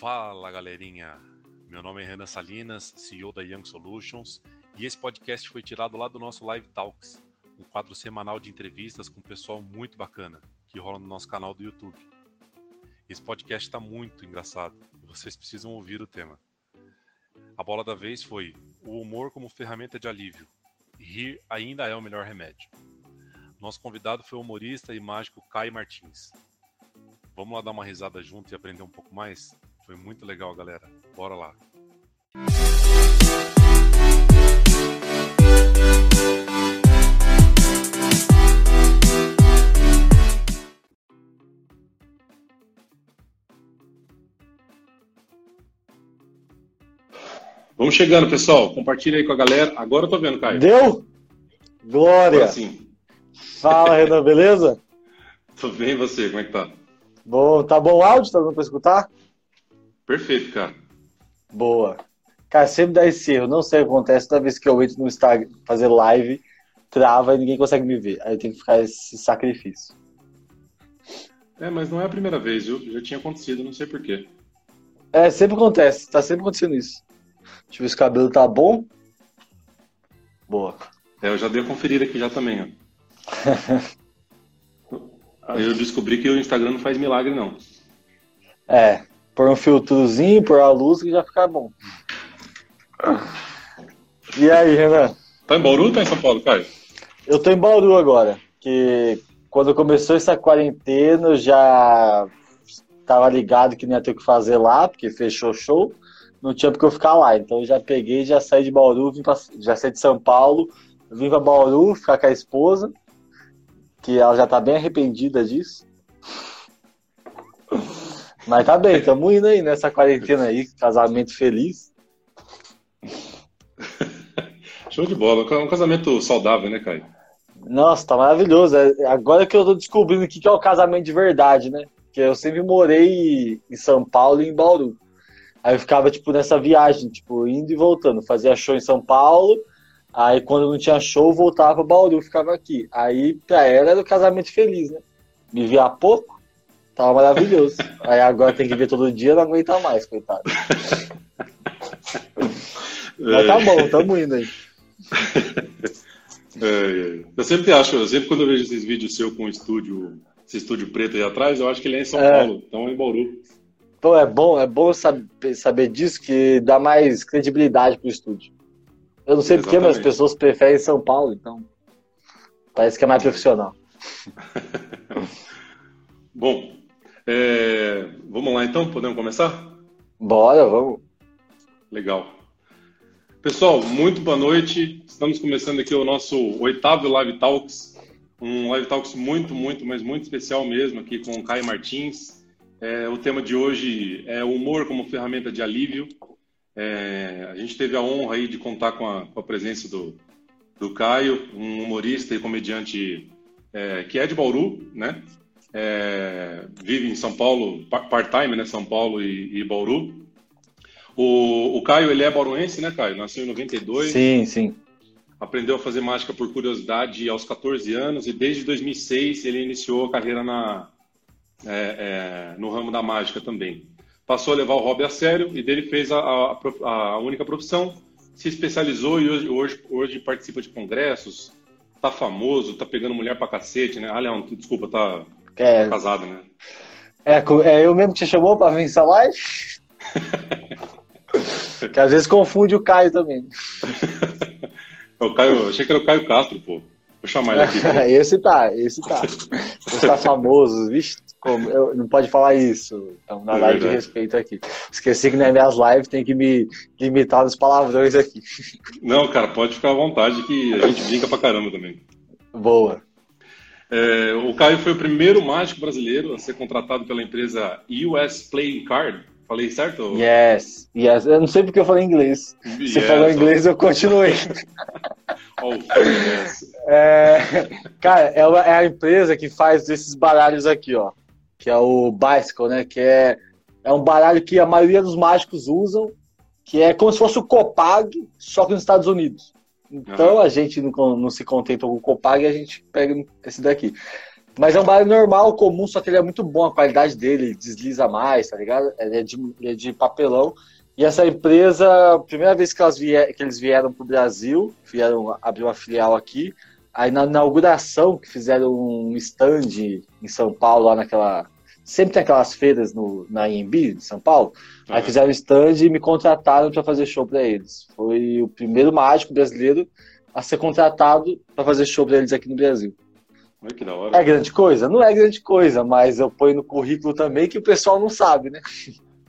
Fala galerinha, meu nome é Renan Salinas, CEO da Young Solutions, e esse podcast foi tirado lá do nosso Live Talks, um quadro semanal de entrevistas com pessoal muito bacana que rola no nosso canal do YouTube. Esse podcast está muito engraçado vocês precisam ouvir o tema. A bola da vez foi o humor como ferramenta de alívio. Rir ainda é o melhor remédio. Nosso convidado foi o humorista e mágico Caio Martins. Vamos lá dar uma risada junto e aprender um pouco mais? Foi muito legal, galera. Bora lá. Vamos chegando, pessoal. Compartilha aí com a galera. Agora eu tô vendo, Caio. Deu? Glória! sim. Fala, Renan, beleza? Tudo bem, e você? Como é que tá? Bom, tá bom o áudio? Tá dando pra escutar? Perfeito, cara. Boa. Cara, sempre dá esse erro. Não sei o que acontece. Toda vez que eu entro no Instagram fazer live, trava e ninguém consegue me ver. Aí tem que ficar esse sacrifício. É, mas não é a primeira vez, viu? Já tinha acontecido, não sei porquê. É, sempre acontece. Tá sempre acontecendo isso. Deixa eu ver se o cabelo tá bom. Boa. É, eu já dei a conferida aqui já também, ó. Aí eu descobri que o Instagram não faz milagre, não. É, por um filtrozinho, por a luz que já fica bom. E aí, Renan? Tá em Bauru ou tá em São Paulo, Caio? Eu tô em Bauru agora, que quando começou essa quarentena eu já tava ligado que não ia ter o que fazer lá, porque fechou o show, não tinha porque eu ficar lá. Então eu já peguei, já saí de Bauru, vim pra, já saí de São Paulo, vim pra Bauru ficar com a esposa, que ela já tá bem arrependida disso. Mas tá bem, tamo indo aí nessa quarentena aí, casamento feliz. Show de bola. Um casamento saudável, né, Caio? Nossa, tá maravilhoso. É, Agora que eu tô descobrindo o que que é o casamento de verdade, né? Porque eu sempre morei em São Paulo e em Bauru. Aí eu ficava, tipo, nessa viagem, tipo, indo e voltando. Fazia show em São Paulo, aí quando não tinha show, voltava pra Bauru, ficava aqui. Aí, pra ela, era o casamento feliz, né? Me via pouco, tava maravilhoso. Aí agora tem que ver todo dia, não aguenta mais, coitado. Mas tá bom, tamo indo aí. É, é. Eu sempre acho, eu sempre quando eu vejo esses vídeos seu com o estúdio, esse estúdio preto aí atrás, eu acho que ele é em São É. Paulo, então é em Bauru. Pô, é bom, é bom saber, saber disso que dá mais credibilidade pro estúdio. Eu não sei porquê, mas as Exatamente. pessoas preferem São Paulo, então parece que é mais profissional. Bom, é, vamos lá então, podemos começar? Bora, vamos. Legal. Pessoal, muito boa noite. Estamos começando aqui o nosso oitavo Live Talks. Um Live Talks muito, muito, mas muito especial mesmo aqui com o Caio Martins. É, o tema de hoje é o humor como ferramenta de alívio. É, a gente teve a honra aí de contar com a, com a presença do, do Caio, um humorista e comediante é, que é de Bauru, né? É, vive em São Paulo, pa- part-time, né? São Paulo e, e Bauru. O, o Caio, ele é bauruense, né, Caio? Nasceu em 92, Sim, sim. aprendeu a fazer mágica por curiosidade aos 14 anos e desde 2006 ele iniciou a carreira na, é, é, no ramo da mágica também. Passou a levar o hobby a sério e dele fez a, a, a única profissão, se especializou e hoje, hoje, hoje participa de congressos, tá famoso, tá pegando mulher pra cacete, né? Ah, Leão, desculpa, tá É, casado, né? é, é eu mesmo que te chamou pra vir essa live? que às vezes confunde o Caio também. O Caio, achei que era o Caio Castro, pô. Vou chamar ele aqui. pô. esse tá, esse tá. Esse tá famoso, vixe, como, eu, não pode falar isso. Então, na É live de verdade. respeito aqui. Esqueci que nas minhas lives tem que me limitar nos palavrões aqui. Não, cara, pode ficar à vontade que a gente brinca pra caramba também. Boa. É, o Caio foi o primeiro mágico brasileiro a ser contratado pela empresa US Playing Card. Falei certo? Yes, yes. Eu não sei porque eu falei inglês. Você Yes, falou ó. inglês, eu continuei. Ó, o yes. É, cara, é, uma- é a empresa que faz esses baralhos aqui, ó. Que é o Bicycle, né? Que é, é um baralho que a maioria dos mágicos usam, que é como se fosse o Copag, só que nos Estados Unidos. Então a gente não, não se contenta com o Copag e a gente pega esse daqui. Mas é um baralho normal, comum, só que ele é muito bom, a qualidade dele desliza mais, tá ligado? Ele é de, ele é de papelão. E essa empresa, primeira vez que, vier, que eles vieram pro Brasil, vieram abrir uma filial aqui, aí na inauguração, que fizeram um stand em São Paulo, lá naquela. Sempre tem aquelas feiras no, na IMB de São Paulo. Uhum. Aí fizeram stand e me contrataram para fazer show para eles. Foi o primeiro mágico brasileiro a ser contratado para fazer show para eles aqui no Brasil. Olha que da hora. É grande coisa? Não é grande coisa, mas eu ponho no currículo também que o pessoal não sabe, né?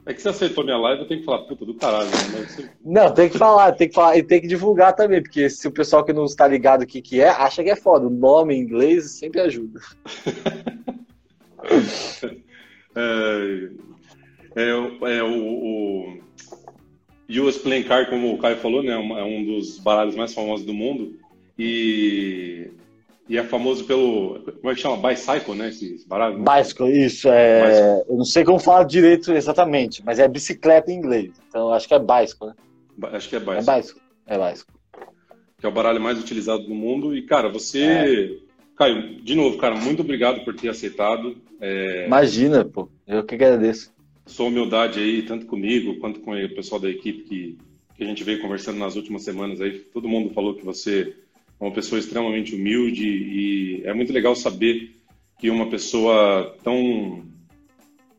É que você aceitou minha live, eu tenho que falar, puta do caralho. Né? Você... Não, tem que falar, tem que falar e tem que divulgar também, porque se o pessoal que não está ligado o que, que é, acha que é foda. O nome em inglês sempre ajuda. é, é, é, o, o US Playing Card, como o Caio falou, né, é um dos baralhos mais famosos do mundo. E e é famoso pelo. Como é que chama? Bicycle, né? Esse, baralho? Né? Bicycle, isso. É... Bicycle. Eu não sei como falar direito exatamente, mas é bicicleta em inglês. Então acho que é bicycle, né? Acho que é bicycle. É bicycle. É bicycle. Que é o baralho mais utilizado do mundo. E, cara, você. É. Caio, de novo, cara, muito obrigado por ter aceitado. É... Imagina, pô. Eu que agradeço. Sua humildade aí, tanto comigo quanto com o pessoal da equipe que, que a gente veio conversando nas últimas semanas aí. Todo mundo falou que você uma pessoa extremamente humilde e é muito legal saber que uma pessoa tão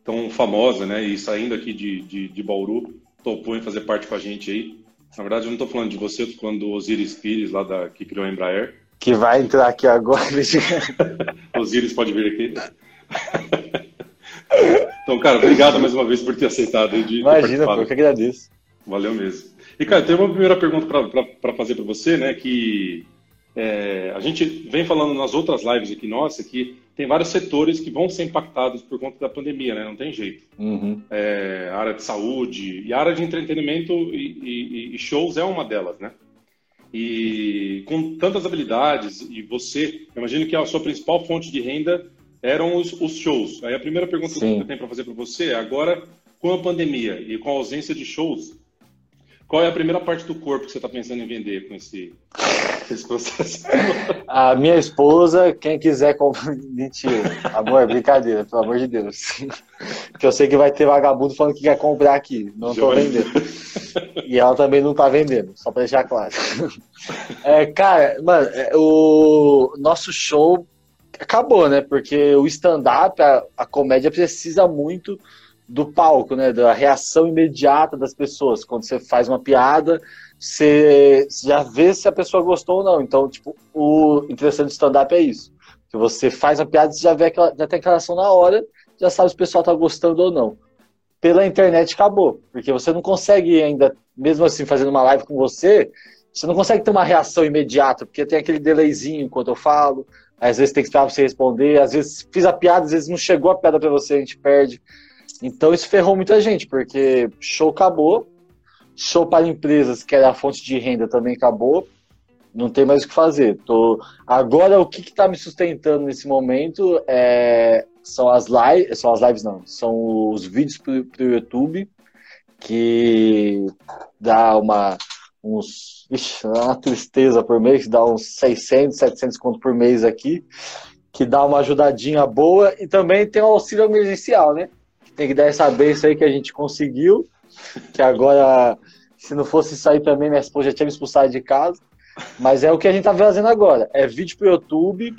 tão famosa, né, e saindo aqui de, de, de Bauru, topou em fazer parte com a gente aí. Na verdade, eu não estou falando de você, estou falando do Osiris Pires, lá da, que criou a Embraer. Que vai entrar aqui agora. Osiris pode vir aqui. então, cara, obrigado mais uma vez por ter aceitado. De, Imagina, eu que agradeço. Valeu mesmo. E, cara, tem uma primeira pergunta para fazer para você, né, que é, a gente vem falando nas outras lives aqui nossa que tem vários setores que vão ser impactados por conta da pandemia, né? Não tem jeito. Uhum. É, a área de saúde e a área de entretenimento e, e, e, shows é uma delas, né? E com tantas habilidades e você, imagino que a sua principal fonte de renda eram os, os shows. Aí a primeira pergunta Sim. que eu tenho para fazer para você é agora com a pandemia e com a ausência de shows, qual é a primeira parte do corpo que você está pensando em vender com esse, esse processo? A minha esposa, quem quiser comprar. Mentira. Amor, brincadeira, pelo amor de Deus. Que eu sei que vai ter vagabundo falando que quer comprar aqui. Não estou vendendo. E ela também não está vendendo, só para deixar claro. É, cara, mano, é, o nosso show acabou, né? Porque o stand-up, a, a comédia precisa muito do palco, né? Da reação imediata das pessoas. Quando você faz uma piada, você já vê se a pessoa gostou ou não. Então, tipo, o interessante do stand-up é isso. Que você faz uma piada e já vê aquela, já tem aquela ação na hora, já sabe se o pessoal tá gostando ou não. Pela internet acabou, porque você não consegue ainda, mesmo assim, fazendo uma live com você, você não consegue ter uma reação imediata, porque tem aquele delayzinho enquanto eu falo, às vezes tem que esperar você responder, às vezes fiz a piada, às vezes não chegou a piada para você, a gente perde. Então isso ferrou muita gente, porque show acabou, show para empresas, que era a fonte de renda, também acabou, não tem mais o que fazer. Tô... Agora o que está me sustentando nesse momento é... são as lives, são as lives não, são os vídeos para o YouTube, que dá uma uns, ixi, uma tristeza por mês, dá uns 600, 700 conto por mês aqui, que dá uma ajudadinha boa, e também tem o auxílio emergencial, né? tem que dar essa benção aí que a gente conseguiu. Que agora, se não fosse aí também, minha esposa já tinha me expulsado de casa. Mas é o que a gente tá fazendo agora. É vídeo pro YouTube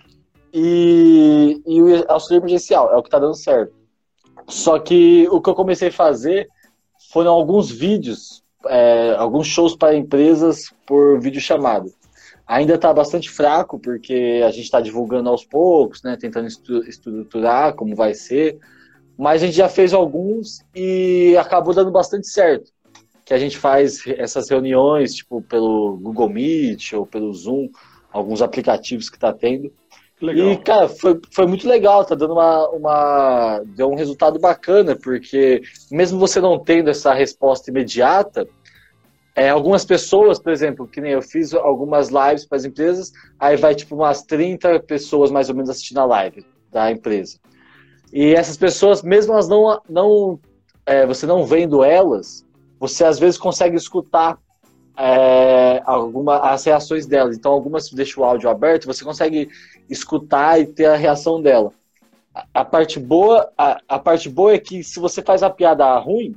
e, e o auxílio emergencial. É o que tá dando certo. Só que o que eu comecei a fazer foram alguns vídeos, é, alguns shows para empresas por vídeo chamado. Ainda está bastante fraco, porque a gente está divulgando aos poucos, né, tentando estruturar como vai ser mas a gente já fez alguns e acabou dando bastante certo. Que a gente faz essas reuniões, tipo, pelo Google Meet ou pelo Zoom, alguns aplicativos que está tendo. Legal. E, cara, foi, foi muito legal, tá dando uma, uma. Deu um resultado bacana, porque mesmo você não tendo essa resposta imediata, é, algumas pessoas, por exemplo, que nem eu fiz algumas lives para as empresas, aí vai tipo umas 30 pessoas mais ou menos assistindo a live da empresa. E essas pessoas, mesmo elas não, não é, você não vendo elas, você às vezes consegue escutar é, alguma, as reações dela. Então, algumas deixa o áudio aberto, você consegue escutar e ter a reação dela. A, a parte boa, a, a, parte boa é que se você faz a piada ruim,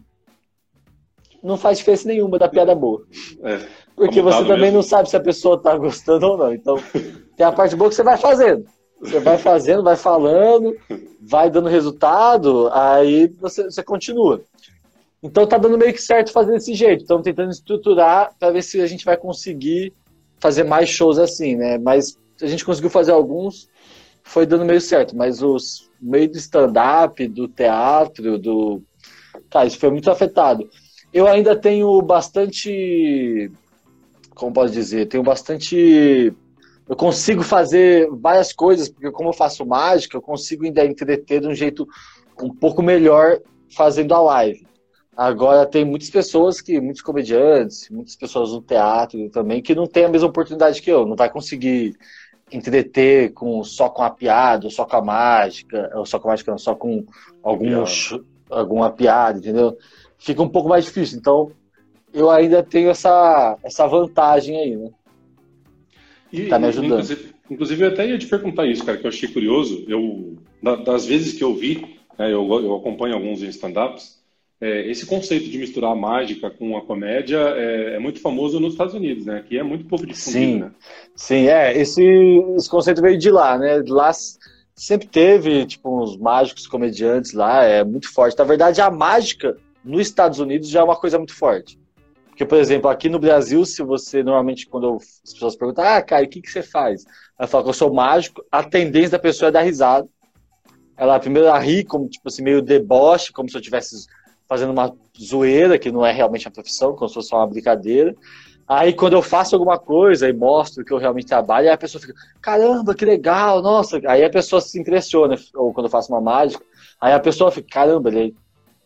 não faz diferença nenhuma da piada boa. É, Porque você também mesmo. não sabe se a pessoa está gostando ou não. Então, tem a parte boa que você vai fazendo. Você vai fazendo, vai falando, vai dando resultado, aí você, você continua. Então tá dando meio que certo fazer desse jeito. Estamos tentando estruturar para ver se a gente vai conseguir fazer mais shows assim, né? Mas a gente conseguiu fazer alguns, foi dando meio certo. Mas os meio do stand-up, do teatro, do. Cara, isso foi muito afetado. Eu ainda tenho bastante. Como posso dizer? Tenho bastante. Eu consigo fazer várias coisas, porque como eu faço mágica, eu consigo ainda entreter de um jeito um pouco melhor fazendo a live. Agora tem muitas pessoas que, muitos comediantes, muitas pessoas no teatro também, que não têm a mesma oportunidade que eu, não vai conseguir entreter com, só com a piada, ou só com a mágica, ou só com a mágica, não, só com algum, alguma piada, entendeu? Fica um pouco mais difícil. Então, eu ainda tenho essa, essa vantagem aí, né? E, tá me ajudando. Inclusive, inclusive, eu até ia te perguntar isso, cara, que eu achei curioso. Eu, das vezes que eu vi, né, eu, eu acompanho alguns stand-ups, é, esse conceito de misturar a mágica com a comédia é, é, muito famoso nos Estados Unidos, né? Aqui é muito pouco difundido, sim, né? Sim, é. Esse, esse conceito veio de lá, né? De lá sempre teve, tipo, uns mágicos comediantes lá, é muito forte. Na verdade, a mágica nos Estados Unidos já é uma coisa muito forte. Porque, por exemplo, aqui no Brasil, se você normalmente, quando as pessoas perguntam, ah, cara, o que, que você faz? Ela fala que eu sou mágico, a tendência da pessoa é dar risada. Ela primeiro ela ri, como, tipo assim, meio deboche, como se eu tivesse fazendo uma zoeira, que não é realmente a profissão, como se fosse só uma brincadeira. Aí quando eu faço alguma coisa e mostro que eu realmente trabalho, aí a pessoa fica, caramba, que legal, nossa. Aí a pessoa se impressiona, ou quando eu faço uma mágica, aí a pessoa fica, caramba, ele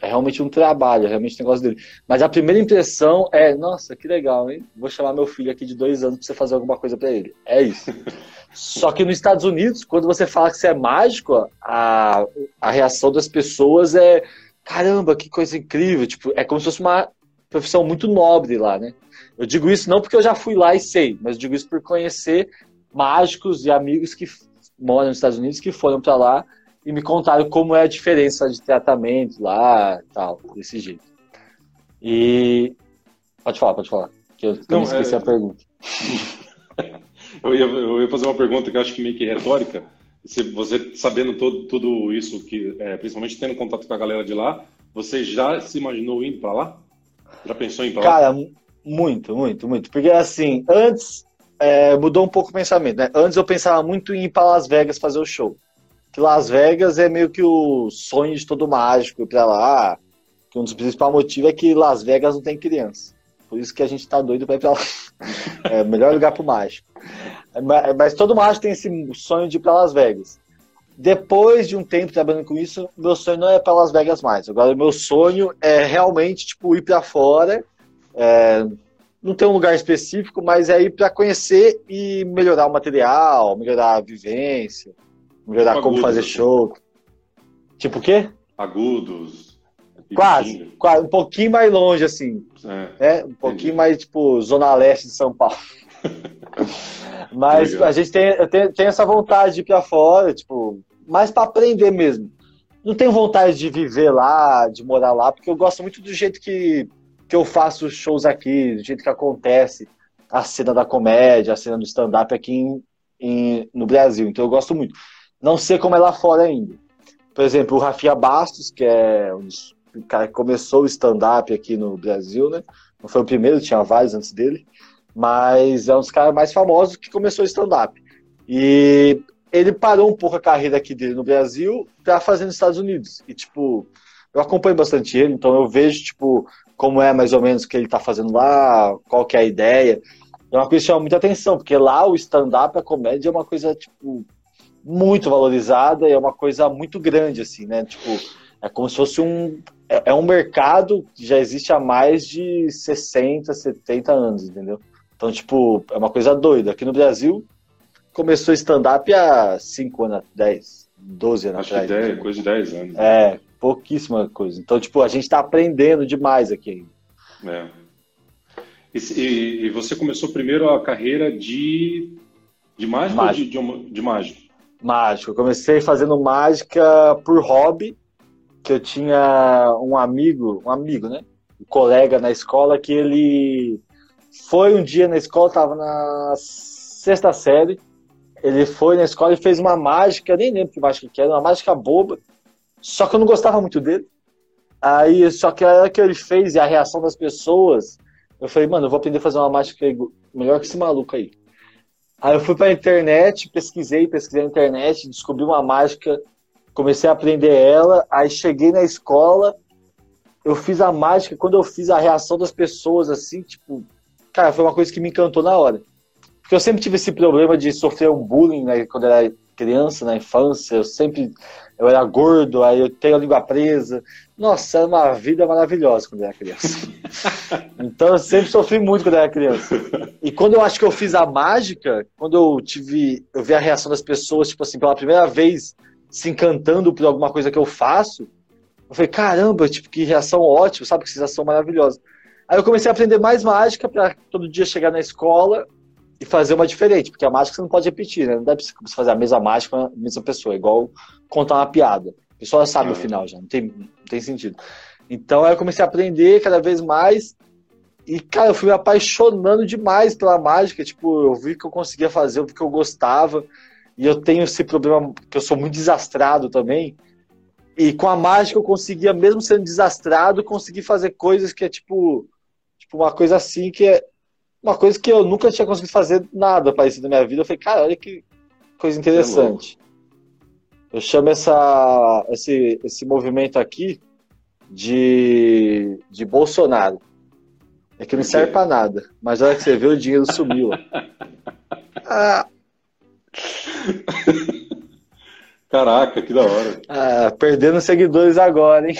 é realmente um trabalho, é realmente um negócio dele. Mas a primeira impressão é, nossa, que legal, hein? Vou chamar meu filho aqui de dois anos pra você fazer alguma coisa para ele. É isso. Só que nos Estados Unidos, quando você fala que você é mágico, a, a reação das pessoas é caramba, que coisa incrível. Tipo, é como se fosse uma profissão muito nobre lá, né? Eu digo isso não porque eu já fui lá e sei, mas digo isso por conhecer mágicos e amigos que moram nos Estados Unidos que foram para lá e me contaram como é a diferença de tratamento lá, tal, desse jeito. E pode falar, pode falar, que eu não, esqueci é... a pergunta. eu, ia, eu ia fazer uma pergunta que eu acho que meio que retórica você sabendo todo, tudo isso, que é, principalmente tendo contato com a galera de lá, você já se imaginou indo para lá? Já pensou em ir para lá? Cara, muito, muito, muito. Porque assim, antes é, mudou um pouco o pensamento, né? Antes eu pensava muito em ir para Las Vegas fazer o show. Que Las Vegas é meio que o sonho de todo mágico ir para lá. Que um dos principais motivos é que Las Vegas não tem criança. Por isso que a gente tá doido para ir para lá. É o melhor lugar pro mágico. Mas todo mágico tem esse sonho de ir para Las Vegas. Depois de um tempo trabalhando com isso, meu sonho não é para Las Vegas mais. Agora, meu sonho é realmente tipo ir para fora. É, não tem um lugar específico, mas é ir para conhecer e melhorar o material, melhorar a vivência, melhorar tipo como agudos, fazer show. Tipo o quê? Agudos. Quase, quase, um pouquinho mais longe, assim. É, né? Um pouquinho entendi. mais, tipo, Zona Leste de São Paulo. Mas Legal. a gente tem, tenho, tenho, essa vontade de ir pra fora, tipo, mais para aprender mesmo. Não tenho vontade de viver lá, de morar lá, porque eu gosto muito do jeito que, que eu faço shows aqui, do jeito que acontece a cena da comédia, a cena do stand-up aqui em, em, no Brasil. Então eu gosto muito. Não sei como é lá fora ainda. Por exemplo, o Rafinha Bastos, que é um dos, o cara que começou o stand-up aqui no Brasil, né? Não foi o primeiro, tinha vários antes dele mas é um dos caras mais famosos que começou stand-up. E ele parou um pouco a carreira aqui dele no Brasil para fazer nos Estados Unidos. E, tipo, eu acompanho bastante ele, então eu vejo, tipo, como é mais ou menos o que ele tá fazendo lá, qual que é a ideia. É uma coisa que chama muita atenção, porque lá o stand-up, a comédia é uma coisa, tipo, muito valorizada e é uma coisa muito grande, assim, né? Tipo, é como se fosse um. É, é um mercado que já existe há mais de 60, 70 anos, entendeu? Então, tipo, é uma coisa doida. Aqui no Brasil, começou stand-up há 5 anos, 10, 12 anos Acho atrás. Acho que coisa de 10 anos. É, pouquíssima coisa. Então, tipo, a gente está aprendendo demais aqui ainda. É. E, e, você começou primeiro a carreira de, de mágico, mágico. ou de, de, de mágico? Mágico. Eu comecei fazendo mágica por hobby, que eu tinha um amigo, um amigo, né? Um colega na escola que ele foi um dia na escola, estava na sexta série, ele foi na escola e fez uma mágica, nem lembro que mágica que era, uma mágica boba, só que eu não gostava muito dele. Aí, só que a hora que ele fez e a reação das pessoas, eu falei, mano, eu vou aprender a fazer uma mágica melhor que esse maluco aí. Aí eu fui pra internet, pesquisei, pesquisei na internet, descobri uma mágica, comecei a aprender ela, aí cheguei na escola, eu fiz a mágica, quando eu fiz a reação das pessoas, assim, tipo, cara, foi uma coisa que me encantou na hora. Porque eu sempre tive esse problema de sofrer um bullying né, quando eu era criança, na infância, eu sempre eu era gordo, aí eu tenho a língua presa. Nossa, era uma vida maravilhosa quando eu era criança. então eu sempre sofri muito quando eu era criança. E quando eu acho que eu fiz a mágica, quando eu tive, eu vi a reação das pessoas, tipo assim, pela primeira vez se encantando por alguma coisa que eu faço, eu falei, caramba, tipo, que reação ótima, sabe? Que sensação maravilhosa. Aí eu comecei a aprender mais mágica para todo dia chegar na escola e fazer uma diferente, porque a mágica você não pode repetir, né? Não dá pra você fazer a mesma mágica com a mesma pessoa, igual contar uma piada. A pessoa sabe o final já, não tem, não tem sentido. Então aí eu comecei a aprender cada vez mais e, cara, eu fui me apaixonando demais pela mágica. Tipo, eu vi que eu conseguia fazer, eu vi que eu gostava. E eu tenho esse problema que eu sou muito desastrado também. E com a mágica eu conseguia, mesmo sendo desastrado, conseguir fazer coisas que é tipo, tipo uma coisa assim que é uma coisa que eu nunca tinha conseguido fazer nada parecido na minha vida. Eu falei, cara, olha que coisa é interessante. É eu chamo essa, esse, esse movimento aqui de, de Bolsonaro. É que não serve pra nada. Mas olha que você vê, o dinheiro sumiu. ah. Caraca, que da hora. Ah, perdendo seguidores agora, hein?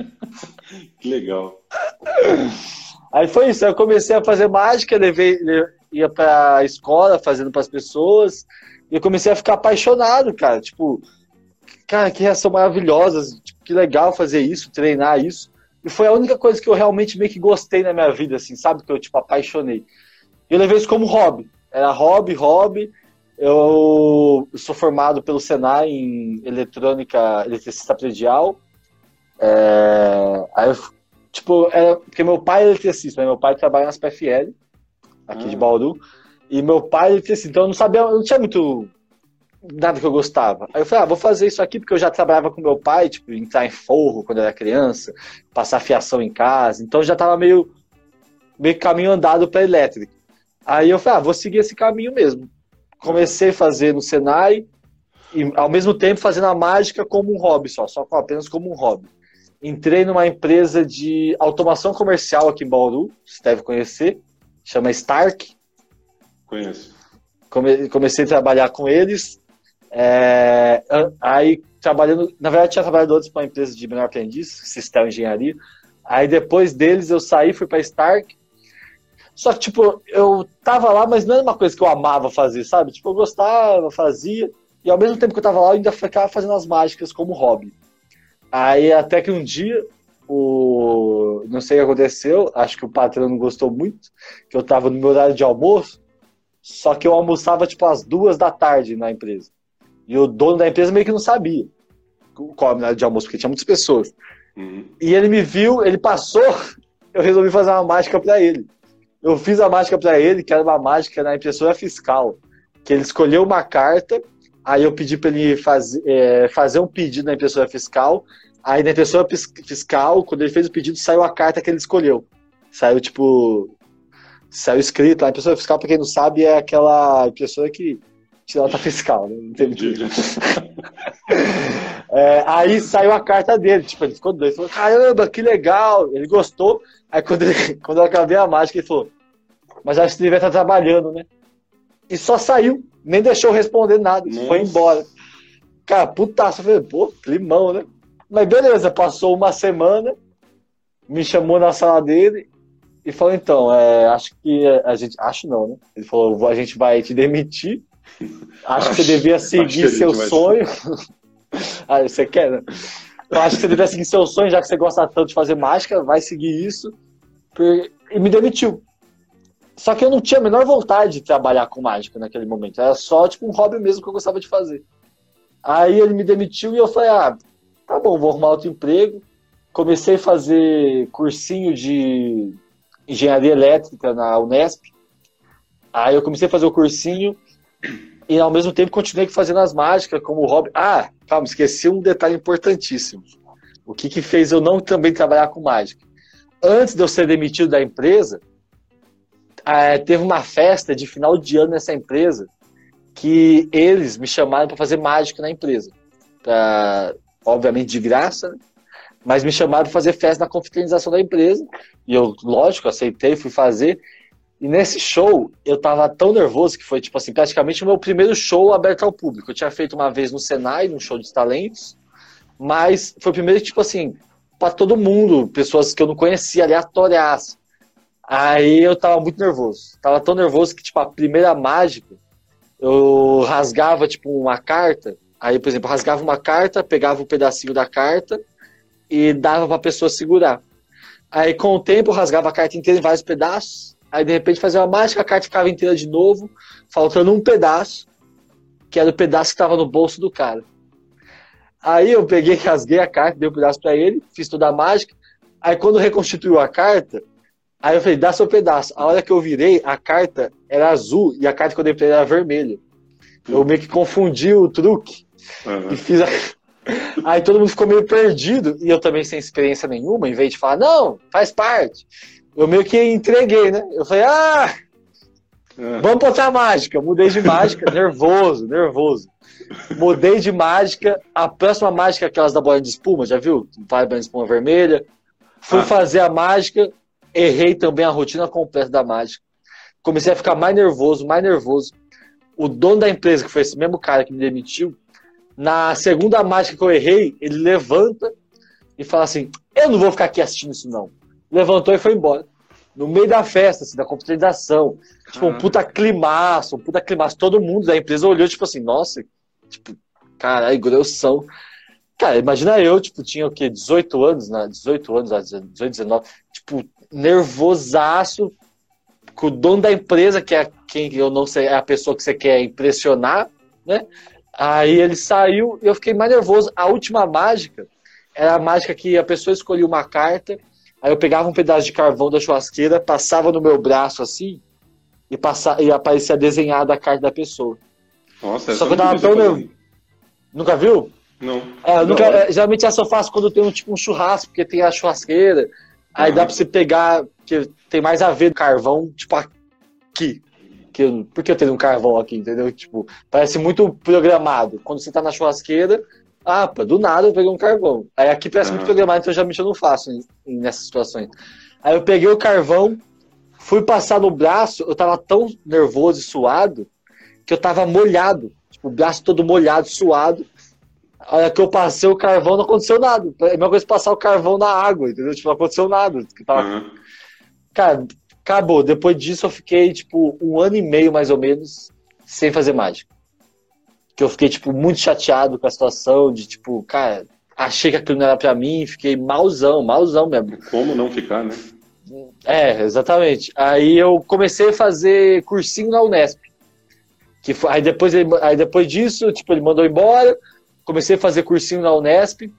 que legal. Aí foi isso, eu comecei a fazer mágica, levei, ia pra escola fazendo para as pessoas, e eu comecei a ficar apaixonado, cara. Tipo, cara, que reação maravilhosa, tipo, que legal fazer isso, treinar isso. E foi a única coisa que eu realmente meio que gostei na minha vida, assim, sabe? Que eu, tipo, apaixonei. Eu levei isso como hobby. Era hobby, hobby. Eu sou formado pelo Senai em eletrônica, eletricista predial. É... Aí eu Tipo, era, porque meu pai é eletricista, né? meu pai trabalha nas PFL, aqui ah. de Bauru, e meu pai é eletricista, então eu não sabia, eu não tinha muito nada que eu gostava. Aí eu falei, ah, vou fazer isso aqui porque eu já trabalhava com meu pai, tipo, entrar em forro quando eu era criança, passar fiação em casa, então eu já tava meio, meio caminho andado para elétrica. Aí eu falei, ah, vou seguir esse caminho mesmo. Comecei a fazer no Senai, e ao mesmo tempo fazendo a mágica como um hobby só, só apenas como um hobby entrei numa empresa de automação comercial aqui em Bauru, você deve conhecer, chama Stark. Conheço. Come, comecei a trabalhar com eles. É, aí trabalhando, na verdade tinha trabalhado antes para uma empresa de menor aprendiz, Sistema Engenharia. Aí depois deles eu saí, fui para Stark. Só que, tipo, eu tava lá, mas não era uma coisa que eu amava fazer, sabe? Tipo, eu gostava, fazia. E ao mesmo tempo que eu tava lá, eu ainda ficava fazendo as mágicas como hobby. Aí até que um dia, o não sei o que aconteceu, acho que o patrão não gostou muito, que eu tava no meu horário de almoço, só que eu almoçava tipo às duas da tarde na empresa. E o dono da empresa meio que não sabia qual era o horário de almoço, porque tinha muitas pessoas. Uhum. E ele me viu, ele passou, eu resolvi fazer uma mágica para ele. Eu fiz a mágica para ele, que era uma mágica na impressora fiscal, que ele escolheu uma carta Aí eu pedi para ele faz, é, fazer um pedido na impressora fiscal. Aí na impressora fiscal, quando ele fez o pedido, saiu a carta que ele escolheu. Saiu tipo. Saiu escrito lá. A impressora fiscal, para quem não sabe, é aquela impressora que tira nota fiscal, né? Entendi. é, aí saiu a carta dele. Tipo, ele ficou doido. Ele falou: caramba, que legal. Ele gostou. Aí quando, ele, quando eu acabei a mágica, ele falou: mas acho que ele vai estar trabalhando, né? E só saiu nem deixou responder nada, Nossa. foi embora. Cara, putaço, eu falei, pô, limão, né? Mas beleza, passou uma semana, me chamou na sala dele e falou, então, é, acho que a gente. Acho não, né? Ele falou, a gente vai te demitir. Acho, que você devia seguir seu sonho. ah, você quer, né? Eu acho que você devia seguir seu sonho, já que você gosta tanto de fazer mágica, vai seguir isso. e me demitiu. Só que eu não tinha a menor vontade de trabalhar com mágica naquele momento. Era só tipo um hobby mesmo que eu gostava de fazer. Aí ele me demitiu e eu falei, ah, tá bom, vou arrumar outro emprego. Comecei a fazer cursinho de engenharia elétrica na Unesp. Aí eu comecei a fazer o cursinho e ao mesmo tempo continuei fazendo as mágicas como hobby. Ah, calma, esqueci um detalhe importantíssimo. O que, que fez eu não também trabalhar com mágica? Antes de eu ser demitido da empresa, é, teve uma festa de final de ano nessa empresa que eles me chamaram para fazer mágica na empresa. Pra, obviamente de graça, né? mas me chamaram para fazer festa na confraternização da empresa. E eu, lógico, aceitei, fui fazer. E nesse show, eu tava tão nervoso que foi, tipo assim, praticamente o meu primeiro show aberto ao público. Eu tinha feito uma vez no Senai, num show de talentos, mas foi o primeiro, tipo assim, para todo mundo, pessoas que eu não conhecia, aleatórias. Aí eu tava muito nervoso. Tava tão nervoso que, tipo, a primeira mágica, eu rasgava, tipo, uma carta. Aí, por exemplo, rasgava uma carta, pegava um pedacinho da carta e dava pra pessoa segurar. Aí, com o tempo, eu rasgava a carta inteira em vários pedaços. Aí, de repente, fazia uma mágica, a carta ficava inteira de novo, faltando um pedaço, que era o pedaço que estava no bolso do cara. Aí eu peguei, rasguei a carta, dei um pedaço para ele, fiz toda a mágica. Aí, quando reconstituiu a carta, Aí eu falei, dá seu pedaço. A hora que eu virei, a carta era azul e a carta que eu dei pra ele era vermelha. Eu meio que confundi o truque uhum. e fiz a... Aí todo mundo ficou meio perdido e eu também sem experiência nenhuma, em vez de falar, não, faz parte. Eu meio que entreguei, né? Eu falei, ah, uhum. vamos botar mágica. Mudei de mágica, nervoso, nervoso. Mudei de mágica. A próxima mágica é aquelas da bola de espuma, já viu? Vai bola de espuma vermelha. Fui ah. fazer a mágica, errei também a rotina completa da mágica. Comecei a ficar mais nervoso, mais nervoso. O dono da empresa, que foi esse mesmo cara que me demitiu, na segunda mágica que eu errei, ele levanta e fala assim: Eu não vou ficar aqui assistindo isso, não. Levantou e foi embora. No meio da festa, assim, da confraternização. Tipo, um puta climaço, um puta climaço. Todo mundo da empresa olhou, tipo assim, nossa, tipo, caralho, grossão. Cara, imagina eu, tipo, tinha o quê? 18 anos, né? 18 anos, 18, 19. Tipo, nervosaço com o dono da empresa, que é quem eu não sei, é a pessoa que você quer impressionar, né? Aí ele saiu e eu fiquei mais nervoso. A última mágica era a mágica que a pessoa escolhia uma carta, aí eu pegava um pedaço de carvão da churrasqueira, passava no meu braço assim, e, passava, e aparecia desenhada a carta da pessoa. Nossa, Só que eu tava tão nervoso. Nunca viu? Não. É, nunca, é, geralmente essa eu faço quando tem um, tipo um churrasco, porque tem a churrasqueira, Aí dá pra você pegar, que tem mais a ver com carvão, tipo aqui. Que, por que eu tenho um carvão aqui, entendeu? Tipo, parece muito programado. Quando você tá na churrasqueira, ah, pô, do nada eu peguei um carvão. Aí aqui parece muito programado, então geralmente eu não faço nessas situações. Aí eu peguei o carvão, fui passar no braço, eu tava tão nervoso e suado que eu tava molhado. Tipo, o braço todo molhado, suado. A hora que eu passei o carvão, não aconteceu nada. É a mesma coisa passar o carvão na água, entendeu? Tipo, não aconteceu nada. Tava... Uhum. Cara, acabou. Depois disso, eu fiquei, tipo, um ano e meio, mais ou menos, sem fazer mágica. Que eu fiquei, tipo, muito chateado com a situação de, tipo, cara, achei que aquilo não era pra mim, fiquei malzão, malzão mesmo. Como não ficar, né? É, exatamente. Aí eu comecei a fazer cursinho na Unesp. Que foi, aí, depois ele, aí depois disso, tipo, ele mandou embora comecei a fazer cursinho na Unesp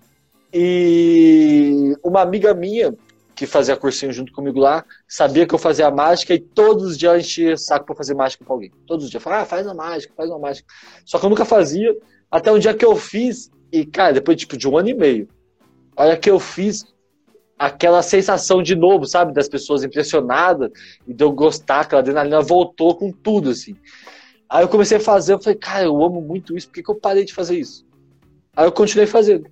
e uma amiga minha que fazia cursinho junto comigo lá, sabia que eu fazia mágica e todos os dias enchia saco para fazer mágica para alguém. Todos os dias. Falava, ah, faz uma mágica, faz uma mágica. Só que eu nunca fazia, até um dia que eu fiz, e cara, depois tipo, de um ano e meio, olha que eu fiz aquela sensação de novo, sabe? Das pessoas impressionadas e de eu gostar, aquela adrenalina voltou com tudo, assim. Aí eu comecei a fazer, eu falei, cara, eu amo muito isso, por que, que eu parei de fazer isso? Aí eu continuei fazendo.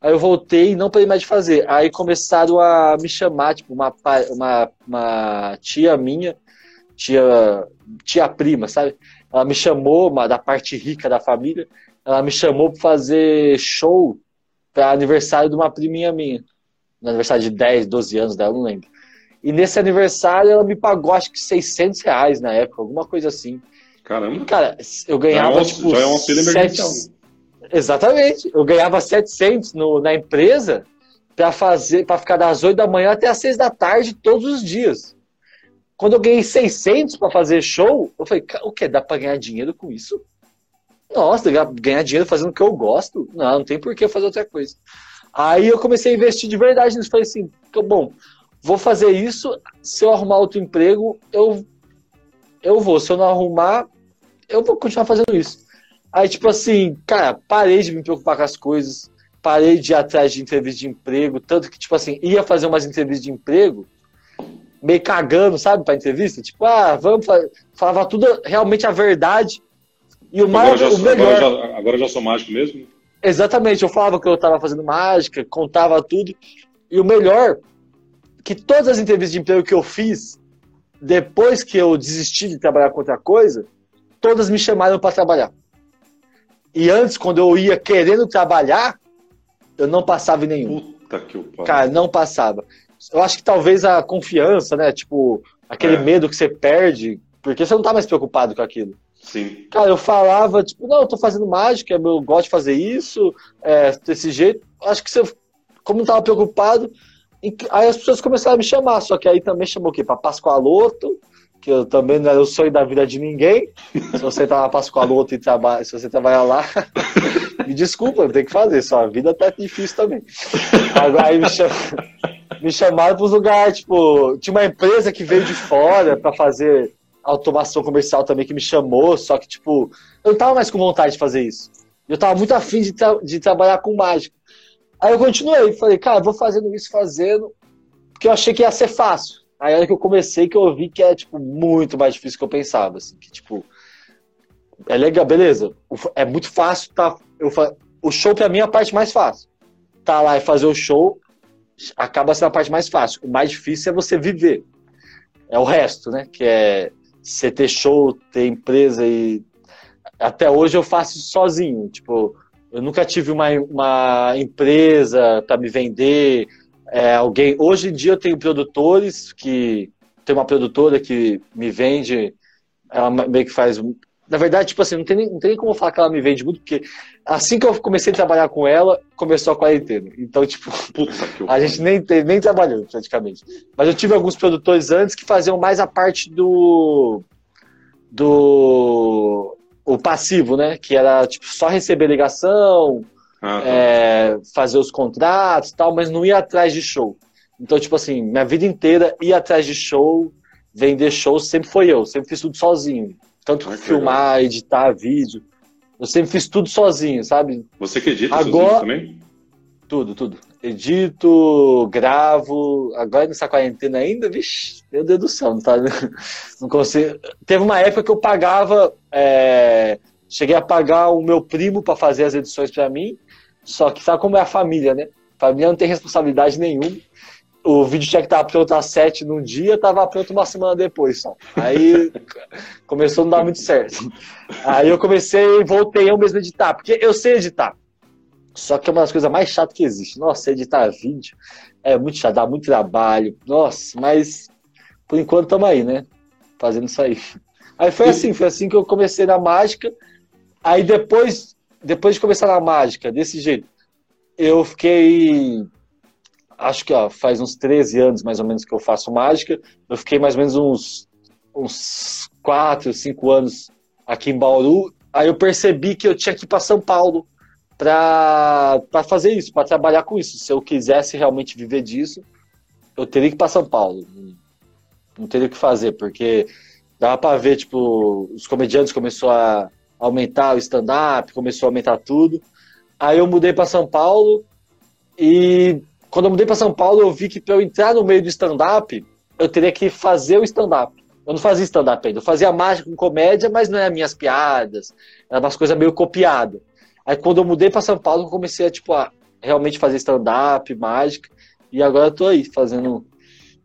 Aí eu voltei e não parei mais de fazer. Aí começaram a me chamar, tipo, uma, uma, uma tia minha, tia, tia prima, sabe? Ela me chamou, uma, da parte rica da família, ela me chamou para fazer show para aniversário de uma priminha minha. No aniversário de 10, 12 anos dela, não lembro. E nesse aniversário ela me pagou acho que 600 reais na época, alguma coisa assim. Caramba. E, cara, eu ganhava, já é uma, tipo, já é uma feira emergencial. Exatamente. Eu ganhava 700 no, na empresa para fazer, para ficar das 8 da manhã até as 6 da tarde todos os dias. Quando eu ganhei 600 para fazer show, eu falei, o que? Dá para ganhar dinheiro com isso? Nossa, ganhar dinheiro fazendo o que eu gosto? Não, não tem por que fazer outra coisa. Aí eu comecei a investir de verdade nisso. Falei assim, bom, vou fazer isso. Se eu arrumar outro emprego, eu, eu vou. Se eu não arrumar, eu vou continuar fazendo isso. Aí, tipo assim, cara, parei de me preocupar com as coisas, parei de ir atrás de entrevista de emprego, tanto que, tipo assim, ia fazer umas entrevistas de emprego, meio cagando, sabe, pra entrevista? Tipo, ah, vamos fazer. Falava tudo realmente a verdade. E o mais. Agora, o melhor... agora, já, agora já sou mágico mesmo? Exatamente, eu falava que eu estava fazendo mágica, contava tudo. E o melhor, que todas as entrevistas de emprego que eu fiz, depois que eu desisti de trabalhar com outra coisa, todas me chamaram para trabalhar. E antes, quando eu ia querendo trabalhar, eu não passava em nenhum. Puta que o pai. Cara, não passava. Eu acho que talvez a confiança, né? Tipo, aquele é. medo que você perde, porque você não tá mais preocupado com aquilo. Sim. Cara, eu falava, tipo, não, eu tô fazendo mágica, eu gosto de fazer isso, é, desse jeito. Acho que você, como não tava preocupado, aí as pessoas começaram a me chamar, só que aí também chamou o quê? Pra Pascoaloto, que eu também não era o sonho da vida de ninguém. Se você tá na Pascoaloto e trabalha, se você trabalhar lá, me desculpa, tem que fazer, sua vida tá difícil também. Agora aí me, cham... me chamaram pros lugares, tipo, tinha uma empresa que veio de fora para fazer automação comercial também que me chamou, só que, tipo, eu não tava mais com vontade de fazer isso. Eu tava muito afim de, tra de trabalhar com mágica. Aí eu continuei, falei, cara, vou fazendo isso, fazendo, porque eu achei que ia ser fácil. Aí hora que eu comecei que eu vi que é, tipo, muito mais difícil que eu pensava, assim, que, tipo, é legal, beleza, é muito fácil, tá, eu, o show pra mim é a parte mais fácil. Tá lá e fazer o show acaba sendo a parte mais fácil. O mais difícil é você viver. É o resto, né, que é você ter show, ter empresa e até hoje eu faço isso sozinho. Tipo, eu nunca tive uma, uma empresa para me vender. É, alguém. Hoje em dia eu tenho produtores que tem uma produtora que me vende, ela meio que faz na verdade, tipo assim, não tem, nem, não tem nem como falar que ela me vende muito, porque assim que eu comecei a trabalhar com ela, começou a quarentena. Então, tipo, a gente nem, nem trabalhou praticamente. Mas eu tive alguns produtores antes que faziam mais a parte do. do. o passivo, né? Que era tipo, só receber ligação, ah, tá. é, fazer os contratos tal, mas não ia atrás de show. Então, tipo assim, minha vida inteira ir atrás de show, vender show, sempre foi eu, sempre fiz tudo sozinho. Tanto ah, filmar, legal. editar vídeo. Eu sempre fiz tudo sozinho, sabe? Você que edita Agora, também? Tudo, tudo. Edito, gravo. Agora nessa quarentena ainda, vixi, meu Deus do céu, não tá. Não consigo. Teve uma época que eu pagava. É, cheguei a pagar o meu primo para fazer as edições para mim. Só que sabe como é a família, né? A família não tem responsabilidade nenhuma o vídeo tinha que estar pronto às 7 num dia, estava pronto uma semana depois só. Aí começou a não dar muito certo. Aí eu comecei e voltei eu mesmo editar, porque eu sei editar. Só que é uma das coisas mais chatas que existe. Nossa, editar vídeo é muito chato, dá muito trabalho. Nossa, mas por enquanto estamos aí, né? Fazendo isso aí. Aí foi assim, foi assim que eu comecei na mágica. Aí depois, depois de começar na mágica, desse jeito, eu fiquei acho que ó, faz uns 13 anos mais ou menos que eu faço mágica. Eu fiquei mais ou menos uns, uns 4, 5 anos aqui em Bauru. Aí eu percebi que eu tinha que ir para São Paulo para fazer isso, para trabalhar com isso. Se eu quisesse realmente viver disso, eu teria que ir para São Paulo. Não teria o que fazer, porque dava para ver, tipo, os comediantes começou a aumentar o stand-up, começou a aumentar tudo. Aí eu mudei para São Paulo e quando eu mudei para São Paulo, eu vi que para eu entrar no meio do stand-up, eu teria que fazer o stand-up. Eu não fazia stand-up ainda, eu fazia mágica com comédia, mas não eram minhas piadas, eram umas coisas meio copiadas. Aí quando eu mudei para São Paulo, eu comecei a, tipo, a realmente fazer stand-up, mágica, e agora eu tô aí fazendo.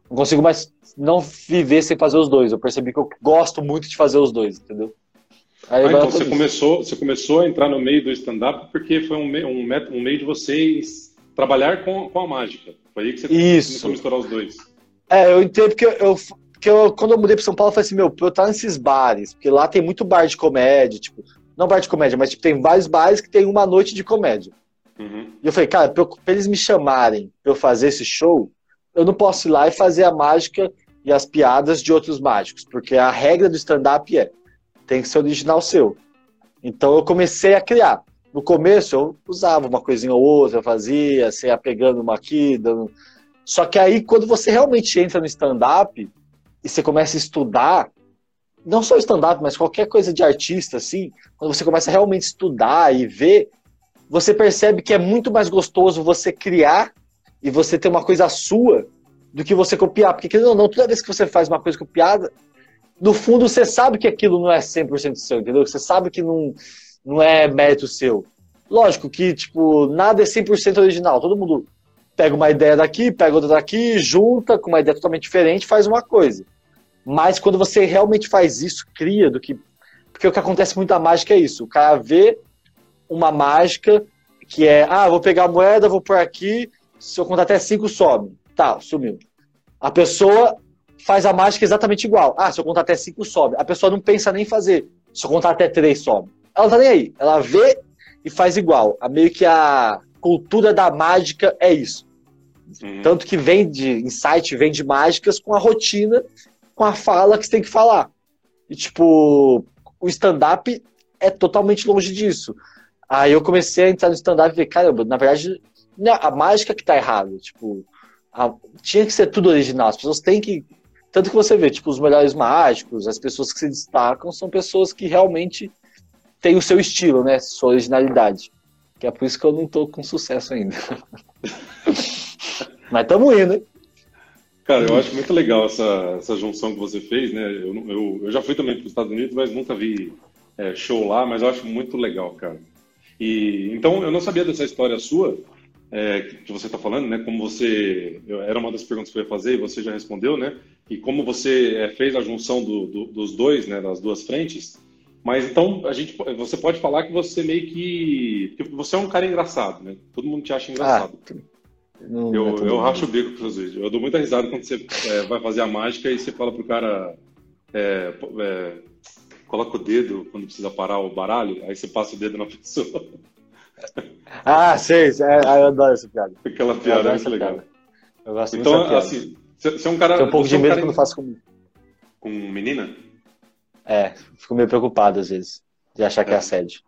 Não consigo mais não viver sem fazer os dois. Eu percebi que eu gosto muito de fazer os dois, entendeu? Aí ah, então você começou, você começou a entrar no meio do stand-up porque foi um, um, um meio de vocês trabalhar com, com a mágica. Foi aí que você Isso. começou a misturar os dois. É, eu entendo porque eu, eu, que eu quando eu mudei para São Paulo, eu falei assim, meu, eu estar nesses bares, porque lá tem muito bar de comédia, tipo, não bar de comédia, mas tipo, tem vários bares que tem uma noite de comédia. Uhum. E eu falei, cara, pra, pra, eles me chamarem pra eu fazer esse show, eu não posso ir lá e fazer a mágica e as piadas de outros mágicos, porque a regra do stand-up é tem que ser original seu. Então eu comecei a criar. No começo eu usava uma coisinha ou outra, fazia, sei, pegando uma aqui, dando... Só que aí quando você realmente entra no stand-up e você começa a estudar, não só stand-up, mas qualquer coisa de artista, assim, quando você começa a realmente estudar e ver, você percebe que é muito mais gostoso você criar e você ter uma coisa sua do que você copiar. Porque, querendo ou não, toda vez que você faz uma coisa copiada, no fundo você sabe que aquilo não é 100% seu, entendeu? Você sabe que não, não é mérito seu. Lógico que, tipo, nada é 100% original. Todo mundo pega uma ideia daqui, pega outra daqui, junta com uma ideia totalmente diferente, faz uma coisa. Mas quando você realmente faz isso, cria do que. Porque o que acontece muito da mágica é isso. O cara vê uma mágica que é, ah, vou pegar a moeda, vou por aqui, se eu contar até cinco, sobe. Tá, sumiu. A pessoa faz a mágica exatamente igual. Ah, se eu contar até cinco, sobe. A pessoa não pensa nem fazer. Se eu contar até três, sobe. Ela não tá nem aí. Ela vê e faz igual. A meio que a cultura da mágica é isso. Uhum. Tanto que vem de insight, vem de mágicas com a rotina com a fala que você tem que falar. E, tipo, o stand-up é totalmente longe disso. Aí eu comecei a entrar no stand-up e falei, caramba, na verdade, a mágica que tá errada. Tipo, a, tinha que ser tudo original. As pessoas têm que. Tanto que você vê, tipo, os melhores mágicos, as pessoas que se destacam, são pessoas que realmente têm o seu estilo, né? Sua originalidade. Que é por isso que eu não tô com sucesso ainda. Mas estamos indo, hein? Cara, eu acho muito legal essa, essa junção que você fez, né? Eu, eu, eu já fui também para os Estados Unidos, mas nunca vi é, show lá, mas eu acho muito legal, cara. E então eu não sabia dessa história sua é, que você está falando, né? Como você era uma das perguntas que eu ia fazer e você já respondeu, né? E como você é, fez a junção do, do, dos dois, né? Das duas frentes. Mas então a gente, você pode falar que você meio que, que você é um cara engraçado, né? Todo mundo te acha engraçado. Ah, não, eu, não é eu racho o bico com seus vídeos. Eu dou muita risada quando você é, vai fazer a mágica e você fala pro cara. É, é, coloca o dedo quando precisa parar o baralho, aí você passa o dedo na pessoa. Ah, sei, é, eu adoro essa piada. Aquela piada é muito legal. Piada. Eu gosto então, assim, você é um cara. Tem um pouco de é medo um quando faço com. Com menina? É, fico meio preocupado às vezes, de achar que é assédio.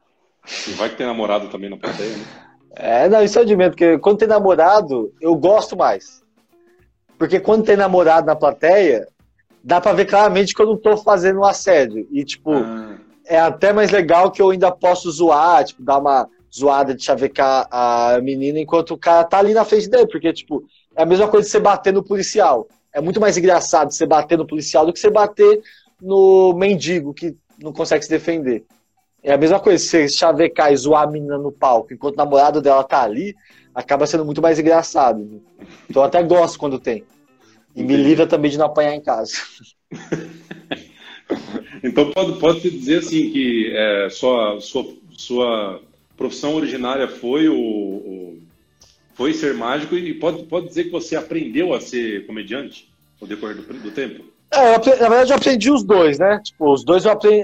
E vai que tem namorado também na plateia, né? É, não, isso é de medo, porque quando tem namorado, eu gosto mais. Porque quando tem namorado na plateia, dá pra ver claramente que eu não tô fazendo um assédio. E, tipo, ah. é até mais legal que eu ainda posso zoar, tipo, dar uma zoada de chavecar a menina enquanto o cara tá ali na frente dele. Porque, tipo, é a mesma coisa de você bater no policial. É muito mais engraçado você bater no policial do que você bater no mendigo que não consegue se defender. É a mesma coisa, você chavecar e zoar a menina no palco enquanto o namorado dela tá ali, acaba sendo muito mais engraçado. Então eu até gosto quando tem. E me livra também de não apanhar em casa. então pode, pode dizer assim que é, sua, sua, sua profissão originária foi o, o, foi ser mágico e pode, pode dizer que você aprendeu a ser comediante no decorrer do, do tempo? É, na verdade eu aprendi os dois, né? Tipo, os dois eu aprendi,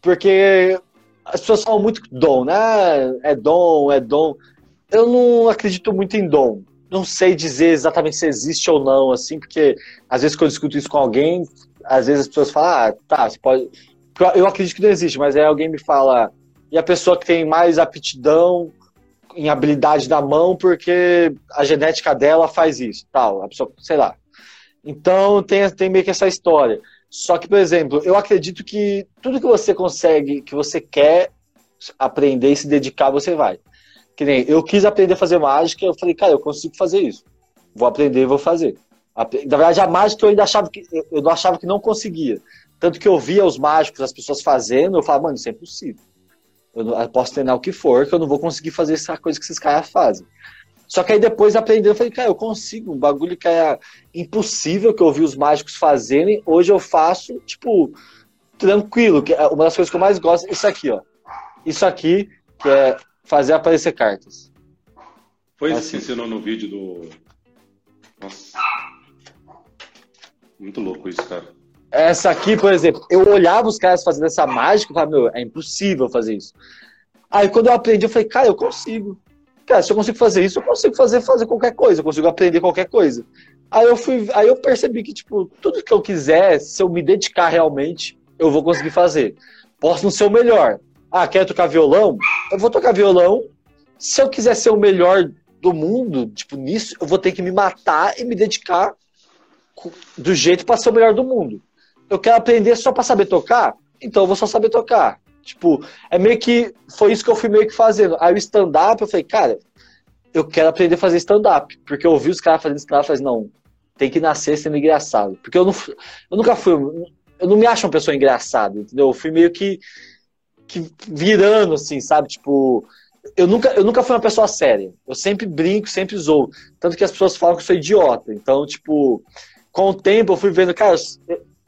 porque as pessoas falam muito dom, né? É dom, é dom. Eu não acredito muito em dom. Não sei dizer exatamente se existe ou não, assim, porque às vezes quando eu discuto isso com alguém, às vezes as pessoas falam, ah, tá, você pode. Eu acredito que não existe, mas aí alguém me fala, e a pessoa que tem mais aptidão em habilidade da mão, porque a genética dela faz isso, tal, a pessoa, sei lá. Então tem, tem meio que essa história. Só que, por exemplo, eu acredito que tudo que você consegue, que você quer aprender e se dedicar, você vai. Que nem eu quis aprender a fazer mágica, eu falei, cara, eu consigo fazer isso. Vou aprender e vou fazer. Na verdade, a mágica eu ainda achava que eu achava que não conseguia. Tanto que eu via os mágicos, as pessoas fazendo, eu falava, mano, isso é impossível. Eu posso treinar o que for, que eu não vou conseguir fazer essa coisa que esses caras fazem. Só que aí depois aprendendo, eu falei, cara, eu consigo. Um bagulho que é impossível que eu vi os mágicos fazerem, hoje eu faço, tipo, tranquilo. Que é uma das coisas que eu mais gosto é isso aqui, ó. Isso aqui, que é fazer aparecer cartas. Foi isso assim. que ensinou no vídeo do. Nossa. Muito louco isso, cara. Essa aqui, por exemplo, eu olhava os caras fazendo essa mágica e falava, meu, é impossível fazer isso. Aí quando eu aprendi, eu falei, cara, eu consigo. cara, se eu consigo fazer isso, eu consigo fazer, fazer qualquer coisa, eu consigo aprender qualquer coisa. Aí eu fui, aí eu percebi que, tipo, tudo que eu quiser, se eu me dedicar realmente, eu vou conseguir fazer. Posso não ser o melhor. Ah, quer tocar violão? Eu vou tocar violão. Se eu quiser ser o melhor do mundo, tipo, nisso, eu vou ter que me matar e me dedicar do jeito para ser o melhor do mundo. Eu quero aprender só para saber tocar, então eu vou só saber tocar. Tipo, é meio que foi isso que eu fui meio que fazendo. Aí o stand-up, eu falei, cara, eu quero aprender a fazer stand-up. Porque eu ouvi os caras fazendo stand-up falei, não, tem que nascer sendo engraçado. Porque eu, não, eu nunca fui. Eu não me acho uma pessoa engraçada, entendeu? Eu fui meio que, que virando, assim, sabe? Tipo, eu nunca, eu nunca fui uma pessoa séria. Eu sempre brinco, sempre zoo. Tanto que as pessoas falam que eu sou idiota. Então, tipo, com o tempo eu fui vendo, cara,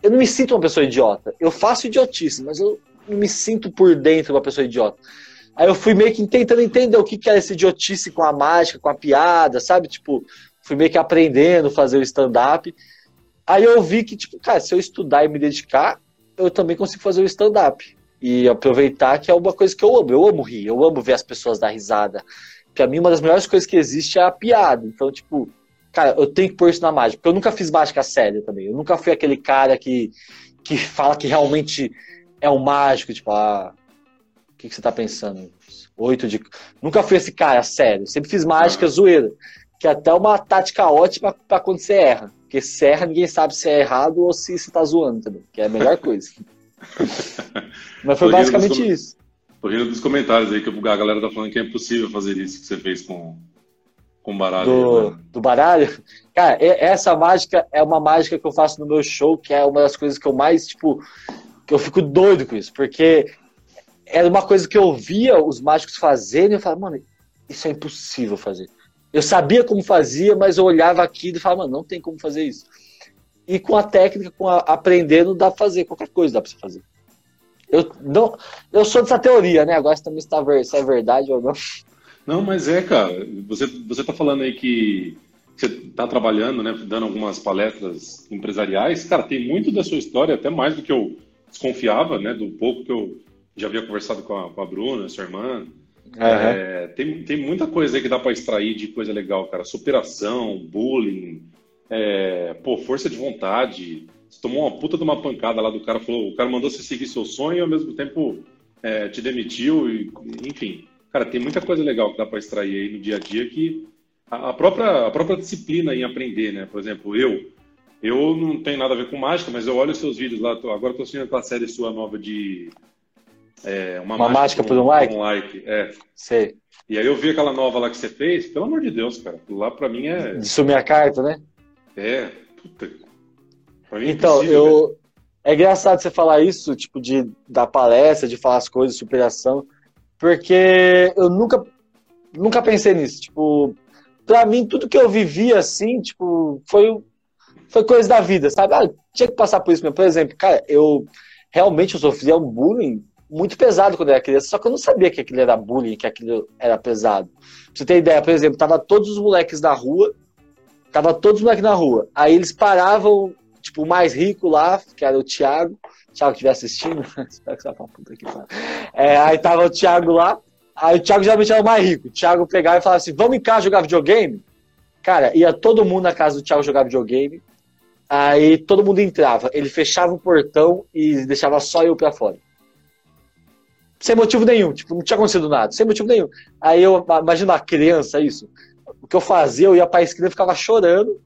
não me sinto uma pessoa idiota. Eu faço idiotice, mas eu não me sinto por dentro uma pessoa idiota. Aí eu fui meio que tentando entender o que, que era esse idiotice com a mágica, com a piada, sabe? Tipo, fui meio que aprendendo a fazer o stand-up. Aí eu vi que, tipo, cara, se eu estudar e me dedicar, eu também consigo fazer o stand-up. E aproveitar que é uma coisa que eu amo. Eu amo rir, eu amo ver as pessoas dar risada. Pra mim, uma das melhores coisas que existe é a piada. Então, tipo, cara, eu tenho que pôr isso na mágica. Porque eu nunca fiz mágica séria também. Eu nunca fui aquele cara que, que fala que realmente é um mágico, tipo, ah, o que, que você tá pensando? Oito de. Nunca fui esse cara, sério. Sempre fiz mágica uhum. zoeira. Que é até uma tática ótima para quando você erra. Porque se erra, ninguém sabe se é errado ou se você tá zoando também. Que é a melhor coisa. Mas foi basicamente dos, isso. Tô rindo dos comentários aí que a galera tá falando que é impossível fazer isso que você fez com, com baralho. Do, né? do baralho? Cara, essa mágica é uma mágica que eu faço no meu show, que é uma das coisas que eu mais, tipo, que eu fico doido com isso, porque era uma coisa que eu via os mágicos fazerem e eu falava, mano, isso é impossível fazer. Eu sabia como fazia, mas eu olhava aqui e falava, mano, não tem como fazer isso. E com a técnica, com a, aprendendo, dá pra fazer, qualquer coisa dá pra você fazer. Eu, não, eu sou dessa teoria, né? Agora se também está se é verdade ou não. Não, mas é, cara. Você, você tá falando aí que você tá trabalhando, né? Dando algumas palestras empresariais. Cara, tem muito da sua história, até mais do que eu desconfiava, né, do pouco que eu já havia conversado com a, com a Bruna, sua irmã. Uhum. É, tem, tem muita coisa aí que dá para extrair de coisa legal, cara. Superação, bullying, é, pô, força de vontade. Você tomou uma puta de uma pancada lá do cara, falou, o cara mandou você seguir seu sonho e ao mesmo tempo é, te demitiu, e, enfim. Cara, tem muita coisa legal que dá para extrair aí no dia a dia que a, a, própria, a própria disciplina em aprender, né? Por exemplo, eu, eu não tenho nada a ver com mágica, mas eu olho os seus vídeos lá. Tô, agora estou assistindo aquela série sua nova de. É, uma, uma mágica, mágica por um like? Um like, é. Sei. E aí eu vi aquela nova lá que você fez, pelo amor de Deus, cara. Lá pra mim é. De sumir a carta, né? É, puta. Pra mim é então, eu. Né? É engraçado você falar isso, tipo, de dar palestra, de falar as coisas, superação, porque eu nunca, nunca pensei nisso. Tipo, pra mim, tudo que eu vivi assim, tipo, foi foi coisa da vida, sabe? Ah, tinha que passar por isso mesmo. Por exemplo, cara, eu realmente eu sofria um bullying muito pesado quando eu era criança, só que eu não sabia que aquilo era bullying, que aquilo era pesado. Pra você ter ideia, por exemplo, tava todos os moleques na rua, tava todos os moleques na rua. Aí eles paravam, tipo, o mais rico lá, que era o Thiago, Thiago estiver assistindo, espero que você uma puta aqui, é, Aí tava o Thiago lá, aí o Thiago geralmente era o mais rico. O Thiago pegava e falava assim: vamos em casa jogar videogame? Cara, ia todo mundo na casa do Thiago jogar videogame. Aí todo mundo entrava, ele fechava o portão e deixava só eu pra fora. Sem motivo nenhum, tipo, não tinha acontecido nada, sem motivo nenhum. Aí eu, imagina uma criança, isso. O que eu fazia, eu ia pra esquina e ficava chorando.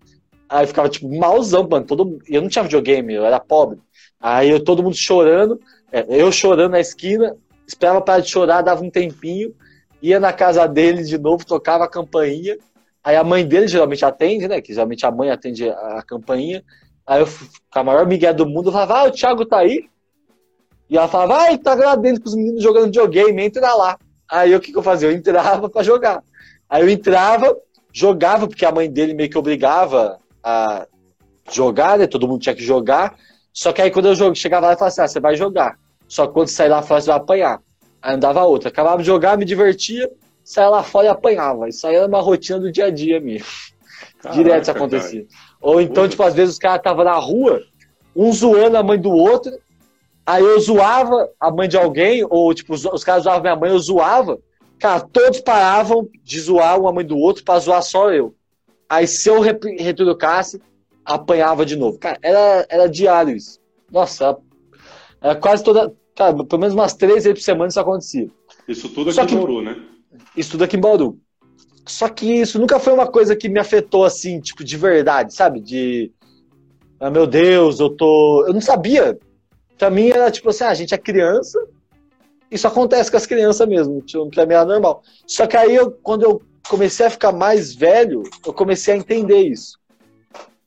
Aí ficava, tipo, malzão, mano. Todo, eu não tinha videogame, eu era pobre. Aí eu, todo mundo chorando, é, eu chorando na esquina, esperava parar de chorar, dava um tempinho, ia na casa dele de novo, tocava a campainha, Aí a mãe dele geralmente atende, né? Que geralmente a mãe atende a campainha. Aí eu, com a maior migué do mundo, falava, ah, o Thiago tá aí. E ela falava, ah, ele tá lá dentro com os meninos jogando videogame, entra lá. Aí o que, que eu fazia? Eu entrava para jogar. Aí eu entrava, jogava, porque a mãe dele meio que obrigava a jogar, né? Todo mundo tinha que jogar. Só que aí quando eu chegava lá, eu falava assim, ah, você vai jogar. Só que quando sair lá fora, você vai apanhar. Aí andava outra. Acabava de jogar, me divertia saia lá fora e apanhava. Isso aí era uma rotina do dia a dia mesmo. Caraca, Direto isso acontecia. Cara. Ou então, tipo, às vezes os caras estavam na rua, um zoando a mãe do outro, aí eu zoava a mãe de alguém, ou tipo, os, os caras zoavam minha mãe, eu zoava, Cara, todos paravam de zoar uma mãe do outro pra zoar só eu. Aí se eu retrucasse, apanhava de novo. Cara, era, era diário isso. Nossa, era, era quase toda. Cara, pelo menos umas três vezes por semana isso acontecia. Isso tudo aqui Só em Bauru, né? Isso tudo aqui em Bauru. Só que isso nunca foi uma coisa que me afetou assim, tipo, de verdade, sabe? De. Ah, meu Deus, eu tô. Eu não sabia. Pra mim era tipo assim, ah, a gente é criança, isso acontece com as crianças mesmo, tipo, pra mim era normal. Só que aí, eu, quando eu comecei a ficar mais velho, eu comecei a entender isso.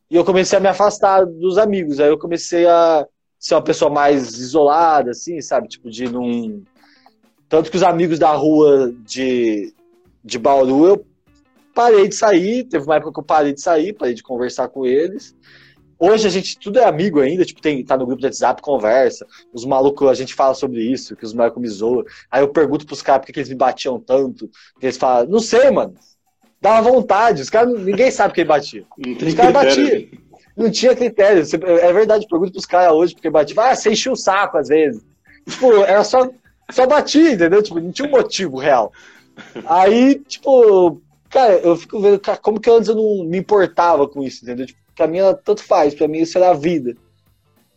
E eu comecei a me afastar dos amigos. Aí eu comecei a ser uma pessoa mais isolada, assim, sabe? Tipo, de não. Tanto que os amigos da rua de, de Bauru, eu parei de sair. Teve uma época que eu parei de sair, parei de conversar com eles. Hoje a gente tudo é amigo ainda, tipo, tem, tá no grupo de WhatsApp, conversa. Os malucos, a gente fala sobre isso, que os malucos me zoam. Aí eu pergunto pros caras por que eles me batiam tanto. Eles falam, não sei, mano. Dava vontade. Os caras, ninguém sabe quem batia. Os caras batiam. Não tinha critério. É verdade, pergunto pros caras hoje porque batia. Ah, você enchia o saco às vezes. Tipo, era só, só batia, entendeu? Tipo, não tinha um motivo real. Aí, tipo, cara, eu fico vendo, cara, como que antes eu não me importava com isso, entendeu? Tipo, pra mim, ela tanto faz, pra mim isso era a vida.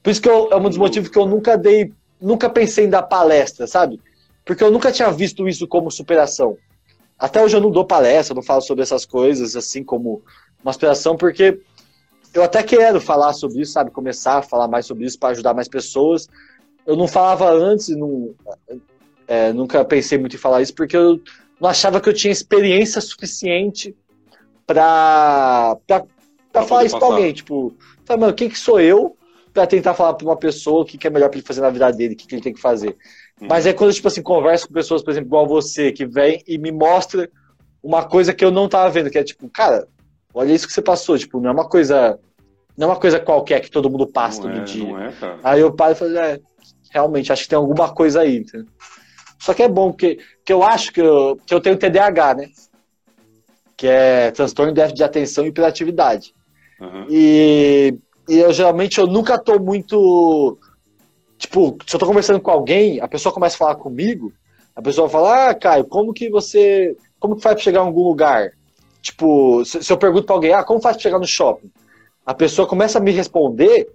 Por isso que eu, é um dos motivos que eu nunca dei, nunca pensei em dar palestra, sabe? Porque eu nunca tinha visto isso como superação. Até hoje eu não dou palestra, não falo sobre essas coisas assim como uma superação, porque eu até quero falar sobre isso, sabe? Começar a falar mais sobre isso para ajudar mais pessoas. Eu não falava antes, não, é, nunca pensei muito em falar isso, porque eu não achava que eu tinha experiência suficiente para falar isso para alguém, tipo, tá, mano, quem que sou eu para tentar falar para uma pessoa o que, que é melhor para ele fazer na vida dele, o que, que ele tem que fazer. Mas é quando, tipo assim, converso com pessoas, por exemplo, igual você, que vem e me mostra uma coisa que eu não tava vendo, que é tipo, cara, olha isso que você passou, tipo, não é uma coisa. Não é uma coisa qualquer que todo mundo passa não todo é, dia. É, aí eu paro e falo, é, realmente, acho que tem alguma coisa aí, entendeu? Só que é bom, porque, porque eu acho que eu, que eu tenho TDAH, né? Que é transtorno de déficit de atenção e hiperatividade. Uhum. E, e eu geralmente eu nunca tô muito. Tipo, se eu tô conversando com alguém, a pessoa começa a falar comigo, a pessoa fala, ah, Caio, como que você. Como que faz pra chegar em algum lugar? Tipo, se, se eu pergunto pra alguém, ah, como faz pra chegar no shopping? A pessoa começa a me responder,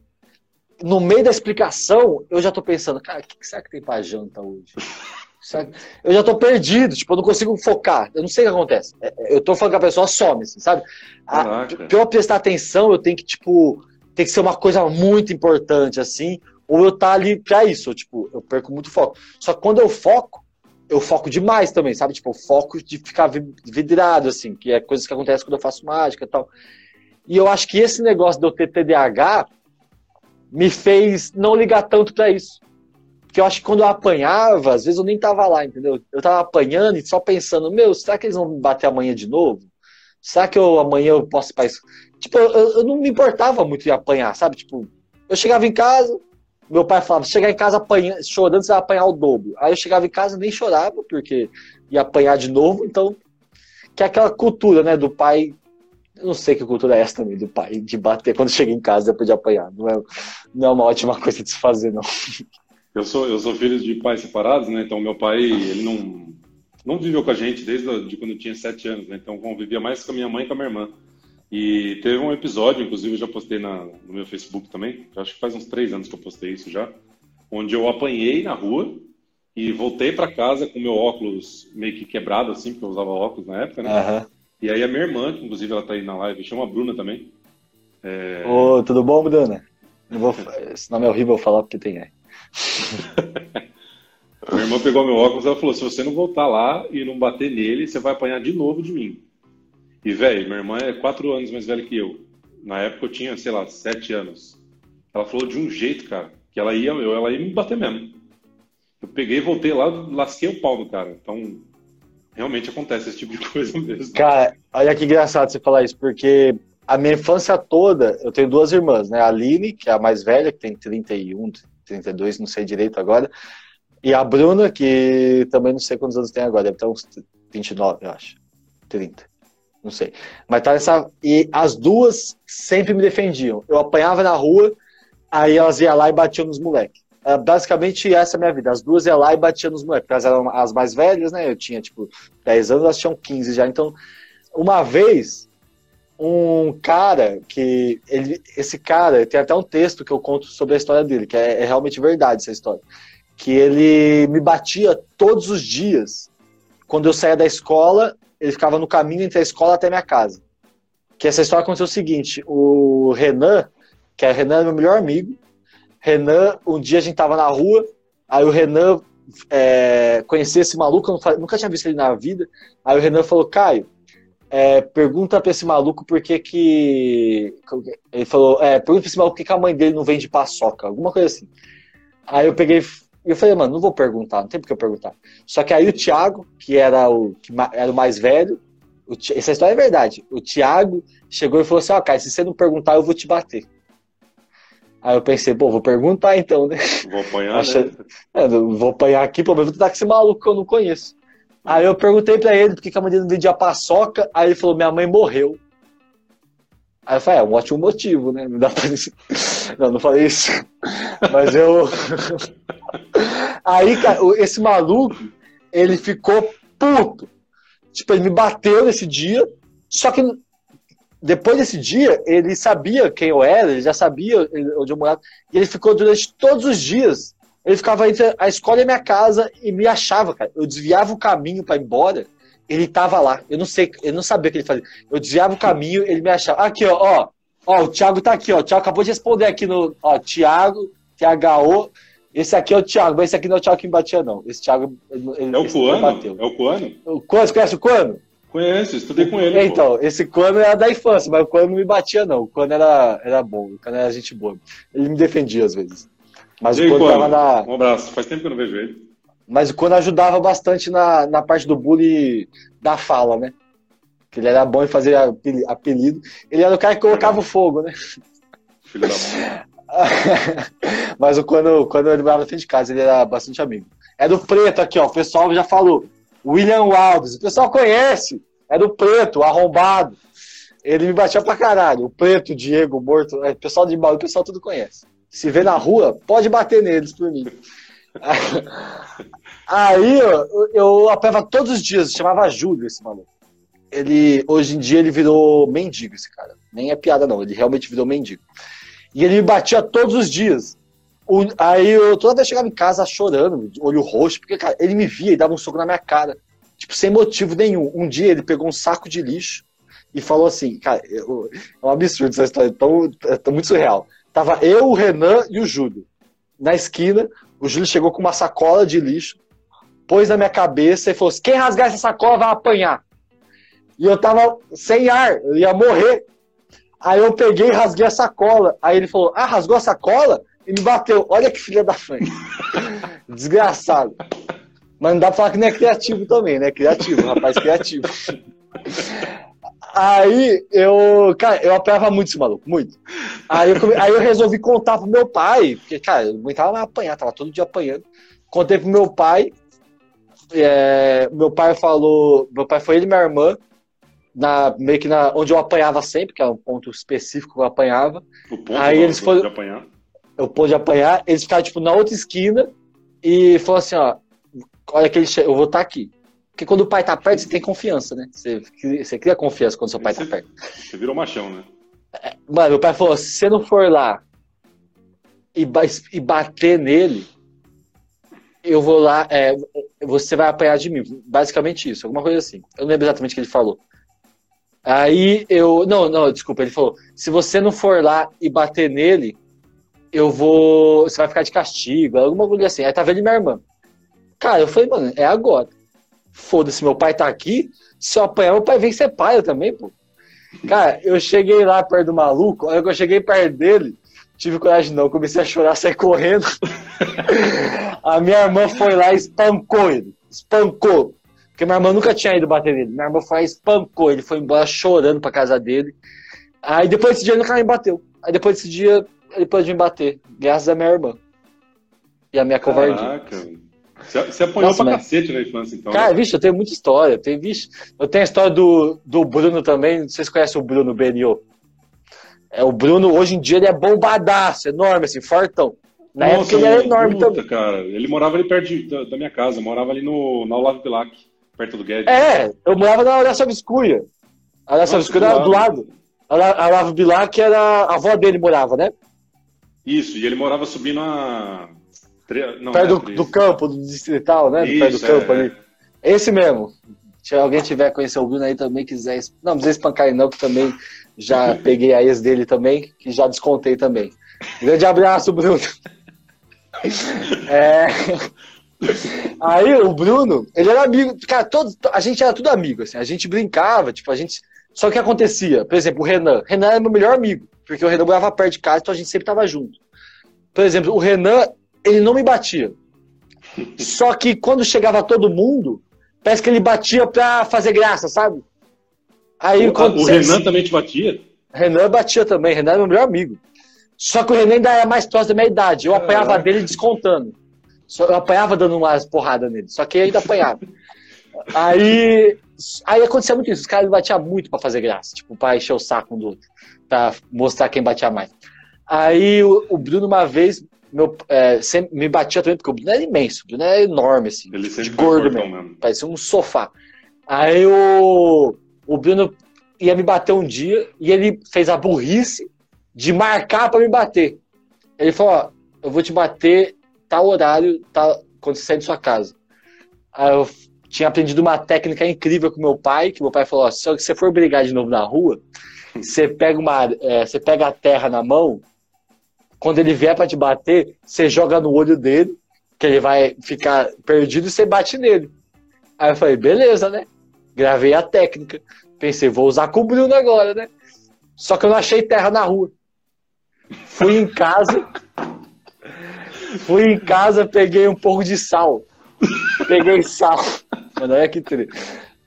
no meio da explicação, eu já tô pensando, cara, o que, que será que tem pra janta hoje? Eu já tô perdido, tipo, eu não consigo focar. Eu não sei o que acontece. É, é, eu tô falando que a pessoa some, assim, sabe? A, pra eu prestar atenção, eu tenho que, tipo, tem que ser uma coisa muito importante, assim, ou eu tá ali pra isso, eu, tipo, eu perco muito foco. Só que quando eu foco, eu foco demais também, sabe? Tipo, eu foco de ficar vidrado, assim, que é coisas que acontecem quando eu faço mágica e tal. E eu acho que esse negócio ter TDAH me fez não ligar tanto para isso. Porque eu acho que quando eu apanhava, às vezes eu nem tava lá, entendeu? Eu tava apanhando e só pensando, meu, será que eles vão me bater amanhã de novo? Será que eu, amanhã eu posso ir pra isso? Tipo, eu, eu não me importava muito em apanhar, sabe? Tipo, eu chegava em casa, meu pai falava, chegar em casa apanhando, chorando, você vai apanhar o dobro. Aí eu chegava em casa nem chorava, porque ia apanhar de novo, então. Que é aquela cultura, né, do pai. Eu não sei que cultura é essa também, do pai, de bater quando chega em casa depois de apanhar. Não é, não é uma ótima coisa de se fazer, não. Eu sou, eu sou filho de pais separados, né? Então meu pai, ele não, não viveu com a gente desde de quando eu tinha sete anos, né? Então convivia mais com a minha mãe e com a minha irmã. E teve um episódio, inclusive eu já postei na, no meu Facebook também, acho que faz uns três anos que eu postei isso já, onde eu apanhei na rua e voltei para casa com meu óculos meio que quebrado, assim, porque eu usava óculos na época, né? Uhum. E aí a minha irmã, que inclusive ela tá aí na live, chama Bruna também. É... Ô, tudo bom, Bruna? Não vou... Esse nome é horrível falar porque tem aí. Minha irmã pegou meu óculos e ela falou: se você não voltar lá e não bater nele, você vai apanhar de novo de mim. E, velho, minha irmã é quatro anos mais velha que eu. Na época eu tinha, sei lá, sete anos. Ela falou de um jeito, cara, que ela ia, eu, ela ia me bater mesmo. Eu peguei voltei lá, lasquei o pau do cara. Então, realmente acontece esse tipo de coisa mesmo. Cara, olha que engraçado você falar isso, porque a minha infância toda, eu tenho duas irmãs, né? A Aline, que é a mais velha, que tem 31, 32, não sei direito agora. E a Bruna, que também não sei quantos anos tem agora, deve ter uns 29, eu acho. 30. Não sei. Mas tá nessa. E as duas sempre me defendiam. Eu apanhava na rua, aí elas iam lá e batiam nos moleques. é, basicamente essa é a minha vida. As duas ia lá e batia nos moleques, elas eram as mais velhas, né? Eu tinha, tipo, 10 anos, elas tinham 15 já. Então, uma vez, um cara que. Ele, esse cara, tem até um texto que eu conto sobre a história dele, que é, é realmente verdade essa história. Que ele me batia todos os dias. Quando eu saía da escola, ele ficava no caminho entre a escola até minha casa. Que essa história aconteceu o seguinte: o Renan, que é o Renan é meu melhor amigo, Renan, um dia a gente tava na rua, aí o Renan é, conhecia esse maluco, eu nunca tinha visto ele na vida. Aí o Renan falou: Caio, é, pergunta pra esse maluco por que que. Ele falou: é, pergunta pra esse maluco por que, que a mãe dele não vende paçoca, alguma coisa assim. Aí eu peguei eu falei, mano, não vou perguntar, não tem porque eu perguntar. Só que aí o Thiago, que era o, que era o mais velho, o, essa história é verdade. O Thiago chegou e falou assim: Ó, oh, Caio, se você não perguntar, eu vou te bater. Aí eu pensei, pô, vou perguntar então, né? Vou apanhar, Acha... né? É, vou apanhar aqui, pelo menos vou tentar com esse maluco que eu não conheço. Aí eu perguntei pra ele por que a mãe dele não vendia paçoca, aí ele falou, minha mãe morreu. Aí eu falei, é um ótimo motivo, né? Não dá pra Não, não falei isso. Mas eu. Aí, cara, esse maluco, ele ficou puto. Tipo, ele me bateu nesse dia, só que depois desse dia, ele sabia quem eu era, ele já sabia onde eu morava, e ele ficou durante todos os dias. Ele ficava entre a escola e a minha casa e me achava, cara. Eu desviava o caminho para ir embora, ele tava lá. Eu não sei, eu não sabia o que ele fazia. Eu desviava o caminho, ele me achava. Aqui, ó, ó, ó, o Thiago tá aqui, ó. O Thiago acabou de responder aqui no, ó, Thiago, THO. Esse aqui é o Thiago, mas esse aqui não é o Thiago que me batia, não. Esse Thiago. Ele, é o Coano? É o Coano? O Coano, você conhece o Coano? Conheço, estudei com ele. Então, pô. esse Quano era da infância, mas o Quano não me batia, não. O Quano era, era bom, o Quano era gente boa. Ele me defendia às vezes. Mas o Quano tava na. Um abraço, faz tempo que eu não vejo ele. Mas o Quano ajudava bastante na, na parte do bullying da fala, né? Que ele era bom em fazer apelido. Ele era o cara que colocava o fogo, né? Filho da mãe. Mas o quando, quando ele morava na frente de casa, ele era bastante amigo. É do preto aqui, ó. O pessoal já falou. William Waldes. O pessoal conhece. É do preto, arrombado. Ele me batia pra caralho. O preto, Diego, morto. O é, pessoal de Baú, o pessoal tudo conhece. Se vê na rua, pode bater neles por mim. Aí eu, eu apanhava todos os dias, chamava Júlio esse maluco. Ele, hoje em dia ele virou mendigo, esse cara. Nem é piada, não. Ele realmente virou mendigo. E ele me batia todos os dias. O, aí eu toda vez chegava em casa chorando, olho roxo, porque, cara, ele me via e dava um soco na minha cara. Tipo, sem motivo nenhum. Um dia ele pegou um saco de lixo e falou assim, cara, eu, é um absurdo essa história, é tão, é tão muito surreal. Tava eu, o Renan e o Júlio. Na esquina, o Júlio chegou com uma sacola de lixo, pôs na minha cabeça e falou assim, quem rasgar essa sacola vai apanhar. E eu tava sem ar, eu ia morrer. Aí eu peguei e rasguei a sacola. Aí ele falou, ah, rasgou a sacola? e me bateu. Olha que filha da frente. Desgraçado. Mas não dá pra falar que não é criativo também, né? Criativo, rapaz criativo. Aí eu, cara, eu apanhava muito esse maluco, muito. Aí eu, aí eu resolvi contar pro meu pai, porque, cara, eu aguentava apanhar, tava todo dia apanhando. Contei pro meu pai, é, meu pai falou, meu pai foi ele e minha irmã, na, meio que na, onde eu apanhava sempre, que é um ponto específico que eu apanhava. O ponto aí eles foram, apanhar? eu pude apanhar, eles ficaram, tipo, na outra esquina e falou assim, ó, olha que ele eu vou estar tá aqui. Porque quando o pai tá perto, você tem confiança, né? Você, você cria confiança quando seu pai você, tá perto. Você virou machão, né? É, mano, meu pai falou, se você não for lá e, e bater nele, eu vou lá, é, você vai apanhar de mim. Basicamente isso, alguma coisa assim. Eu não lembro exatamente o que ele falou. Aí eu. Não, não, desculpa, ele falou: se você não for lá e bater nele, eu vou. Você vai ficar de castigo, alguma coisa assim. Aí tá vendo minha irmã. Cara, eu falei, mano, é agora. Foda-se, meu pai tá aqui. Se eu apanhar, meu pai vem ser pai também, pô. Cara, eu cheguei lá perto do maluco, aí que eu cheguei perto dele, tive coragem não, comecei a chorar, saí correndo. a minha irmã foi lá e espancou ele. Espancou. Porque minha irmã nunca tinha ido bater nele. Minha irmã foi lá e espancou. Ele foi embora chorando pra casa dele. Aí depois desse dia ele nunca me bateu. Aí depois desse dia ele pode me bater, graças à minha irmã. E a minha covardia. Caraca, você apanhou Nossa, pra mas... cacete na infância, então. Cara, né? vixe, eu tenho muita história. Eu tenho, vixe, eu tenho a história do, do Bruno também. Vocês conhecem o Bruno Benio? É, o Bruno, hoje em dia, ele é bombadaço, enorme, assim, fortão. Na Nossa, época ele era enorme puta, também. cara. Ele morava ali perto de, da, da, minha casa, morava ali no, na Olavo Bilac, perto do Guedes. É, eu morava na Horácio Viscuia. A Horácio Viscuia era do lado. A Olavo Bilac era. A avó dele morava, né? Isso, e ele morava subindo a. Não, perto do, do, campo, do distrital, né? Isso, perto do campo é, ali. Esse mesmo. Se alguém tiver conhecer o Bruno aí também quiser. Não, não precisa espancar ele, não, que também já peguei a ex dele também, que já descontei também. Grande abraço, Bruno. É... Aí o Bruno, ele era amigo, cara, todos, a gente era tudo amigo, assim, a gente brincava, tipo, a gente. Só que acontecia? Por exemplo, o Renan. Renan era meu melhor amigo, porque o Renan morava perto de casa, então a gente sempre tava junto. Por exemplo, o Renan, ele não me batia. Só que quando chegava todo mundo, parece que ele batia pra fazer graça, sabe? Aí, o, quando, o Renan assim, também te batia? Renan batia também, Renan era meu melhor amigo. Só que o Renan ainda era mais próximo da minha idade. Eu apanhava dele descontando. Eu apanhava dando umas porradas nele. Só que ele ainda apanhava. aí, aí acontecia muito isso. Os caras batiam muito pra fazer graça. Tipo, pra encher o saco um do outro. Pra mostrar quem batia mais. Aí o, o Bruno, uma vez, meu, é, sempre me batia também, porque o Bruno era imenso. O Bruno era enorme, assim. Ele de gordo mesmo. mesmo. Parecia um sofá. Aí o, o Bruno ia me bater um dia e ele fez a burrice de marcar para me bater. Ele falou: ó, eu vou te bater tal horário, tal, quando você sair de sua casa. Aí eu tinha aprendido uma técnica incrível com meu pai, que meu pai falou: ó, se você for brigar de novo na rua, você pega uma, é, você pega a terra na mão, quando ele vier para te bater, você joga no olho dele, que ele vai ficar perdido e você bate nele. Aí eu falei: beleza, né? Gravei a técnica. Pensei, vou usar com o Bruno agora, né? Só que eu não achei terra na rua. Fui em casa. fui em casa, peguei um pouco de sal. Peguei sal. Mano, olha que triste.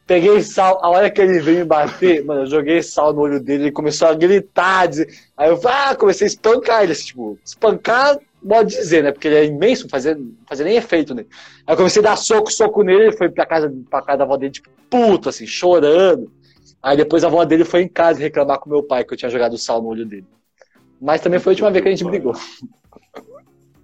Peguei sal, a hora que ele veio me bater, mano, eu joguei sal no olho dele, ele começou a gritar, dizer, aí eu ah, comecei a espancar ele, assim, tipo, espancar, pode dizer, né, porque ele é imenso, não fazia, fazia nem efeito nele. Aí eu comecei a dar soco, soco nele, ele foi pra casa, pra casa da avó dele, tipo, puto, assim, chorando. Aí depois a avó dele foi em casa reclamar com meu pai que eu tinha jogado sal no olho dele. Mas também foi a última vez que a gente brigou.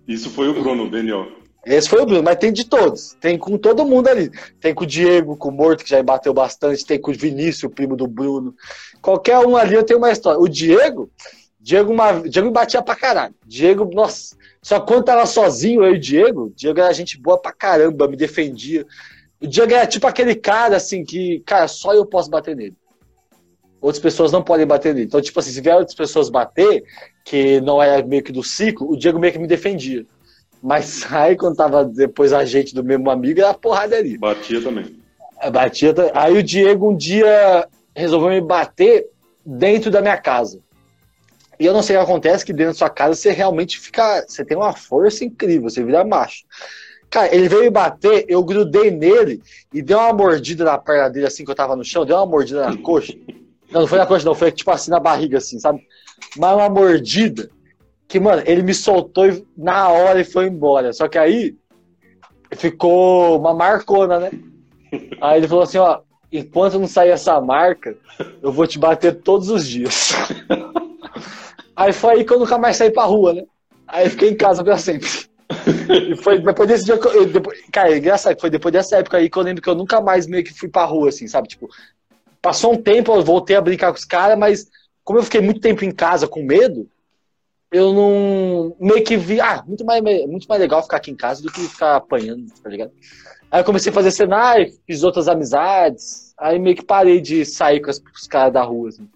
Isso foi o Bruno, Daniel. Esse foi o Bruno, mas tem de todos. Tem com todo mundo ali. Tem com o Diego, com o Morto, que já bateu bastante. Tem com o Vinícius, o primo do Bruno. Qualquer um ali eu tenho uma história. O Diego, Diego, uma, Diego me batia pra caralho. Diego, nossa. Só quando tava sozinho, eu e o Diego, Diego era gente boa pra caramba, me defendia. O Diego era tipo aquele cara, assim, que, cara, só eu posso bater nele outras pessoas não podem bater nele. Então, tipo assim, se vier outras pessoas bater, que não é meio que do ciclo, o Diego meio que me defendia. Mas aí, quando tava depois a gente do mesmo amigo, era porrada ali. Batia também. É, batia Aí o Diego um dia resolveu me bater dentro da minha casa. E eu não sei o que acontece, que dentro da sua casa você realmente fica. Você tem uma força incrível, você vira macho. Cara, ele veio me bater, eu grudei nele e dei uma mordida na perna dele assim que eu tava no chão, deu uma mordida na coxa. Não, não foi na coxa, não, foi tipo assim na barriga, assim, sabe? Mas uma mordida que, mano, ele me soltou na hora e foi embora. Só que aí ficou uma marcona, né? Aí ele falou assim, ó, enquanto não sair essa marca, eu vou te bater todos os dias. aí foi aí que eu nunca mais saí pra rua, né? Aí fiquei em casa pra sempre. E foi depois desse dia que eu, depois, cara, é engraçado, foi depois dessa época aí que eu lembro que eu nunca mais meio que fui pra rua, assim, sabe? Tipo, Passou um tempo, eu voltei a brincar com os caras, mas como eu fiquei muito tempo em casa com medo, eu não. meio que vi. Ah, muito mais, muito mais legal ficar aqui em casa do que ficar apanhando, tá ligado? Aí eu comecei a fazer cenário, fiz outras amizades, aí meio que parei de sair com os, os caras da rua. Assim.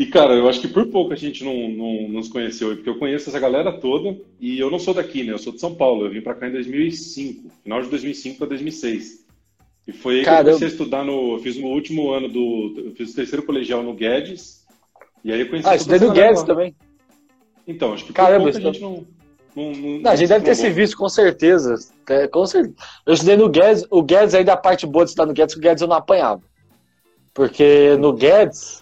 E, cara, eu acho que por pouco a gente não, não, nos conheceu, porque eu conheço essa galera toda e eu não sou daqui, né? Eu sou de São Paulo. Eu vim pra cá em 2005, final de 2005 para 2006. E foi aí que eu comecei a estudar no. Eu fiz o último ano do. Eu fiz o terceiro colegial no Guedes. E aí eu conheci. Ah, estudei no Guedes lá. também. Então, acho que por Caramba, a gente não. Não, não, não, a gente deve ter se visto, com certeza. É, com certeza. Eu estudei no Guedes, o Guedes ainda a parte boa de estudar no Guedes, o Guedes eu não apanhava. Porque no Guedes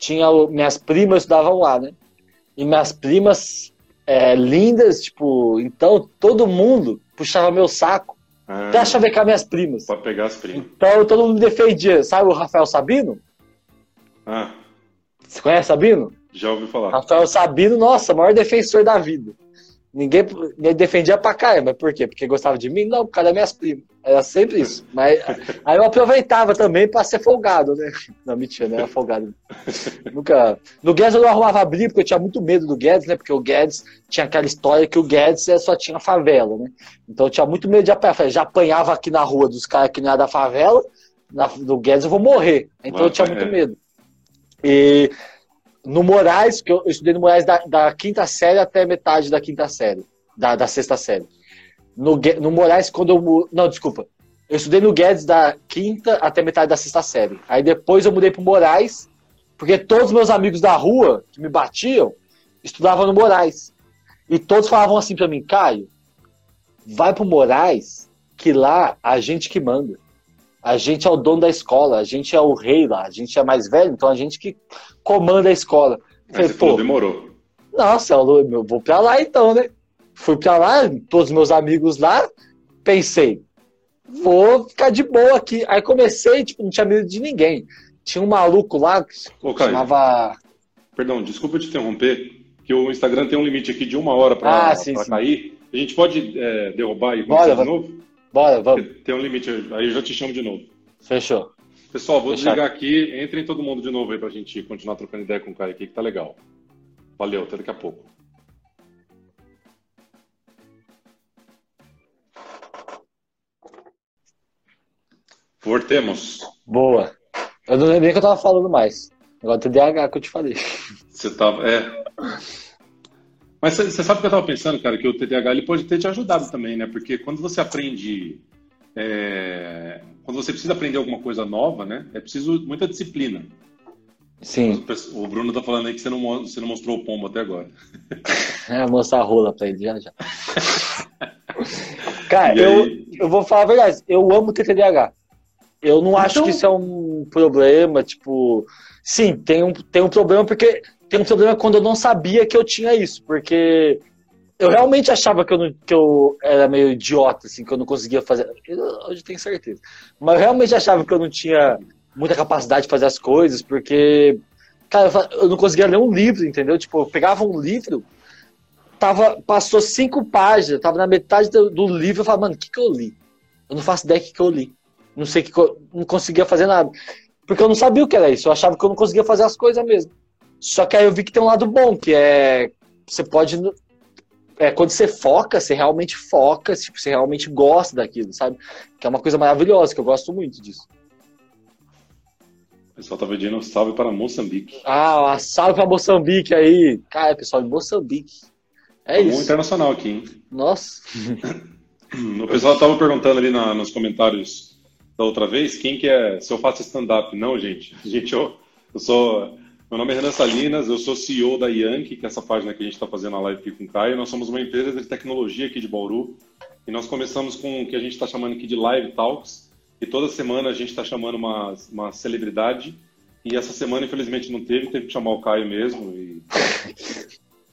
tinha minhas primas estudavam lá, né? E minhas primas é, lindas, tipo, então todo mundo puxava meu saco ah, até chavecar minhas primas. Pra pegar as primas. Então todo mundo defendia. Sabe o Rafael Sabino? Ah. Você conhece Sabino? Já ouvi falar. Rafael Sabino, nossa, maior defensor da vida. Ninguém me defendia pra caramba. Por quê? Porque gostava de mim? Não, por causa das minhas primas. Era sempre isso. Mas aí eu aproveitava também pra ser folgado, né? Não, mentira, não era folgado. Nunca. No Guedes eu não arrumava briga, porque eu tinha muito medo do Guedes, né? Porque o Guedes tinha aquela história que o Guedes é, só tinha favela, né? Então eu tinha muito medo de apanhar. Já apanhava aqui na rua dos caras que não era da favela. Na, do Guedes eu vou morrer. Então eu tinha muito medo. E no Moraes, que eu, eu estudei no Moraes da, da, quinta série até metade da quinta série, da, da sexta série. No, no Moraes, quando eu. Não, desculpa. Eu estudei no Guedes da quinta até metade da sexta série. Aí depois eu mudei pro Moraes, porque todos os meus amigos da rua que me batiam estudavam no Moraes. E todos falavam assim para mim, Caio, vai pro Moraes, que lá a gente que manda. A gente é o dono da escola, a gente é o rei lá, a gente é mais velho, então a gente que comanda a escola. Falei, você pô, demorou. Nossa, eu, vou pra lá então, né? Fui pra lá, todos os meus amigos lá, pensei, vou ficar de boa aqui. Aí comecei, tipo, não tinha medo de ninguém. Tinha um maluco lá que Ô, Caio, chamava. Perdão, desculpa te interromper, que o Instagram tem um limite aqui de uma hora para ah, cair. A gente pode é, derrubar e começar de novo? Bora, vamos. Tem um limite, aí eu já te chamo de novo. Fechou. Pessoal, vou Fechado. desligar aqui. Entrem todo mundo de novo aí pra gente continuar trocando ideia com o Caio aqui, que tá legal. Valeu, até daqui a pouco. Voltemos. Boa. Eu não lembrei que eu tava falando mais. Agora TDAH que eu te falei. Você tava. É. Mas você sabe o que eu estava pensando, cara, que o TDAH ele pode ter te ajudado também, né? Porque quando você aprende. É... Quando você precisa aprender alguma coisa nova, né? É preciso muita disciplina. Sim. O Bruno tá falando aí que você não, você não mostrou o pombo até agora. É, mostrar a rola pra ele já já. Cara, eu, eu vou falar a verdade, eu amo TDAH. Eu não então... acho que isso é um problema, tipo. Sim, tem um, tem um problema porque tem um problema quando eu não sabia que eu tinha isso, porque eu realmente achava que eu, não, que eu era meio idiota, assim, que eu não conseguia fazer. Hoje tenho certeza. Mas eu realmente achava que eu não tinha muita capacidade de fazer as coisas, porque, cara, eu não conseguia ler um livro, entendeu? Tipo, eu pegava um livro, tava, passou cinco páginas, tava na metade do, do livro, eu falava, mano, o que, que eu li? Eu não faço ideia do que, que eu li. Não sei que, eu não conseguia fazer nada. Porque eu não sabia o que era isso, eu achava que eu não conseguia fazer as coisas mesmo. Só que aí eu vi que tem um lado bom, que é. Você pode. É, quando você foca, você realmente foca, tipo, você realmente gosta daquilo, sabe? Que é uma coisa maravilhosa, que eu gosto muito disso. O pessoal tá pedindo um salve para Moçambique. Ah, salve para Moçambique aí. Cara, pessoal de Moçambique. É tá isso. internacional aqui, hein? Nossa. o pessoal tava perguntando ali na, nos comentários da outra vez quem que é. Se eu faço stand-up. Não, gente. Gente, eu, eu sou meu nome é Renan Salinas, eu sou CEO da Yankee, que é essa página que a gente está fazendo a live aqui com o Caio. Nós somos uma empresa de tecnologia aqui de Bauru e nós começamos com o que a gente está chamando aqui de Live Talks. E toda semana a gente está chamando uma, uma celebridade. E essa semana, infelizmente, não teve, teve que chamar o Caio mesmo. E...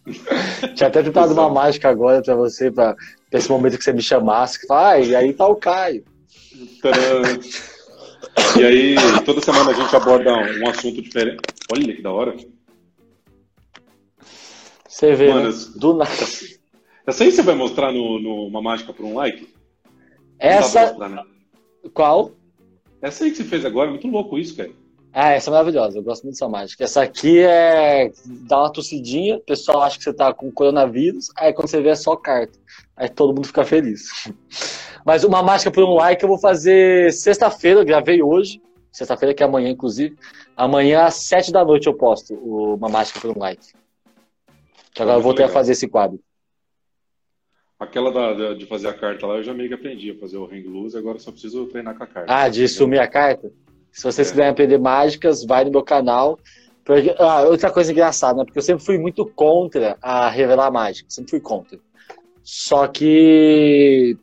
Tinha até tentado uma mágica agora para você, para esse momento que você me chamasse. Fala, ah, e aí tá o Caio. Tadã. E aí, toda semana a gente aborda um assunto diferente. Olha que da hora. Você vê, Mano, né? do nada. Essa aí você vai mostrar no, no uma mágica por um like? Essa. Mostrar, né? Qual? Essa aí que você fez agora, é muito louco isso, cara. Ah, essa é maravilhosa, eu gosto muito dessa mágica. Essa aqui é. dá uma tossidinha, o pessoal acha que você tá com coronavírus, aí quando você vê é só carta. Aí todo mundo fica feliz. Mas uma mágica por um like eu vou fazer sexta-feira, gravei hoje. Sexta-feira, que é amanhã, inclusive. Amanhã, às sete da noite, eu posto uma mágica por um like. Que agora eu voltei a fazer esse quadro. Aquela da, de fazer a carta lá, eu já meio que aprendi a fazer o hang loose, agora só preciso treinar com a carta. Ah, de sumir a carta? Se vocês é. quiserem aprender mágicas, vai no meu canal. Porque, ah, outra coisa engraçada, né? Porque eu sempre fui muito contra a revelar mágica. Sempre fui contra. Só que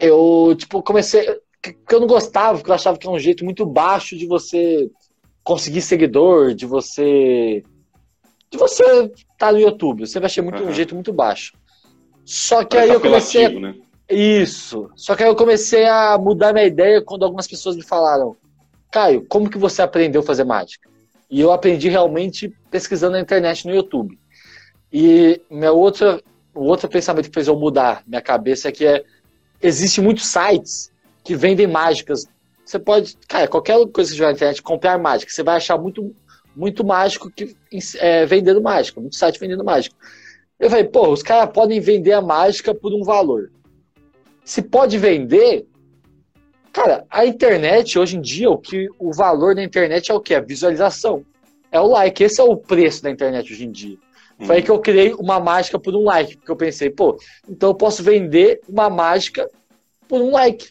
eu, tipo, comecei. Que eu não gostava, porque eu achava que é um jeito muito baixo de você conseguir seguidor, de você. De você estar tá no YouTube. Eu sempre achei muito, uhum. um jeito muito baixo. Só que Parece aí eu comecei. Né? Isso. Só que aí eu comecei a mudar minha ideia quando algumas pessoas me falaram: Caio, como que você aprendeu a fazer mágica? E eu aprendi realmente pesquisando na internet no YouTube. E minha outra o outro pensamento que fez eu mudar minha cabeça é que é, existe muitos sites que vendem mágicas. Você pode, cara, qualquer coisa que você vai na internet, comprar mágica, você vai achar muito, muito mágico que é, vendendo mágica, muito site vendendo mágica. Eu falei, pô, os caras podem vender a mágica por um valor. Se pode vender, cara, a internet hoje em dia, o que o valor da internet é o que? A visualização. É o like. Esse é o preço da internet hoje em dia. Foi aí que eu criei uma mágica por um like, porque eu pensei, pô, então eu posso vender uma mágica por um like.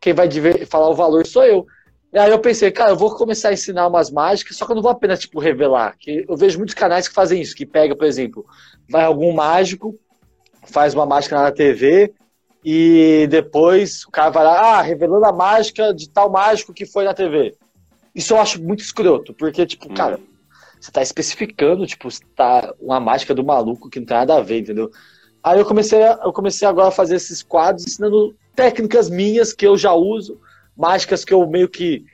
Quem vai falar o valor sou eu. E aí eu pensei, cara, eu vou começar a ensinar umas mágicas, só que eu não vou apenas, tipo, revelar. Que eu vejo muitos canais que fazem isso, que pega, por exemplo, vai algum mágico, faz uma mágica na TV, e depois o cara vai lá, ah, revelando a mágica de tal mágico que foi na TV. Isso eu acho muito escroto, porque, tipo, hum. cara, você tá especificando, tipo, tá uma mágica do maluco que não tem nada a ver, entendeu? Aí eu comecei, eu comecei agora a fazer esses quadros ensinando técnicas minhas que eu já uso, mágicas que eu meio que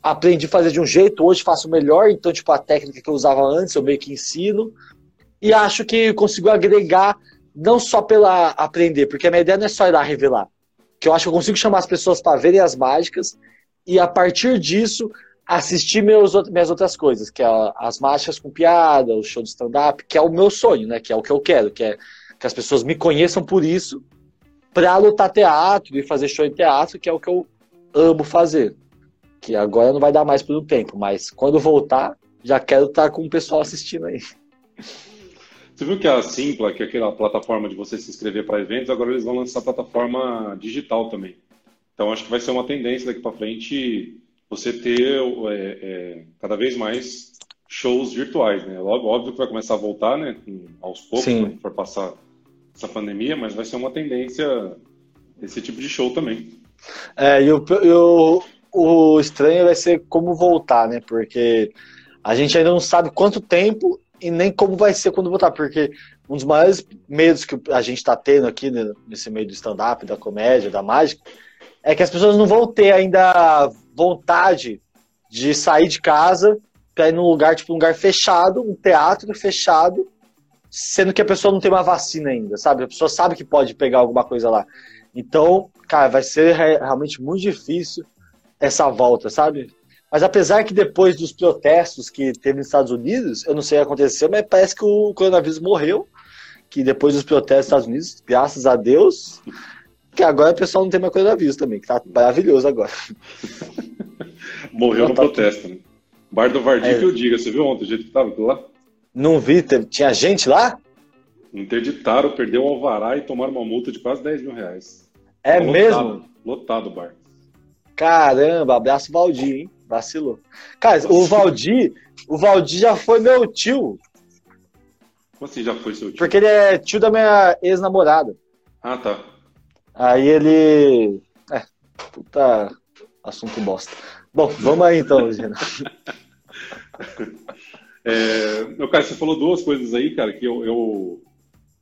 aprendi a fazer de um jeito, hoje faço melhor, então, tipo, a técnica que eu usava antes eu meio que ensino. E acho que consigo agregar, não só pela aprender, porque a minha ideia não é só ir lá revelar. Que eu acho que eu consigo chamar as pessoas para verem as mágicas e a partir disso assistir meus, minhas outras coisas, que é as marchas com piada, o show de stand-up, que é o meu sonho, né? Que é o que eu quero, que é que as pessoas me conheçam por isso, para lutar teatro e fazer show em teatro, que é o que eu amo fazer. Que agora não vai dar mais por um tempo, mas quando voltar, já quero estar com o pessoal assistindo aí. Você viu que a Simpla, que é aquela plataforma de você se inscrever para eventos, agora eles vão lançar a plataforma digital também. Então acho que vai ser uma tendência daqui para frente você ter é, é, cada vez mais shows virtuais, né? Óbvio que vai começar a voltar, né? Aos poucos, Sim. quando for passar essa pandemia, mas vai ser uma tendência esse tipo de show também. É, e o, o, o estranho vai ser como voltar, né? Porque a gente ainda não sabe quanto tempo e nem como vai ser quando voltar, porque um dos maiores medos que a gente está tendo aqui né, nesse meio do stand-up, da comédia, da mágica, é que as pessoas não vão ter ainda vontade de sair de casa para ir num lugar, tipo, um lugar fechado, um teatro fechado, sendo que a pessoa não tem uma vacina ainda, sabe? A pessoa sabe que pode pegar alguma coisa lá. Então, cara, vai ser realmente muito difícil essa volta, sabe? Mas apesar que depois dos protestos que teve nos Estados Unidos, eu não sei o que aconteceu, mas parece que o coronavírus morreu. Que depois dos protestos nos Estados Unidos, graças a Deus, que agora o pessoal não tem mais coronavírus também, que tá maravilhoso agora. Morreu no tá protesto, né? Bar do Vardy é. que eu diga, você viu ontem o jeito que tava aquilo lá? Não vi, tinha gente lá? Interditaram, perdeu o alvará e tomaram uma multa de quase 10 mil reais. É lotado, mesmo? Lotado o bar. Caramba, abraço Valdir, hein? Vacilou. Cara, o Valdir, o Valdir já foi meu tio. Como assim já foi seu tio? Porque ele é tio da minha ex-namorada. Ah, tá. Aí ele. É, puta assunto bosta. Bom, vamos aí então, Gina. é, meu cara, você falou duas coisas aí, cara, que eu, eu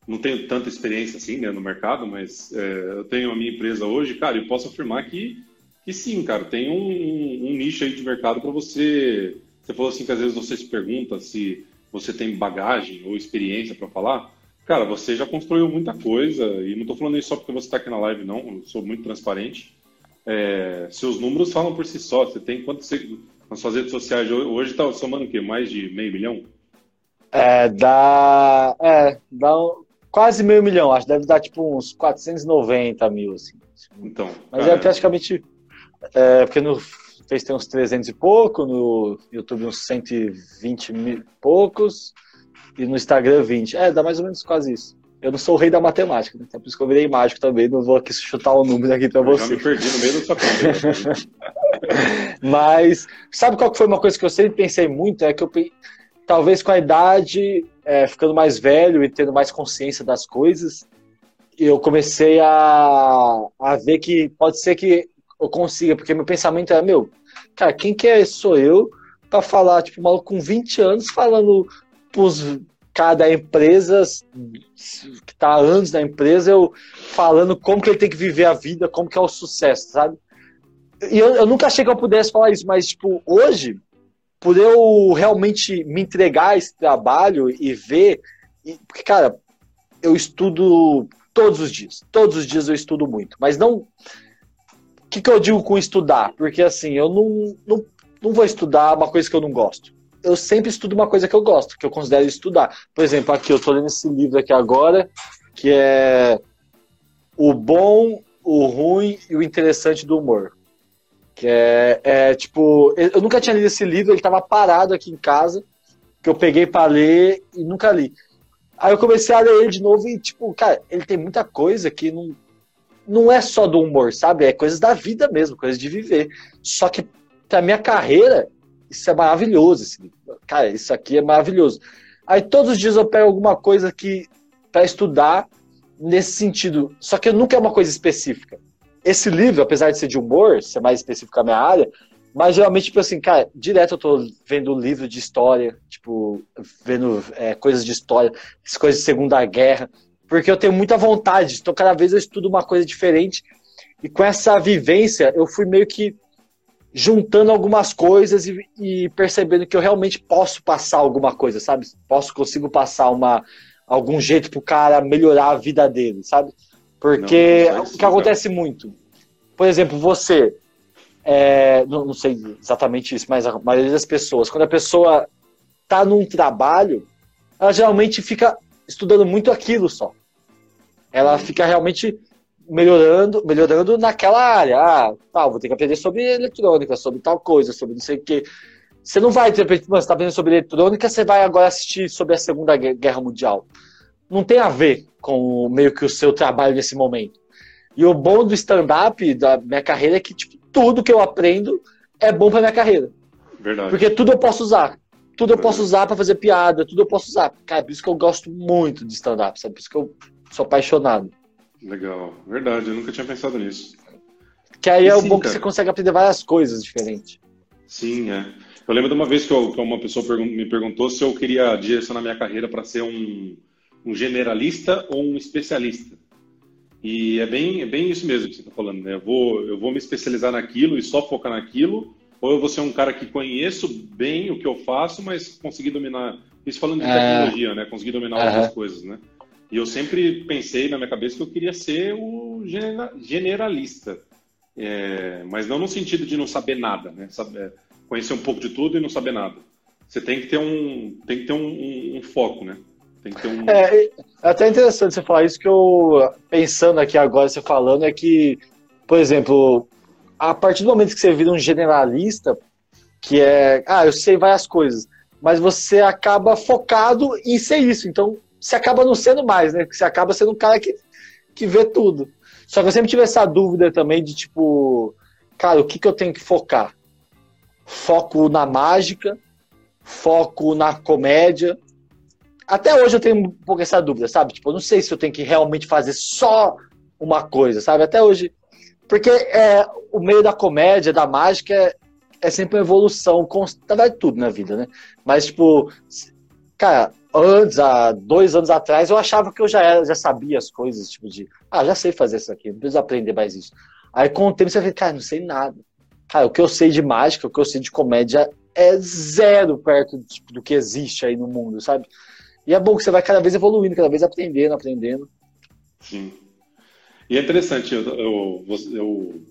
não tenho tanta experiência assim né, no mercado, mas é, eu tenho a minha empresa hoje, cara, e posso afirmar que, que sim, cara, tem um, um nicho aí de mercado para você. Você falou assim que às vezes você se pergunta se você tem bagagem ou experiência para falar. Cara, você já construiu muita coisa, e não estou falando isso só porque você está aqui na live, não, eu sou muito transparente. É, seus números falam por si só. Você tem quanto você, nas suas redes sociais hoje está somando o quê? Mais de meio milhão? É, dá. É, dá quase meio milhão, acho. Deve dar tipo uns 490 mil, assim. Então. Mas cara... é praticamente. É, porque no Face tem uns 300 e pouco, no YouTube uns 120 mil poucos e no Instagram 20. É, dá mais ou menos quase isso. Eu não sou o rei da matemática, né? Então por isso que eu virei mágico também, não vou aqui chutar o um número aqui pra você. Eu já me perdi no meio da sua. Mas, sabe qual que foi uma coisa que eu sempre pensei muito? É que eu talvez com a idade, é, ficando mais velho e tendo mais consciência das coisas, eu comecei a, a ver que pode ser que eu consiga, porque meu pensamento era, meu, cara, quem que é sou eu para falar, tipo, maluco com 20 anos falando pros cada empresa que há anos na empresa, eu falando como que ele tem que viver a vida, como que é o sucesso, sabe? E eu, eu nunca achei que eu pudesse falar isso, mas, tipo, hoje, por eu realmente me entregar a esse trabalho e ver. E, porque, cara, eu estudo todos os dias. Todos os dias eu estudo muito. Mas não. O que, que eu digo com estudar? Porque assim, eu não, não, não vou estudar uma coisa que eu não gosto. Eu sempre estudo uma coisa que eu gosto, que eu considero estudar. Por exemplo, aqui eu estou lendo esse livro aqui agora, que é O Bom, o Ruim e o Interessante do Humor. Que é, é tipo. Eu nunca tinha lido esse livro, ele estava parado aqui em casa, que eu peguei para ler e nunca li. Aí eu comecei a ler ele de novo e, tipo, cara, ele tem muita coisa que não, não é só do humor, sabe? É coisas da vida mesmo, coisas de viver. Só que pra minha carreira, isso é maravilhoso. Assim. Cara, isso aqui é maravilhoso. Aí todos os dias eu pego alguma coisa que para estudar nesse sentido. Só que nunca é uma coisa específica. Esse livro, apesar de ser de humor, ser mais específico a minha área, mas geralmente, tipo assim, cara, direto eu tô vendo livro de história, tipo, vendo é, coisas de história, coisas de Segunda Guerra, porque eu tenho muita vontade, então cada vez eu estudo uma coisa diferente, e com essa vivência eu fui meio que juntando algumas coisas e, e percebendo que eu realmente posso passar alguma coisa, sabe? Posso, consigo passar uma, algum jeito pro cara melhorar a vida dele, sabe? Porque não, não o que acontece muito, por exemplo, você, é, não, não, sei exatamente isso, mas a maioria das pessoas, quando a pessoa está num trabalho, ela geralmente fica estudando muito aquilo só. Ela fica realmente melhorando, melhorando naquela área. Ah, tá, vou ter que aprender sobre eletrônica, sobre tal coisa, sobre não sei o quê. Você não vai, de repente, você está aprendendo sobre eletrônica, você vai agora assistir sobre a Segunda Guerra Mundial. Não tem a ver com meio que o seu trabalho nesse momento. E o bom do stand-up, da minha carreira, é que tipo, tudo que eu aprendo é bom para minha carreira. Verdade. Porque tudo eu posso usar. Tudo eu posso usar para fazer piada, tudo eu posso usar. Cara, por isso que eu gosto muito de stand-up, sabe? Por isso que eu sou apaixonado. Legal, verdade, eu nunca tinha pensado nisso. Que aí e é sim, o bom cara. que você consegue aprender várias coisas diferentes. Sim, é. Eu lembro de uma vez que, eu, que uma pessoa me perguntou se eu queria direcionar minha carreira para ser um, um generalista ou um especialista. E é bem, é bem isso mesmo que você está falando, né? Eu vou, eu vou me especializar naquilo e só focar naquilo, ou eu vou ser um cara que conheço bem o que eu faço, mas conseguir dominar. Isso falando de é... tecnologia, né? Conseguir dominar uhum. outras coisas, né? E eu sempre pensei na minha cabeça que eu queria ser o generalista, é, mas não no sentido de não saber nada, né? Saber, conhecer um pouco de tudo e não saber nada. Você tem que ter um, tem que ter um, um, um foco, né? Tem que ter um. É, é até interessante você falar isso que eu, pensando aqui agora, você falando, é que, por exemplo, a partir do momento que você vira um generalista, que é, ah, eu sei várias coisas, mas você acaba focado em ser isso. Então, você acaba não sendo mais, né? Você acaba sendo um cara que, que vê tudo. Só que eu sempre tive essa dúvida também de tipo, cara, o que, que eu tenho que focar? Foco na mágica, foco na comédia, até hoje eu tenho um pouco essa dúvida, sabe? Tipo, eu não sei se eu tenho que realmente fazer só uma coisa, sabe? Até hoje. Porque é, o meio da comédia, da mágica, é, é sempre uma evolução constante de tudo na vida, né? Mas, tipo, cara, antes, há dois anos atrás, eu achava que eu já, era, já sabia as coisas, tipo, de, ah, já sei fazer isso aqui, não preciso aprender mais isso. Aí com o tempo você fica, cara, não sei nada. Cara, o que eu sei de mágica, o que eu sei de comédia é zero perto tipo, do que existe aí no mundo, sabe? E é bom que você vai cada vez evoluindo, cada vez aprendendo, aprendendo. Sim. E é interessante, eu, eu, eu,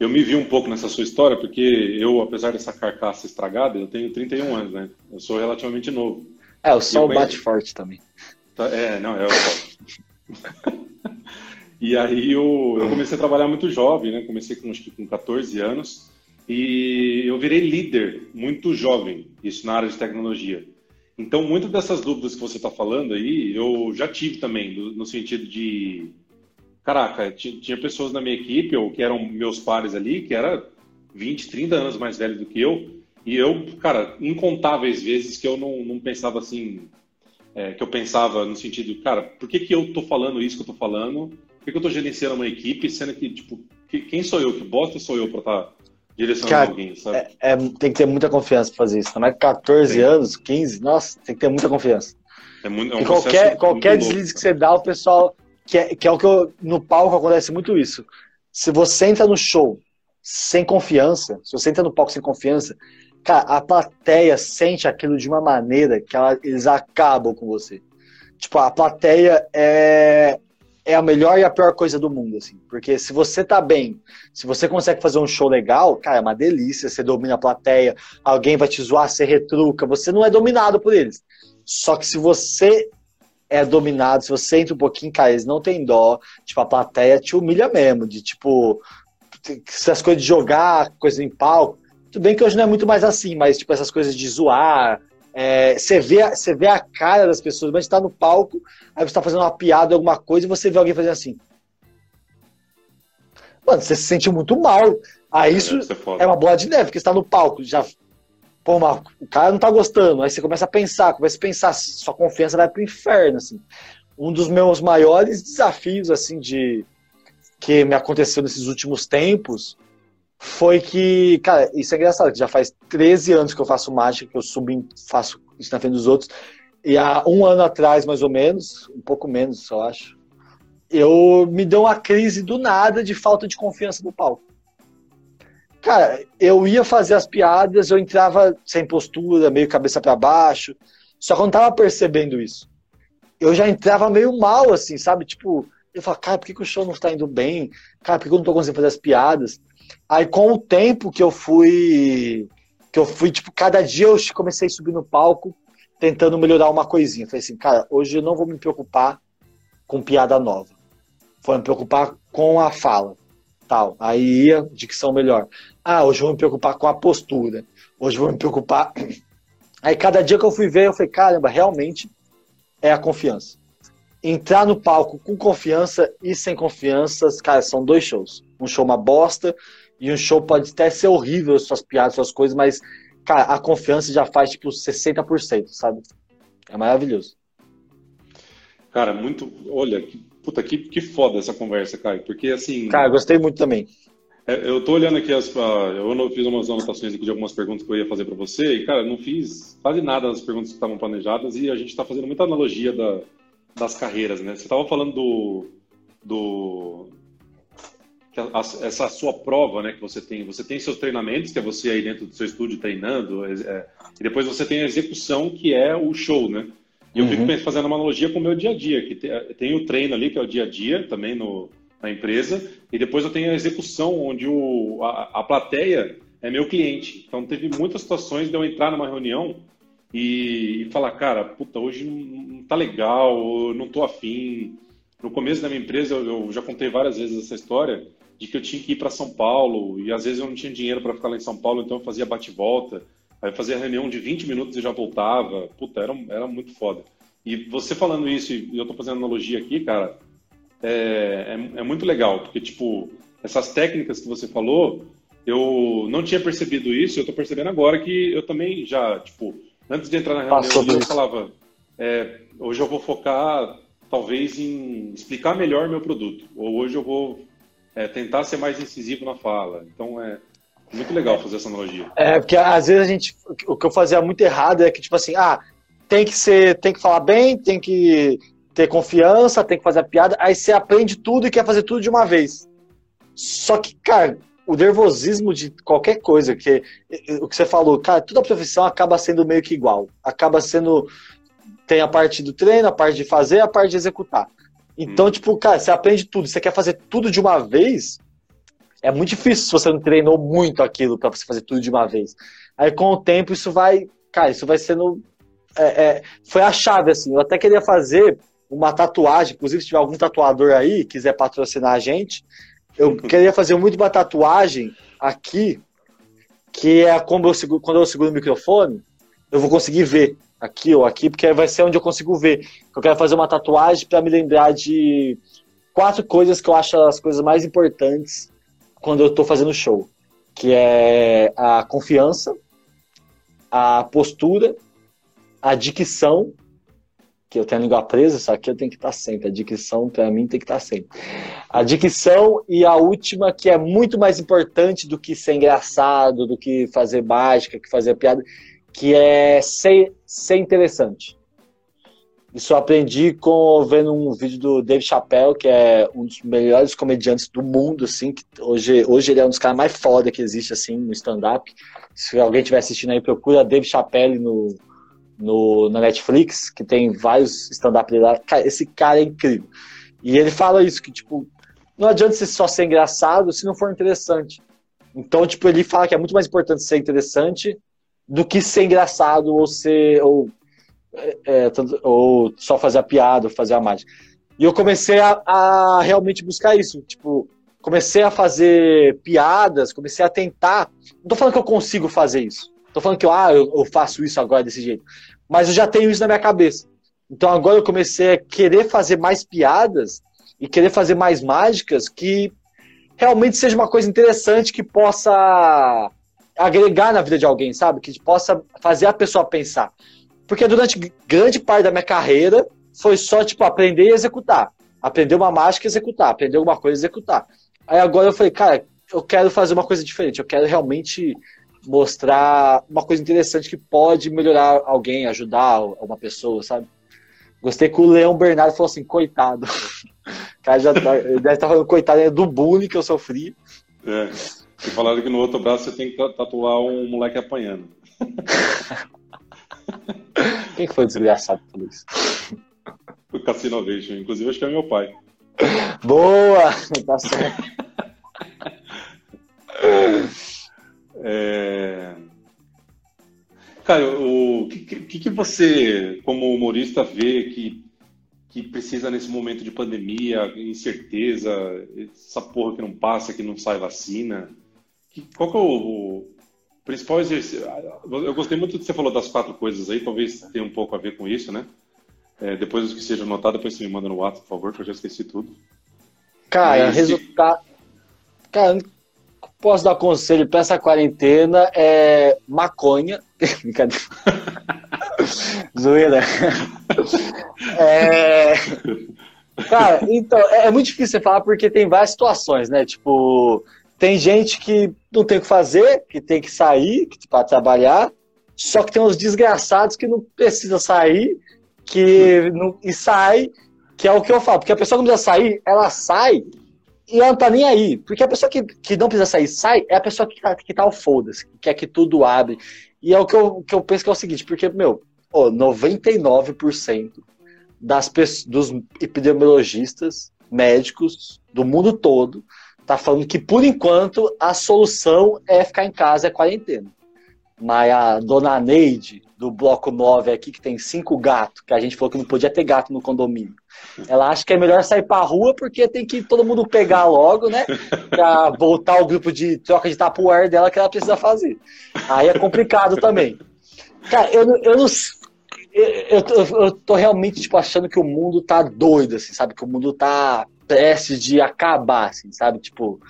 eu me vi um pouco nessa sua história, porque eu, apesar dessa carcaça estragada, eu tenho 31 anos, né? Eu sou relativamente novo. É, o sol bate forte também. Tá, é, não, é o sol. e aí eu, eu, comecei a trabalhar muito jovem, né? Comecei com, acho que com 14 anos. E eu virei líder muito jovem, isso na área de tecnologia. Então, muitas dessas dúvidas que você está falando aí, eu já tive também, no, no sentido de. Caraca, tinha pessoas na minha equipe, ou que eram meus pares ali, que era 20, 30 anos mais velho do que eu, e eu, cara, incontáveis vezes que eu não, não pensava assim, é, que eu pensava no sentido, cara, por que, que eu tô falando isso que eu tô falando? Por que, que eu tô gerenciando uma equipe, sendo que, tipo, que, quem sou eu? Que bosta sou eu para estar tá direcionando Cara, alguém, sabe? É, é, tem que ter muita confiança pra fazer isso. Não é 14 tem. anos, 15, nossa, tem que ter muita confiança. É muito, é um qualquer qualquer deslize que você dá, o pessoal. Que é, que é o que eu, no palco acontece muito isso. Se você entra no show sem confiança, se você entra no palco sem confiança, cara, a plateia sente aquilo de uma maneira que ela, eles acabam com você. tipo, a plateia é, é a melhor e a pior coisa do mundo, assim. Porque se você tá bem, se você consegue fazer um show legal, cara, é uma delícia, você domina a plateia, alguém vai te zoar, você retruca, você não é dominado por eles. Só que se você é dominado, se você entra um pouquinho, cara, eles não tem dó, tipo, a plateia te humilha mesmo, de tipo, essas coisas de jogar, coisa em palco, tudo bem que hoje não é muito mais assim, mas tipo, essas coisas de zoar, é, você, vê, você vê a cara das pessoas, mas está no palco, aí você está fazendo uma piada, alguma coisa, e você vê alguém fazendo assim. Mano, você se sente muito mal. Aí isso é uma bola de neve, porque você está no palco, já. Pô, mas o cara não tá gostando. Aí você começa a pensar, começa a pensar, sua confiança vai pro inferno, assim. Um dos meus maiores desafios, assim, de que me aconteceu nesses últimos tempos foi que, cara, isso é engraçado, já faz 13 anos que eu faço mágica, que eu subo, faço isso na frente dos outros. E há um ano atrás, mais ou menos, um pouco menos, eu acho, eu me deu uma crise do nada de falta de confiança no palco. Cara, eu ia fazer as piadas, eu entrava sem postura, meio cabeça para baixo, só que eu não tava percebendo isso. Eu já entrava meio mal, assim, sabe? Tipo, eu falava, cara, por que, que o show não está indo bem? Cara, por que eu não tô conseguindo fazer as piadas? Aí com o tempo que eu fui, que eu fui, tipo, cada dia eu comecei a subir no palco, tentando melhorar uma coisinha. Falei assim, cara, hoje eu não vou me preocupar com piada nova. Vou me preocupar com a fala. Tal. Aí ia, dicção melhor. Ah, hoje eu vou me preocupar com a postura. Hoje eu vou me preocupar. Aí cada dia que eu fui ver, eu falei, caramba, realmente é a confiança. Entrar no palco com confiança e sem confiança, cara, são dois shows. Um show uma bosta e um show pode até ser horrível, suas piadas, suas coisas, mas, cara, a confiança já faz, tipo, 60%, sabe? É maravilhoso. Cara, muito. Olha, puta, que, que foda essa conversa, Caio. Porque, assim. Cara, gostei muito também. É, eu tô olhando aqui as. Eu fiz umas anotações aqui de algumas perguntas que eu ia fazer para você, e, cara, não fiz quase nada das perguntas que estavam planejadas, e a gente tá fazendo muita analogia da, das carreiras, né? Você tava falando do. do a, essa sua prova, né, que você tem, você tem seus treinamentos, que é você aí dentro do seu estúdio treinando, é, é e depois você tem a execução, que é o show, né? E eu uhum. fico fazendo uma analogia com o meu dia a dia, que tem, tem, o treino ali, que é o dia a dia, também no, na empresa, e depois eu tenho a execução, onde o, a, a plateia é meu cliente. Então teve muitas situações de eu entrar numa reunião e, e falar, cara, puta, hoje não, tá legal, não tô afim. No começo da minha empresa, eu, já contei várias vezes essa história, de que eu tinha que ir para São Paulo e às vezes eu não tinha dinheiro para ficar lá em São Paulo, então eu fazia bate-volta. Aí fazia reunião de 20 minutos e já voltava. Puta, era, era muito foda. E você falando isso, e eu tô fazendo analogia aqui, cara, é, é, é, muito legal, porque, tipo, essas técnicas que você falou, eu não tinha percebido isso, eu tô percebendo agora que eu também já, tipo, antes de entrar na reunião, eu falava, é, hoje eu vou focar, talvez, em explicar melhor meu produto, ou hoje eu vou é, tentar ser mais incisivo na fala. Então é muito legal fazer essa analogia. É, porque às vezes a gente. O que eu fazia muito errado é que, tipo assim, ah, tem que ser, tem que falar bem, tem que ter confiança, tem que fazer a piada, aí você aprende tudo e quer fazer tudo de uma vez. Só que, cara, o nervosismo de qualquer coisa, que o que você falou, cara, toda profissão acaba sendo meio que igual. Acaba sendo. Tem a parte do treino, a parte de fazer, a parte de executar. Então, hum. tipo, cara, você aprende tudo, você quer fazer tudo de uma vez, é muito difícil se você não treinou muito aquilo para você fazer tudo de uma vez. Aí com o tempo isso vai, cara, isso vai sendo. É, é, foi a chave, assim. Eu até queria fazer uma tatuagem, inclusive se tiver algum tatuador aí, quiser patrocinar a gente, eu queria fazer muito uma tatuagem aqui, que é como eu seguro, quando eu seguro o microfone, eu vou conseguir ver aqui ou aqui, porque vai ser onde eu consigo ver. Eu quero fazer uma tatuagem para me lembrar de quatro coisas que eu acho as coisas mais importantes quando eu estou fazendo show, que é a confiança, a postura, a dicção, que eu tenho a língua presa, isso aqui eu tenho que estar sempre. A dicção, para mim, tem que estar sempre. A dicção e a última, que é muito mais importante do que ser engraçado, do que fazer mágica, que fazer piada, que é ser, ser interessante. Isso eu aprendi com vendo um vídeo do Dave Chappelle, que é um dos melhores comediantes do mundo, assim, que hoje, hoje ele é um dos caras mais foda que existe, assim, no stand-up. Se alguém estiver assistindo aí, procura Dave Chappelle no, no, na Netflix, que tem vários stand-up lá. Cara, esse cara é incrível. E ele fala isso, que, tipo, não adianta você só ser engraçado se não for interessante. Então, tipo, ele fala que é muito mais importante ser interessante do que ser engraçado ou ser. ou, é, é ou só fazer a piada, ou fazer a mágica. E eu comecei a, a realmente buscar isso. Tipo, comecei a fazer piadas, comecei a tentar. Não tô falando que eu consigo fazer isso. Tô falando que eu, ah, eu, eu faço isso agora desse jeito. Mas eu já tenho isso na minha cabeça. Então agora eu comecei a querer fazer mais piadas e querer fazer mais mágicas que realmente seja uma coisa interessante que possa agregar na vida de alguém, sabe? Que possa fazer a pessoa pensar. Porque durante grande parte da minha carreira foi só, tipo, aprender e executar. Aprender uma mágica e executar. Aprender alguma coisa e executar. Aí agora eu falei, cara, eu quero fazer uma coisa diferente. Eu quero realmente mostrar uma coisa interessante que pode melhorar alguém, ajudar uma pessoa, sabe? Gostei que o Leão Bernardo falou assim, coitado. O cara já tá, deve estar tá falando, coitado, é do bullying que eu sofri. É. E falaram que no outro braço você tem que tatuar um moleque apanhando. Quem foi desgraçado por isso? O Cassino Ovation. Inclusive, acho que é meu pai. Boa! Tá certo. É... Cara, o que, que, que, você, como humorista, vê que, que precisa nesse momento de pandemia, incerteza, essa porra que não passa, que não sai vacina? Que, qual que é o, o, principal exercício? Eu gostei muito do que você falou das quatro coisas aí, talvez tenha um pouco a ver com isso, né? É, depois que seja anotado, depois você me manda no WhatsApp, por favor, que eu já esqueci tudo. Cara, Mas, resultado. Cara, posso dar conselho para essa quarentena é maconha. Brincadeira. Zoeira. É... Cara, então, é, é muito difícil você falar porque tem várias situações, né? Tipo, tem gente que não tem o que fazer, que tem que sair para trabalhar, só que tem uns desgraçados que não precisa sair, que não, e sai, que é o que eu falo, porque a pessoa que não precisa sair, ela sai e ela não tá nem aí. Porque a pessoa que, que não precisa sair, sai, é a pessoa que tá, que tá ao foda-se, que quer que tudo abre. E é o que eu, que eu penso que é o seguinte, porque, meu, oh, 99% das dos epidemiologistas, médicos do mundo todo, tá falando que, por enquanto, a solução é ficar em casa, é quarentena. Mas a dona Neide, do bloco 9 aqui, que tem cinco gatos, que a gente falou que não podia ter gato no condomínio. Ela acha que é melhor sair pra rua porque tem que todo mundo pegar logo, né? Pra voltar o grupo de troca de tapuar dela que ela precisa fazer. Aí é complicado também. Cara, eu, eu não. Eu, eu, eu tô realmente tipo, achando que o mundo tá doido, assim, sabe? Que o mundo tá prestes de acabar, assim, sabe? Tipo,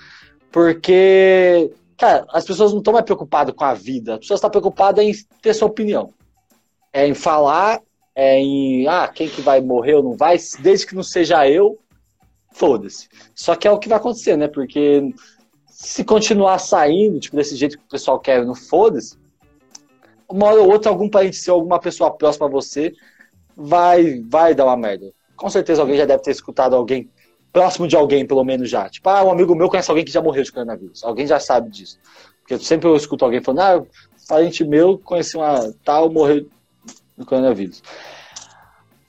porque, cara, as pessoas não estão mais preocupadas com a vida, as pessoas estão preocupadas em ter sua opinião é em falar, é em ah, quem que vai morrer ou não vai, desde que não seja eu, foda-se. Só que é o que vai acontecer, né? Porque se continuar saindo, tipo, desse jeito que o pessoal quer, não foda-se, uma hora ou outra, algum parente seu, alguma pessoa próxima a você, vai, vai dar uma merda. Com certeza alguém já deve ter escutado alguém, próximo de alguém, pelo menos já. Tipo, ah, um amigo meu conhece alguém que já morreu de coronavírus. Alguém já sabe disso. Porque sempre eu escuto alguém falando, ah, parente meu conheci uma tal, morreu do coronavírus.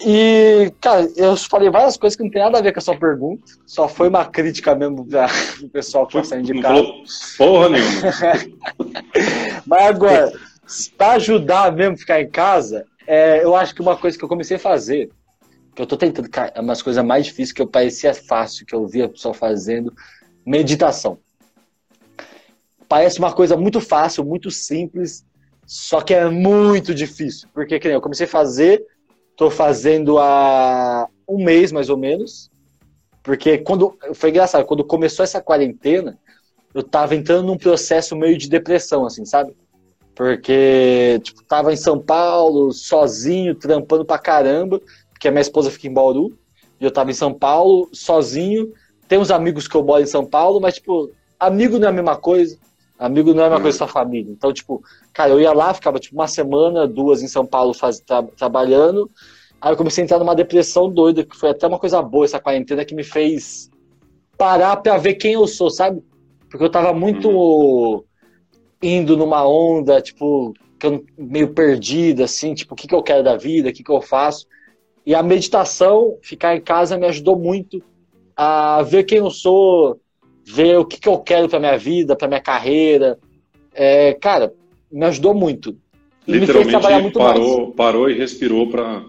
E, cara, eu falei várias coisas que não tem nada a ver com a sua pergunta. Só foi uma crítica mesmo para o pessoal que está indicado. Porra nenhuma. Mas agora, para ajudar mesmo a ficar em casa, é, eu acho que uma coisa que eu comecei a fazer, que eu tô tentando, cara, é umas coisas mais difíceis que eu parecia fácil, que eu via o pessoal fazendo, meditação. Parece uma coisa muito fácil, muito simples, só que é muito difícil, porque que nem eu comecei a fazer, tô fazendo há um mês mais ou menos, porque quando foi engraçado, quando começou essa quarentena, eu tava entrando num processo meio de depressão, assim, sabe? Porque, tipo, tava em São Paulo, sozinho, trampando pra caramba, porque a minha esposa fica em Bauru, e eu tava em São Paulo, sozinho. Tem uns amigos que eu moro em São Paulo, mas, tipo, amigo não é a mesma coisa. Amigo não é uma coisa da família. Então, tipo, cara, eu ia lá, ficava tipo uma semana, duas em São Paulo faz, tra trabalhando. Aí eu comecei a entrar numa depressão doida, que foi até uma coisa boa essa quarentena que me fez parar pra ver quem eu sou, sabe? Porque eu tava muito uhum. indo numa onda, tipo, que meio perdido, assim, tipo, o que, que eu quero da vida, o que, que eu faço. E a meditação, ficar em casa, me ajudou muito a ver quem eu sou, ver o que, que eu quero para minha vida, para minha carreira. É, cara, me ajudou muito. E Literalmente parou, parou e respirou para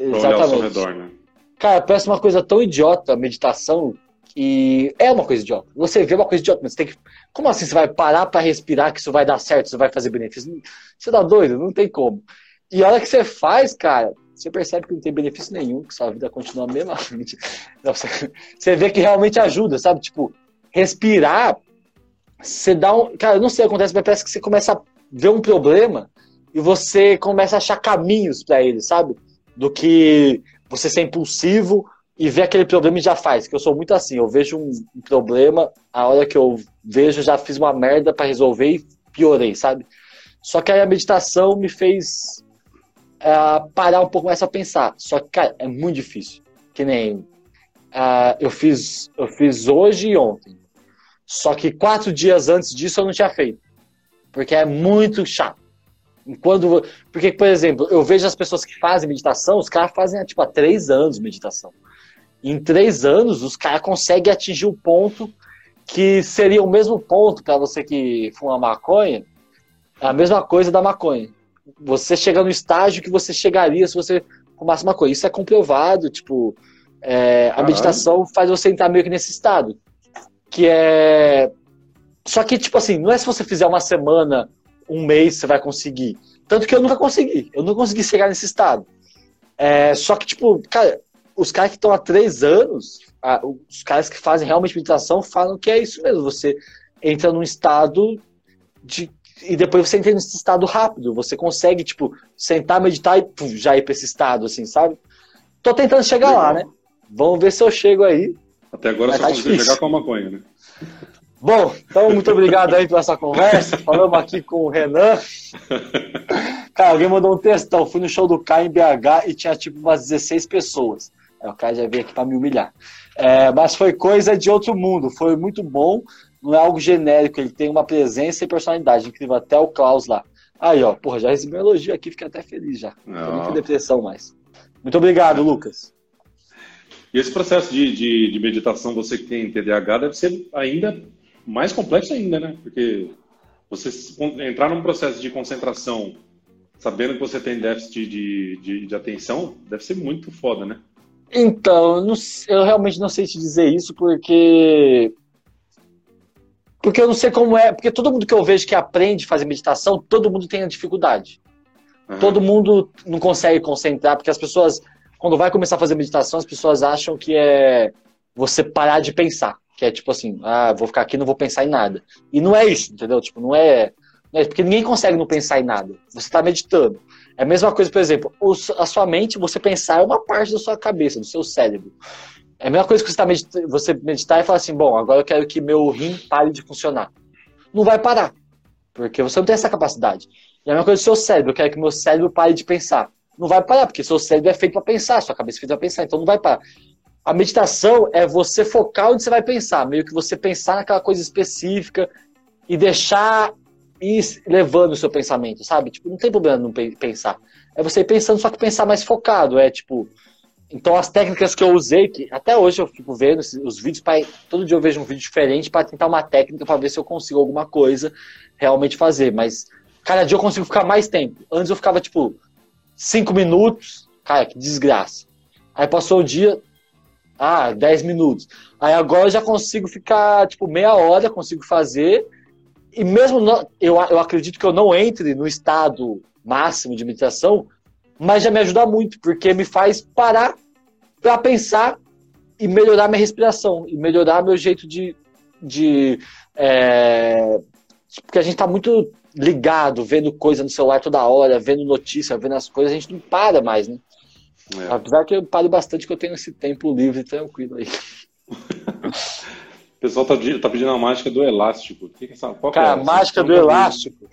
olhar ao seu redor, né? Cara, parece uma coisa tão idiota a meditação que é uma coisa idiota. Você vê uma coisa idiota, mas você tem que. Como assim você vai parar para respirar que isso vai dar certo, isso vai fazer benefício? Você tá doido? Não tem como. E a hora que você faz, cara, você percebe que não tem benefício nenhum, que sua vida continua a mesma. Você vê que realmente ajuda, sabe? Tipo, respirar, você dá um. Cara, eu não sei o que acontece, mas parece que você começa a ver um problema e você começa a achar caminhos para ele, sabe? Do que você ser impulsivo e ver aquele problema e já faz. Que eu sou muito assim, eu vejo um, problema, a hora que eu vejo, já fiz uma merda para resolver e piorei, sabe? Só que aí a meditação me fez uh, parar um pouco mais a pensar. Só que, cara, é muito difícil. Que nem uh, eu fiz eu fiz hoje e ontem. Só que quatro dias antes disso eu não tinha feito. Porque é muito chato. Quando, porque, por exemplo, eu vejo as pessoas que fazem meditação, os caras fazem tipo, há três anos meditação. Em três anos, os caras conseguem atingir o ponto que seria o mesmo ponto para você que fuma maconha, a mesma coisa da maconha. Você chega no estágio que você chegaria se você fumasse maconha. Isso é comprovado, tipo, é, a meditação faz você entrar meio que nesse estado. Que é. Só que, tipo assim, não é se você fizer uma semana um mês você vai conseguir. Tanto que eu nunca consegui. Eu não consegui chegar nesse estado. É, só que, tipo, cara, os caras que estão há três anos, os caras que fazem realmente meditação falam que é isso mesmo. Você entra num estado de. E depois você entra nesse estado rápido. Você consegue, tipo, sentar, meditar e já ir pra esse estado, assim, sabe? Tô tentando chegar Legal. lá, né? Vamos ver se eu chego aí. Até agora Mas só tá chegar com a maconha, né? Bom, então muito obrigado aí pela essa conversa. Falamos aqui com o Renan. Cara, alguém mandou um textão. Fui no show do Kai em BH e tinha tipo umas 16 pessoas. É, o Kai já veio aqui para me humilhar. É, mas foi coisa de outro mundo. Foi muito bom. Não é algo genérico. Ele tem uma presença e personalidade. Incrível. Até o Klaus lá. Aí, ó. Porra, já recebi um elogio aqui. Fiquei até feliz já. Não tem depressão mais. Muito obrigado, Lucas. E esse processo de, de, de meditação, você que tem TDAH, deve ser ainda mais complexo ainda, né? Porque você entrar num processo de concentração sabendo que você tem déficit de, de, de atenção, deve ser muito foda, né? Então, eu, não, eu, realmente não sei te dizer isso porque. Porque eu não sei como é. Porque todo mundo que eu vejo que aprende a fazer meditação, todo mundo tem a dificuldade. Uhum. Todo mundo não consegue concentrar, porque as pessoas, quando vai começar a fazer meditação, as pessoas acham que é você parar de pensar. Que é tipo assim, ah, vou ficar aqui não vou pensar em nada. E não é isso, entendeu? Tipo, não é. Não é porque ninguém consegue não pensar em nada. Você está meditando. É a mesma coisa, por exemplo, a sua mente, você pensar é uma parte da sua cabeça, do seu cérebro. É a mesma coisa que você, tá você meditar e falar assim, bom, agora eu quero que meu rim pare de funcionar. Não vai parar, porque você não tem essa capacidade. E é a mesma coisa do seu cérebro, eu quero que meu cérebro pare de pensar. Não vai parar, porque seu cérebro é feito para pensar, sua cabeça é feita para pensar, então não vai parar. A meditação é você focar onde você vai pensar, meio que você pensar naquela coisa específica e deixar ir levando o seu pensamento, sabe? Tipo, não tem problema não pensar. É você ir pensando, só que pensar mais focado. É tipo. Então, as técnicas que eu usei, que até hoje eu fico vendo os vídeos, pra, todo dia eu vejo um vídeo diferente para tentar uma técnica para ver se eu consigo alguma coisa realmente fazer. Mas cada dia eu consigo ficar mais tempo. Antes eu ficava, tipo, cinco minutos, cara, que desgraça. Aí passou o dia, ah, 10 minutos. Aí agora eu já consigo ficar, tipo, meia hora, consigo fazer. E mesmo eu, eu acredito que eu não entre no estado máximo de meditação, mas já me ajuda muito, porque me faz parar para pensar e melhorar minha respiração, e melhorar meu jeito de. de é, porque a gente está muito ligado, vendo coisa no celular toda hora, vendo notícia, vendo as coisas, a gente não para mais, né? É. Apesar que eu paro bastante que eu tenho esse tempo livre tranquilo aí. o pessoal tá, tá, pedindo a mágica do elástico. Que que é essa, cara, é? a mágica do elástico.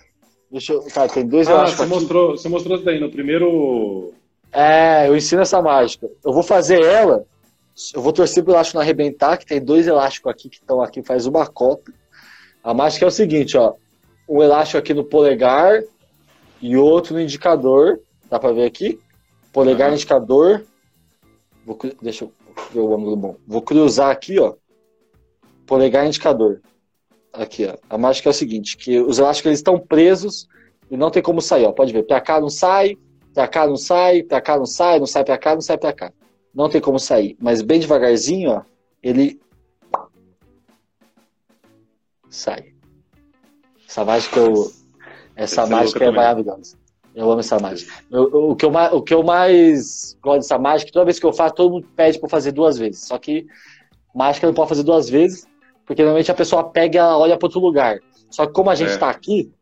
Deixa eu, cara, tem dois ah, elásticos. Você mostrou, você mostrou isso daí no primeiro. É, eu ensino essa mágica. Eu vou fazer ela. Eu vou torcer pro elástico não arrebentar, que tem dois elásticos aqui que estão aqui, faz uma cota. A mágica é o seguinte, ó. Um elástico aqui no polegar e outro no indicador. Dá pra ver aqui? Polegar no indicador. Vou, deixa eu ver o ângulo bom. Vou cruzar aqui, ó. Polegar indicador. Aqui, ó. A mágica é o seguinte, que os elásticos eles estão presos e não tem como sair, ó. Pode ver, pra cá não sai, pra cá não sai, pra cá não sai, não sai pra cá, não sai pra cá. Não tem como sair. Mas bem devagarzinho, ó, ele sai. Essa mágica, eu, essa Esse mágica é, é maravilhosa. Eu amo essa mágica. Eu, o, que eu, o que eu mais gosto dessa mágica, toda vez que eu faço, todo mundo pede para fazer duas vezes. Só que mágica não pode fazer duas vezes, porque normalmente a pessoa pega e olha para outro lugar. Só que como a gente é. aqui,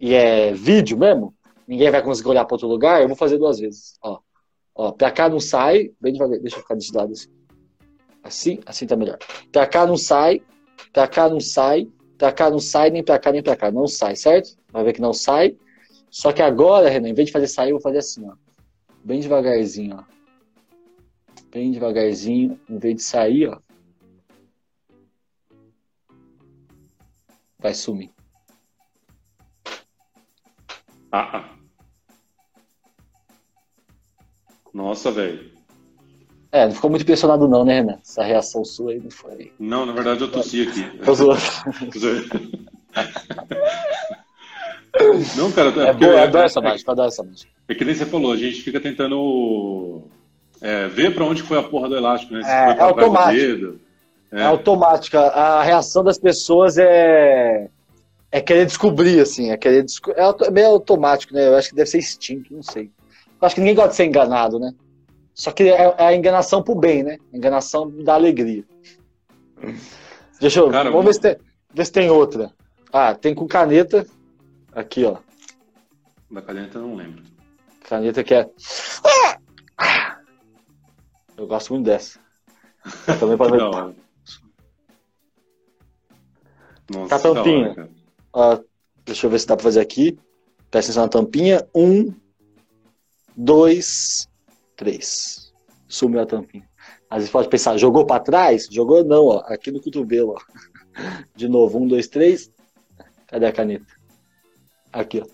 e é vídeo mesmo, ninguém vai conseguir olhar para outro lugar, eu vou fazer duas vezes. Ó, ó pra cá não sai, bem devagar, deixa eu ficar desse lado assim. Assim, assim tá melhor. Pra cá não sai, pra cá não sai, pra cá não sai, nem pra cá, nem pra cá. Não sai, certo? Vai ver que não sai. Só que agora, Renan, em vez de fazer sair, eu vou fazer assim, ó. Bem devagarzinho, ó. Bem devagarzinho, em vez de sair, ó. Vai sumir. Ah, ah. Nossa, velho. É, não ficou muito impressionado não, né, Renan? Essa reação sua aí não foi... Não, na verdade eu tossi aqui. Tô zoando. Não, cara, é, é boa, eu adoro é, essa mágica, adoro essa mágica. É que nem você falou, a gente fica tentando é, ver para onde foi a porra do elástico, né? Se é, é automático. É. é automática. A reação das pessoas é é querer descobrir, assim, é querer desco... é meio automático, né? Eu acho que deve ser instinto, não sei. Eu acho que ninguém gosta de ser enganado, né? Só que é, é a enganação pro bem, né? A enganação da alegria. Deixa eu. Cara, vamos ver se, tem, ver se tem outra. Ah, tem com caneta. Aqui, ó. Da caneta eu não lembro. Caneta que é. Eu gosto muito dessa. também para ver. Nossa, tá tampinha. Ó, deixa eu ver se dá para fazer aqui. Presta atenção na tampinha. Um, dois, três. Sumiu a tampinha. Às vezes pode pensar, jogou para trás? Jogou não, ó. Aqui no cotovelo, ó. De novo, um, dois, três. Cadê a caneta? Aqui, ó.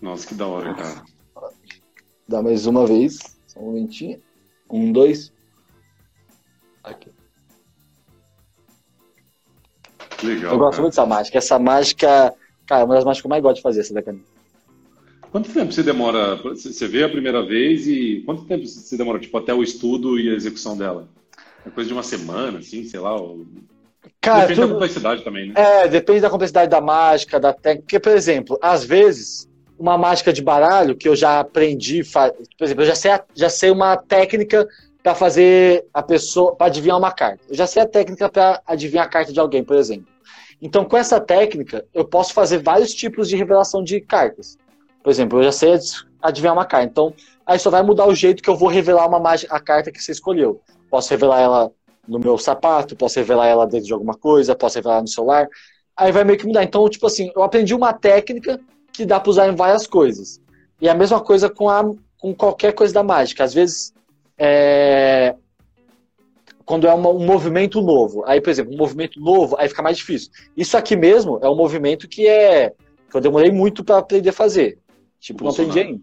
Nossa, que da hora, cara. Dá mais uma vez. Só um momentinho. Um, dois. Aqui. Legal. Eu gosto cara. muito dessa mágica. Essa mágica, cara, é uma das mágicas que eu mais gosto de fazer, essa da caneta. Quanto tempo você demora? Você vê a primeira vez e quanto tempo você demora, tipo, até o estudo e a execução dela? É coisa de uma semana, assim, sei lá? Ou... Cara, depende tudo... da complexidade também, né? É, depende da complexidade da mágica, da técnica. Porque, por exemplo, às vezes, uma mágica de baralho que eu já aprendi, por exemplo, eu já sei, já sei uma técnica para fazer a pessoa, para adivinhar uma carta. Eu já sei a técnica para adivinhar a carta de alguém, por exemplo. Então, com essa técnica, eu posso fazer vários tipos de revelação de cartas. Por exemplo, eu já sei adivinhar uma carta. Então, aí só vai mudar o jeito que eu vou revelar uma mágica, a carta que você escolheu. Posso revelar ela no meu sapato, posso revelar ela dentro de alguma coisa, posso revelar no celular. Aí vai meio que mudar. Então, tipo assim, eu aprendi uma técnica que dá para usar em várias coisas. E a mesma coisa com, a, com qualquer coisa da mágica. Às vezes, é, quando é uma, um movimento novo. Aí, por exemplo, um movimento novo, aí fica mais difícil. Isso aqui mesmo é um movimento que é que eu demorei muito para aprender a fazer. Tipo, não aprendi ainda.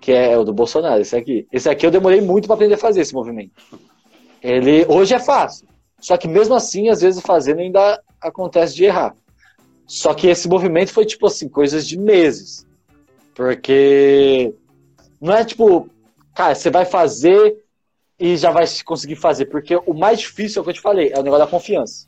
Que é o do Bolsonaro, esse aqui. Esse aqui eu demorei muito para aprender a fazer esse movimento. Ele hoje é fácil. Só que mesmo assim, às vezes fazendo ainda acontece de errar. Só que esse movimento foi tipo assim, coisas de meses. Porque não é tipo, cara, você vai fazer e já vai conseguir fazer. Porque o mais difícil é o que eu te falei, é o negócio da confiança.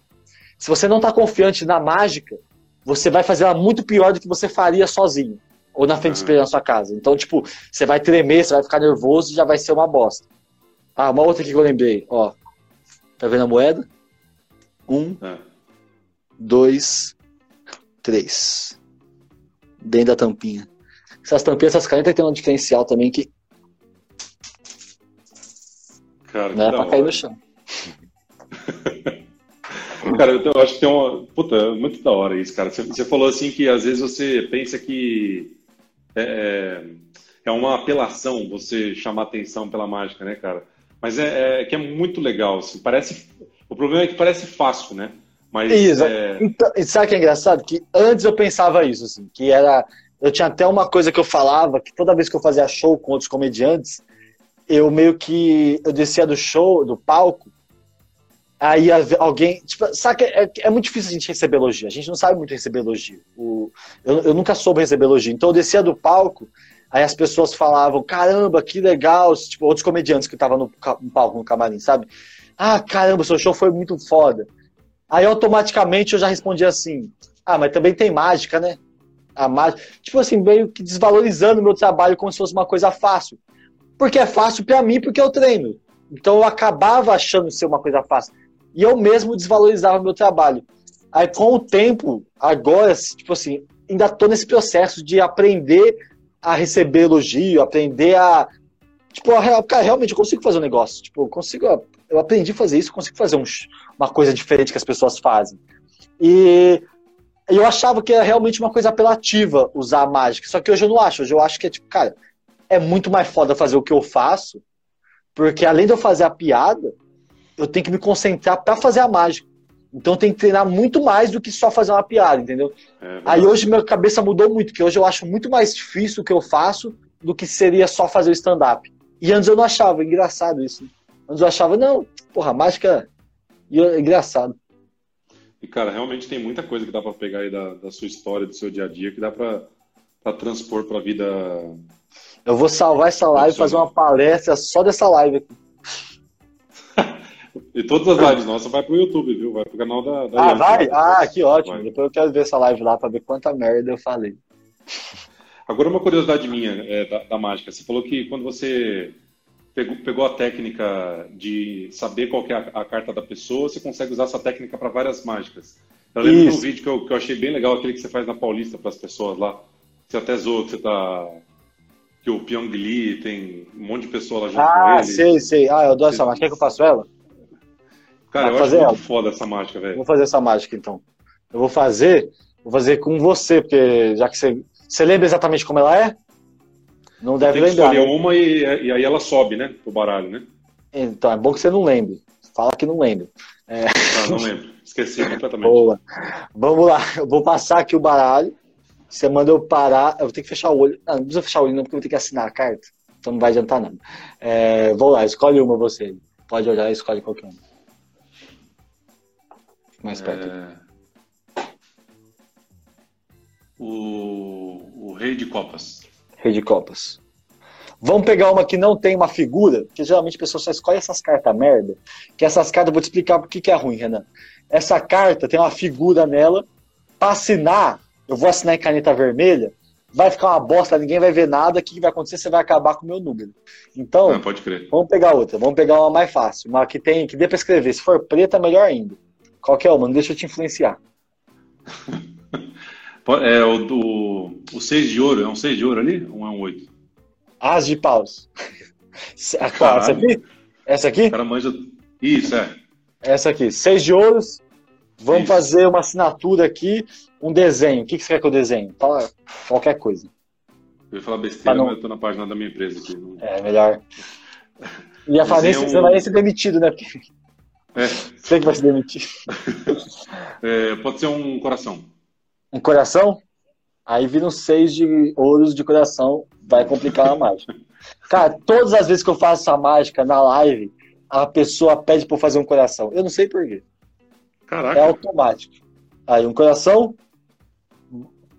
Se você não está confiante na mágica, você vai fazer ela muito pior do que você faria sozinho. Ou na frente de espelho na sua casa. Então, tipo, você vai tremer, você vai ficar nervoso e já vai ser uma bosta. Ah, uma outra aqui que eu lembrei, ó. Tá vendo a moeda? Um, é. dois, três. Dentro da tampinha. Essas tampinhas, essas canetas tem um diferencial também que. Cara, não é pra cair no chão. cara, eu acho que tem uma. Puta, é muito da hora isso, cara. Você, você falou assim que às vezes você pensa que. É, é uma apelação você chamar atenção pela mágica, né, cara? Mas é, é, que é muito legal. Assim, parece, o problema é que parece fácil, né? Mas, isso. É... Então, sabe o que é engraçado? Que antes eu pensava isso, assim, que era eu tinha até uma coisa que eu falava, que toda vez que eu fazia show com outros comediantes, eu meio que eu descia do show, do palco, aí alguém. Tipo, que é, é, muito difícil a gente receber elogio. A gente não sabe muito receber elogio. O, eu, eu nunca soube receber elogio. Então eu descia do palco, aí as pessoas falavam: caramba, que legal. Tipo, outros comediantes que estavam no, no palco, no camarim, sabe? Ah, caramba, seu show foi muito foda. Aí automaticamente eu já respondia assim: ah, mas também tem mágica, né? A mágica. Tipo assim, meio que desvalorizando o meu trabalho como se fosse uma coisa fácil. Porque é fácil para mim, porque eu treino. Então eu acabava achando ser uma coisa fácil. E eu mesmo desvalorizava meu trabalho. Aí com o tempo, agora, tipo assim, ainda tô nesse processo de aprender a receber elogio, aprender a. Tipo, cara, realmente eu consigo fazer um negócio. Tipo, eu consigo. Eu aprendi a fazer isso, consigo fazer um, uma coisa diferente que as pessoas fazem. E eu achava que era realmente uma coisa apelativa usar a mágica. Só que hoje eu não acho. Hoje eu acho que é tipo, cara, é muito mais foda fazer o que eu faço, porque além de eu fazer a piada, eu tenho que me concentrar para fazer a mágica. Então eu tenho que treinar muito mais do que só fazer uma piada, entendeu? É Aí hoje minha cabeça mudou muito, porque hoje eu acho muito mais difícil o que eu faço do que seria só fazer o stand-up. E antes eu não achava, engraçado isso. Antes eu achava, não, porra, mágica é engraçado. E, cara, realmente tem muita coisa que dá para pegar aí da, da, sua história, do seu dia a dia, que dá para transpor para a vida. Eu vou salvar essa live e fazer uma palestra só dessa live aqui. E todas as lives nossas vai pro YouTube, viu? Vai pro canal da. da ah, vai? Ah, que ótimo. Vai. Depois eu quero ver essa live lá para ver quanta merda eu falei. Agora, uma curiosidade minha é, da, da mágica. Você falou que quando você pegou, pegou a técnica de saber qual é a, a, carta da pessoa, você consegue usar essa técnica para várias mágicas. Eu lembro de um vídeo que eu, que eu achei bem legal, aquele que você faz na Paulista para as pessoas lá. Você até zoou que você tá. Que o Pyong Lee tem um monte de pessoas lá junto ah, com ele. Ah, sei, sei. Ah, eu dou essa mágica. Quer que eu faço ela? Cara, Vai eu fazer acho muito foda essa mágica, velho. Vou fazer essa mágica então. Eu vou fazer, vou fazer com você, porque já que você. Você lembra exatamente como ela é? Não você deve tem lembrar. escolher né? uma e, e, aí ela sobe, né? Pro baralho, né? Então, é bom que você não lembre. Fala que não lembra. É... Ah, não lembro. Esqueci completamente. Boa. Vamos lá. Eu vou passar aqui o baralho. Você manda eu parar. Eu vou ter que fechar o olho. Não, não precisa fechar o olho, não, porque eu vou ter que assinar a carta. Então não vai adiantar nada. É, vou lá, escolhe uma você. Pode olhar e escolhe qualquer uma. Mais perto. É... O... o Rei de Copas. Rei de Copas. Vamos pegar uma que não tem uma figura, que geralmente a pessoa só escolhe essas cartas merda. Que essas cartas, eu vou te explicar por que é ruim, Renan. Essa carta tem uma figura nela. Para assinar, eu vou assinar em caneta vermelha. Vai ficar uma bosta, ninguém vai ver nada. O que vai acontecer? Você vai acabar com o meu número. Então, ah, pode crer. vamos pegar outra. Vamos pegar uma mais fácil. Uma que tem, que dê para escrever. Se for preta, melhor ainda. Qualquer uma, não deixa eu te influenciar. É o do o 6 de ouro, é um 6 de ouro ali ou é um 8? As de paus. Qual? Essa aqui? Essa aqui? O cara manja. Isso, é. Essa aqui, 6 de ouros. Vamos Isso. fazer uma assinatura aqui, um desenho. O que, que você quer que eu desenhe? Fala qualquer coisa. Eu ia falar besteira, não... mas eu tô na página da minha empresa aqui. Não... É, melhor. E a falar, um... você vai ser demitido, né? Porque... É. Você que vai ser demitido. é, pode ser um coração um coração, aí vira um seis de ouros de coração, vai complicar a mágica. Cara, todas as vezes que eu faço essa mágica na live, a pessoa pede pra eu fazer um coração. Eu não sei porquê. Caraca. É automático. Aí, um coração.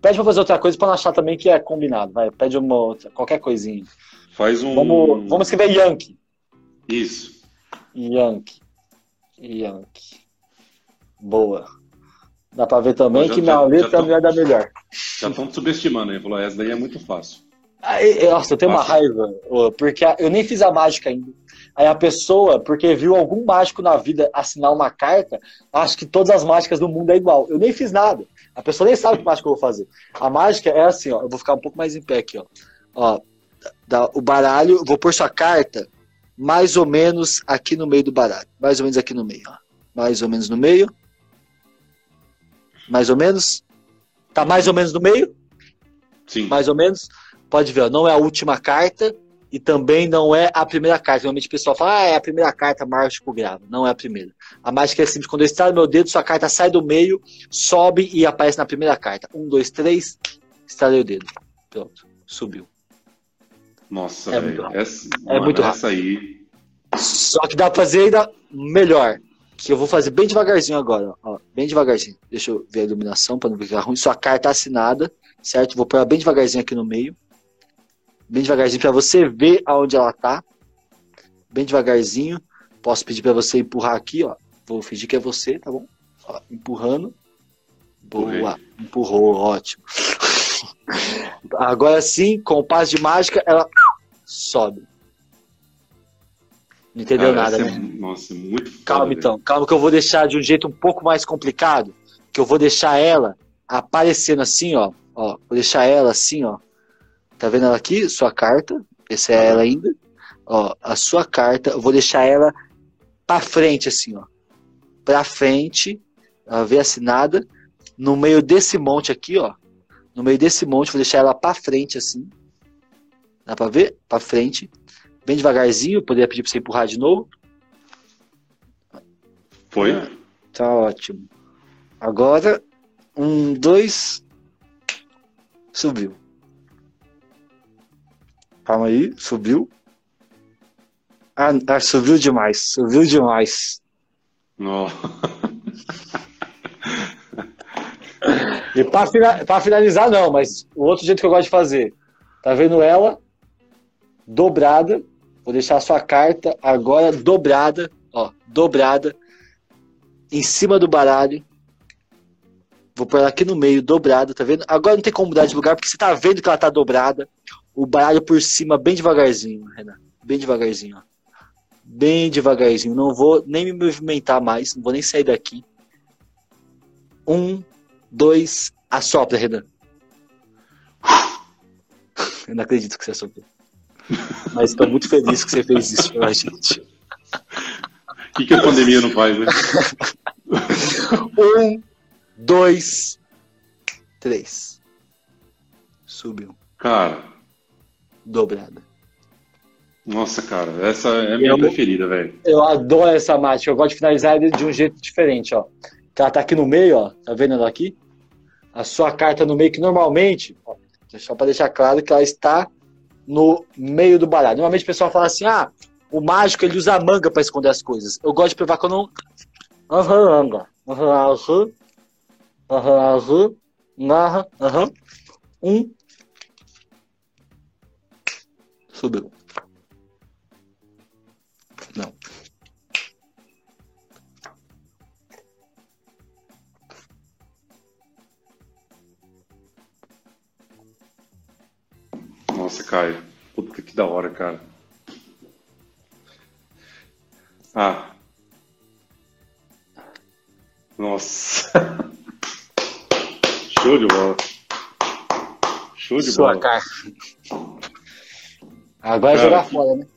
Pede pra fazer outra coisa pra não achar também que é combinado. Vai, pede uma outra, qualquer coisinha. Faz um. Vamos, vamos escrever Yankee. Isso. Yankee. Yankee. Boa. Dá pra ver também já, que na letra não é da melhor. Já estão subestimando aí, falou, essa daí é muito fácil. Aí, nossa, eu tenho uma raiva, porque eu nem fiz a mágica ainda. Aí a pessoa, porque viu algum mágico na vida assinar uma carta, acha que todas as mágicas do mundo é igual. Eu nem fiz nada. A pessoa nem sabe que mágica eu vou fazer. A mágica é assim, ó. Eu vou ficar um pouco mais em pé aqui, ó. ó da, o baralho, vou pôr sua carta mais ou menos aqui no meio do baralho. Mais ou menos aqui no meio, ó. Mais ou menos no meio mais ou menos? Tá mais ou menos no meio? Sim. Mais ou menos? Pode ver, ó, não é a última carta e também não é a primeira carta. Normalmente o pessoal fala, ah, é a primeira carta, mágico grava. Não é a primeira. A mágica é simples. Quando eu estralo meu dedo, sua carta sai do meio, sobe e aparece na primeira carta. Um, dois, três, estralei o dedo. Pronto, subiu. Nossa, É velho. Essa, É mano, muito essa aí. Só que dá pra fazer ainda melhor. Que eu vou fazer bem devagarzinho agora, ó. Bem devagarzinho. Deixa eu ver a iluminação pra não ficar ruim. Sua carta assinada, certo? Vou pôr ela bem devagarzinho aqui no meio. Bem devagarzinho pra você ver aonde ela tá. Bem devagarzinho. Posso pedir pra você empurrar aqui, ó. Vou fingir que é você, tá bom? Ó, empurrando. Boa. Empurrei. Empurrou, ótimo. Agora sim, com o passo de mágica, ela sobe. Não entendeu Cara, nada, essa né? é, nossa, muito foda, Calma velho. então, calma que eu vou deixar de um jeito um pouco mais complicado, que eu vou deixar ela aparecendo assim, ó, ó, vou deixar ela assim, ó. Tá vendo ela aqui? Sua carta, essa é Aham. ela ainda. Ó, a sua carta, eu vou deixar ela pra frente assim, ó. Pra frente, ela vem assinada no meio desse monte aqui, ó. No meio desse monte, vou deixar ela pra frente assim. Dá pra ver? Pra frente. Bem devagarzinho, poderia pedir pra você empurrar de novo. Foi? Tá ótimo. Agora, um, dois. Subiu. Calma aí, subiu. Ah, ah, subiu demais, subiu demais. Não. E pra finalizar, não, mas o outro jeito que eu gosto de fazer. Tá vendo ela? Dobrada. Vou deixar a sua carta agora dobrada. Ó, dobrada. Em cima do baralho. Vou pôr ela aqui no meio, dobrada, tá vendo? Agora não tem como mudar de lugar, porque você tá vendo que ela tá dobrada. O baralho por cima, bem devagarzinho, Renan. Bem devagarzinho, ó. Bem devagarzinho. Não vou nem me movimentar mais, não vou nem sair daqui. Um, dois, assopra, Renan. Eu não acredito que você assoprou. Mas estou muito feliz que você fez isso pela gente. O que, que a pandemia não faz, né? Um, dois, três. Subiu. Cara, Dobrada. nossa, cara, essa é a minha Eu- preferida, velho. Eu adoro essa mágica. Eu gosto de finalizar de um jeito diferente, ó. Que ela tá aqui no meio, ó. Tá vendo ela aqui? A sua carta no meio, que normalmente, ó, só para deixar claro que ela está no meio do baralho. Normalmente o pessoal fala assim: ah, o mágico ele usa a manga para esconder as coisas. Eu gosto de provar que eu não. Aham, aham. Aham, aham. Aham, aham. Um. Subiu. Nossa, Caio. Puta que da hora, cara. Ah. Nossa. Show de bola. Show de Sua bola. carta. Agora é Cara, jogar que- fora, né?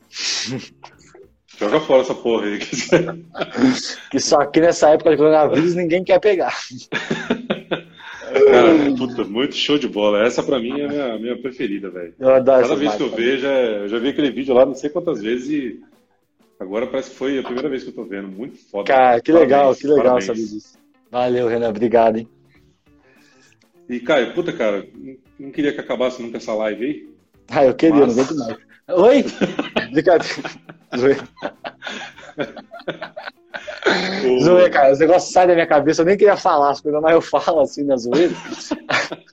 Joga fora essa porra aí. Que só aqui nessa época de coronavírus ninguém quer pegar. Puta, muito show de bola. Essa pra mim é a minha, minha preferida, velho. Cada vez que eu vejo, é- eu já vi aquele vídeo lá não sei quantas vezes e agora parece que foi a primeira vez que eu tô vendo. Muito foda. Cara, que legal, Parabéns, que legal parabéns. saber disso. Valeu, Renan. Obrigado, hein? E, Caio, puta, cara, não- queria que acabasse nunca essa live aí. Ah, eu queria, Mas- não aguento mais. Oi? Brincadeira. Zoeira. O- Zoeira, cara. Os negócios saem da minha cabeça. Eu nem queria falar as coisas, mas eu falo assim na zoeira.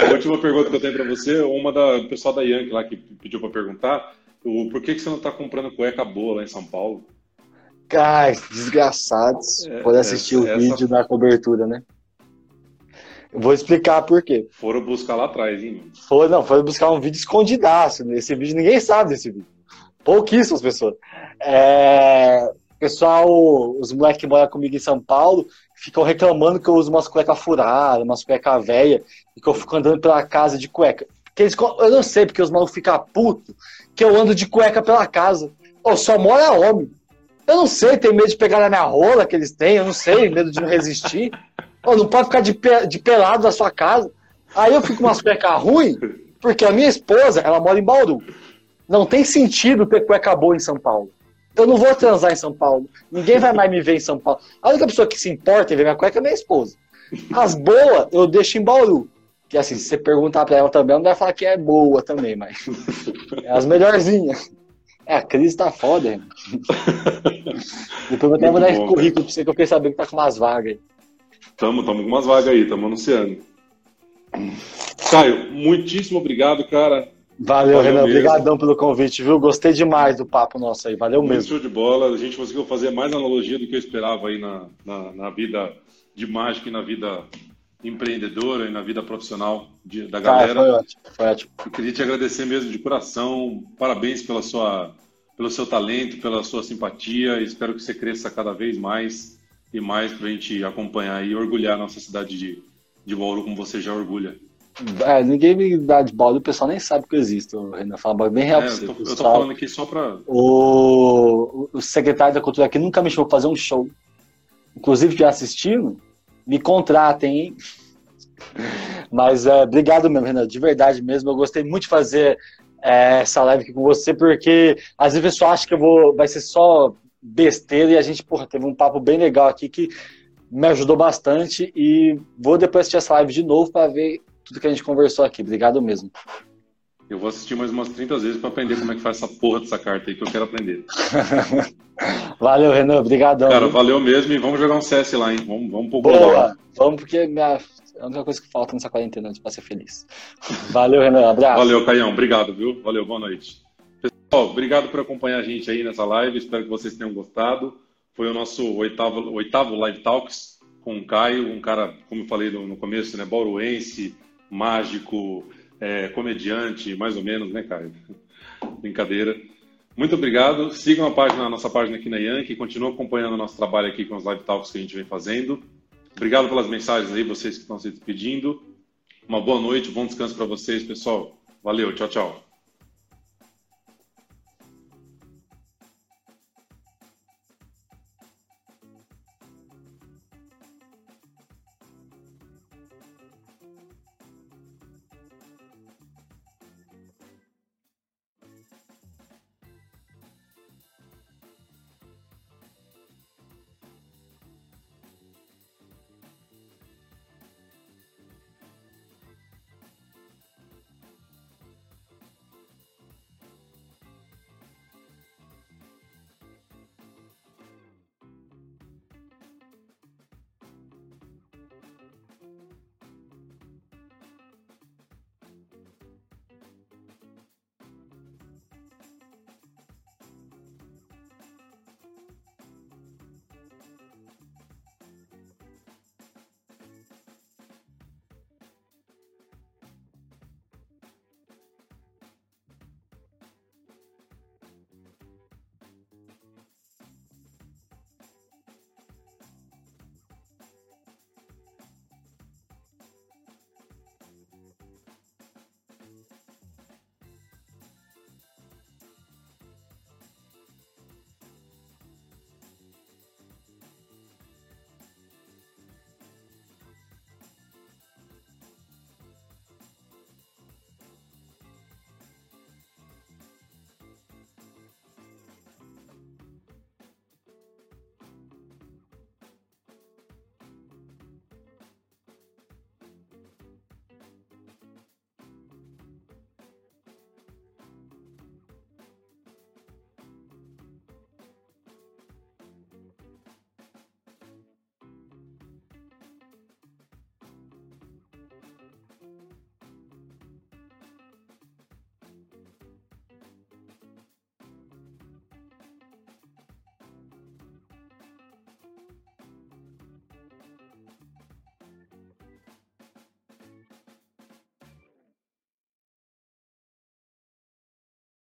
A última pergunta que eu tenho pra você, uma da do pessoal da Yankee lá que pediu pra perguntar, o, por que, que você não tá comprando cueca boa lá em São Paulo? Ai, desgraçados. É, Por assistir o essa- vídeo da cobertura, né? Eu vou explicar por quê. Foram buscar lá atrás, hein? Foi, não, foi buscar um vídeo escondidaço. né? Esse vídeo ninguém sabe desse vídeo. Pouquíssimas pessoas. É, pessoal, os moleques que moram comigo em São Paulo ficam reclamando que eu uso umas cuecas furadas, umas cuecas velhas, e que eu fico andando pela casa de cueca. Porque eles, eu não sei, porque os malucos ficam putos que eu ando de cueca pela casa. Ô, só mora homem. Eu não sei, tem medo de pegar na minha rola que eles têm, eu não sei, medo de não resistir. Ô, não pode ficar de, de pelado na sua casa. Aí eu fico com umas cuecas ruins, porque a minha esposa, ela mora em Bauru. Não tem sentido ter cueca boa em São Paulo. Eu não vou transar em São Paulo. Ninguém vai mais me ver em São Paulo. A única pessoa que se importa em ver minha cueca é minha esposa. As boas eu deixo em Bauru. Que assim, se você perguntar pra ela também, ela não vai falar que é boa também, mas. É as melhorzinhas. É, a Cris tá foda, irmão. Depois eu até vou dar currículo pra você que eu fiquei sabendo que tá com umas vagas aí. Tamo, tamo com umas vagas aí, tamo anunciando. Caio, muitíssimo obrigado, cara. Valeu, Valeu Renan. Obrigadão pelo convite, viu? Gostei demais do papo nosso aí. Valeu Muito mesmo. Show de bola. A gente conseguiu fazer mais analogia do que eu esperava aí na, na, na vida de mágica e na vida empreendedora e na vida profissional de, da galera. foi ótimo, foi ótimo. Eu queria te agradecer mesmo de coração. Parabéns pela sua, pelo seu talento, pela sua simpatia. Espero que você cresça cada vez mais e mais para a gente acompanhar e orgulhar a nossa cidade de, de Bauru como você já orgulha. É, ninguém me dá de balde, o pessoal nem sabe que eu existo. Renan fala bem real é, eu, tô, eu tô falando aqui só para. O, o secretário da Cultura aqui nunca me chamou pra fazer um show. Inclusive, já assistindo, me contratem, hein? Mas é, obrigado mesmo, Renan, de verdade mesmo. Eu gostei muito de fazer é, essa live aqui com você, porque às vezes o pessoal acha que eu vou, vai ser só besteira e a gente, porra, teve um papo bem legal aqui que me ajudou bastante e vou depois assistir essa live de novo para ver tudo que a gente conversou aqui. Obrigado mesmo. Eu vou assistir mais umas 30 vezes para aprender como é que faz essa porra dessa carta aí que eu quero aprender. valeu, Renan. Obrigadão. Cara, valeu mesmo e vamos jogar um CS lá, hein? Vamos, vamos pro Boa! Vamos porque minha... é a única coisa que falta nessa quarentena para ser feliz. Valeu, Renan. Abraço. Valeu, Caião. Obrigado, viu? Valeu, boa noite. Pessoal, obrigado por acompanhar a gente aí nessa live. Espero que vocês tenham gostado. Foi o nosso oitavo, oitavo Live Talks com o Caio, um cara, como eu falei no, começo, né, bauruense, mágico, é, comediante, mais ou menos, né, Caio? Brincadeira. Muito obrigado. Sigam a página, a nossa página aqui na Yankee, continuem acompanhando o nosso trabalho aqui com os live talks que a gente vem fazendo. Obrigado pelas mensagens aí, vocês que estão se despedindo. Uma boa noite, bom descanso para vocês, pessoal. Valeu, tchau, tchau.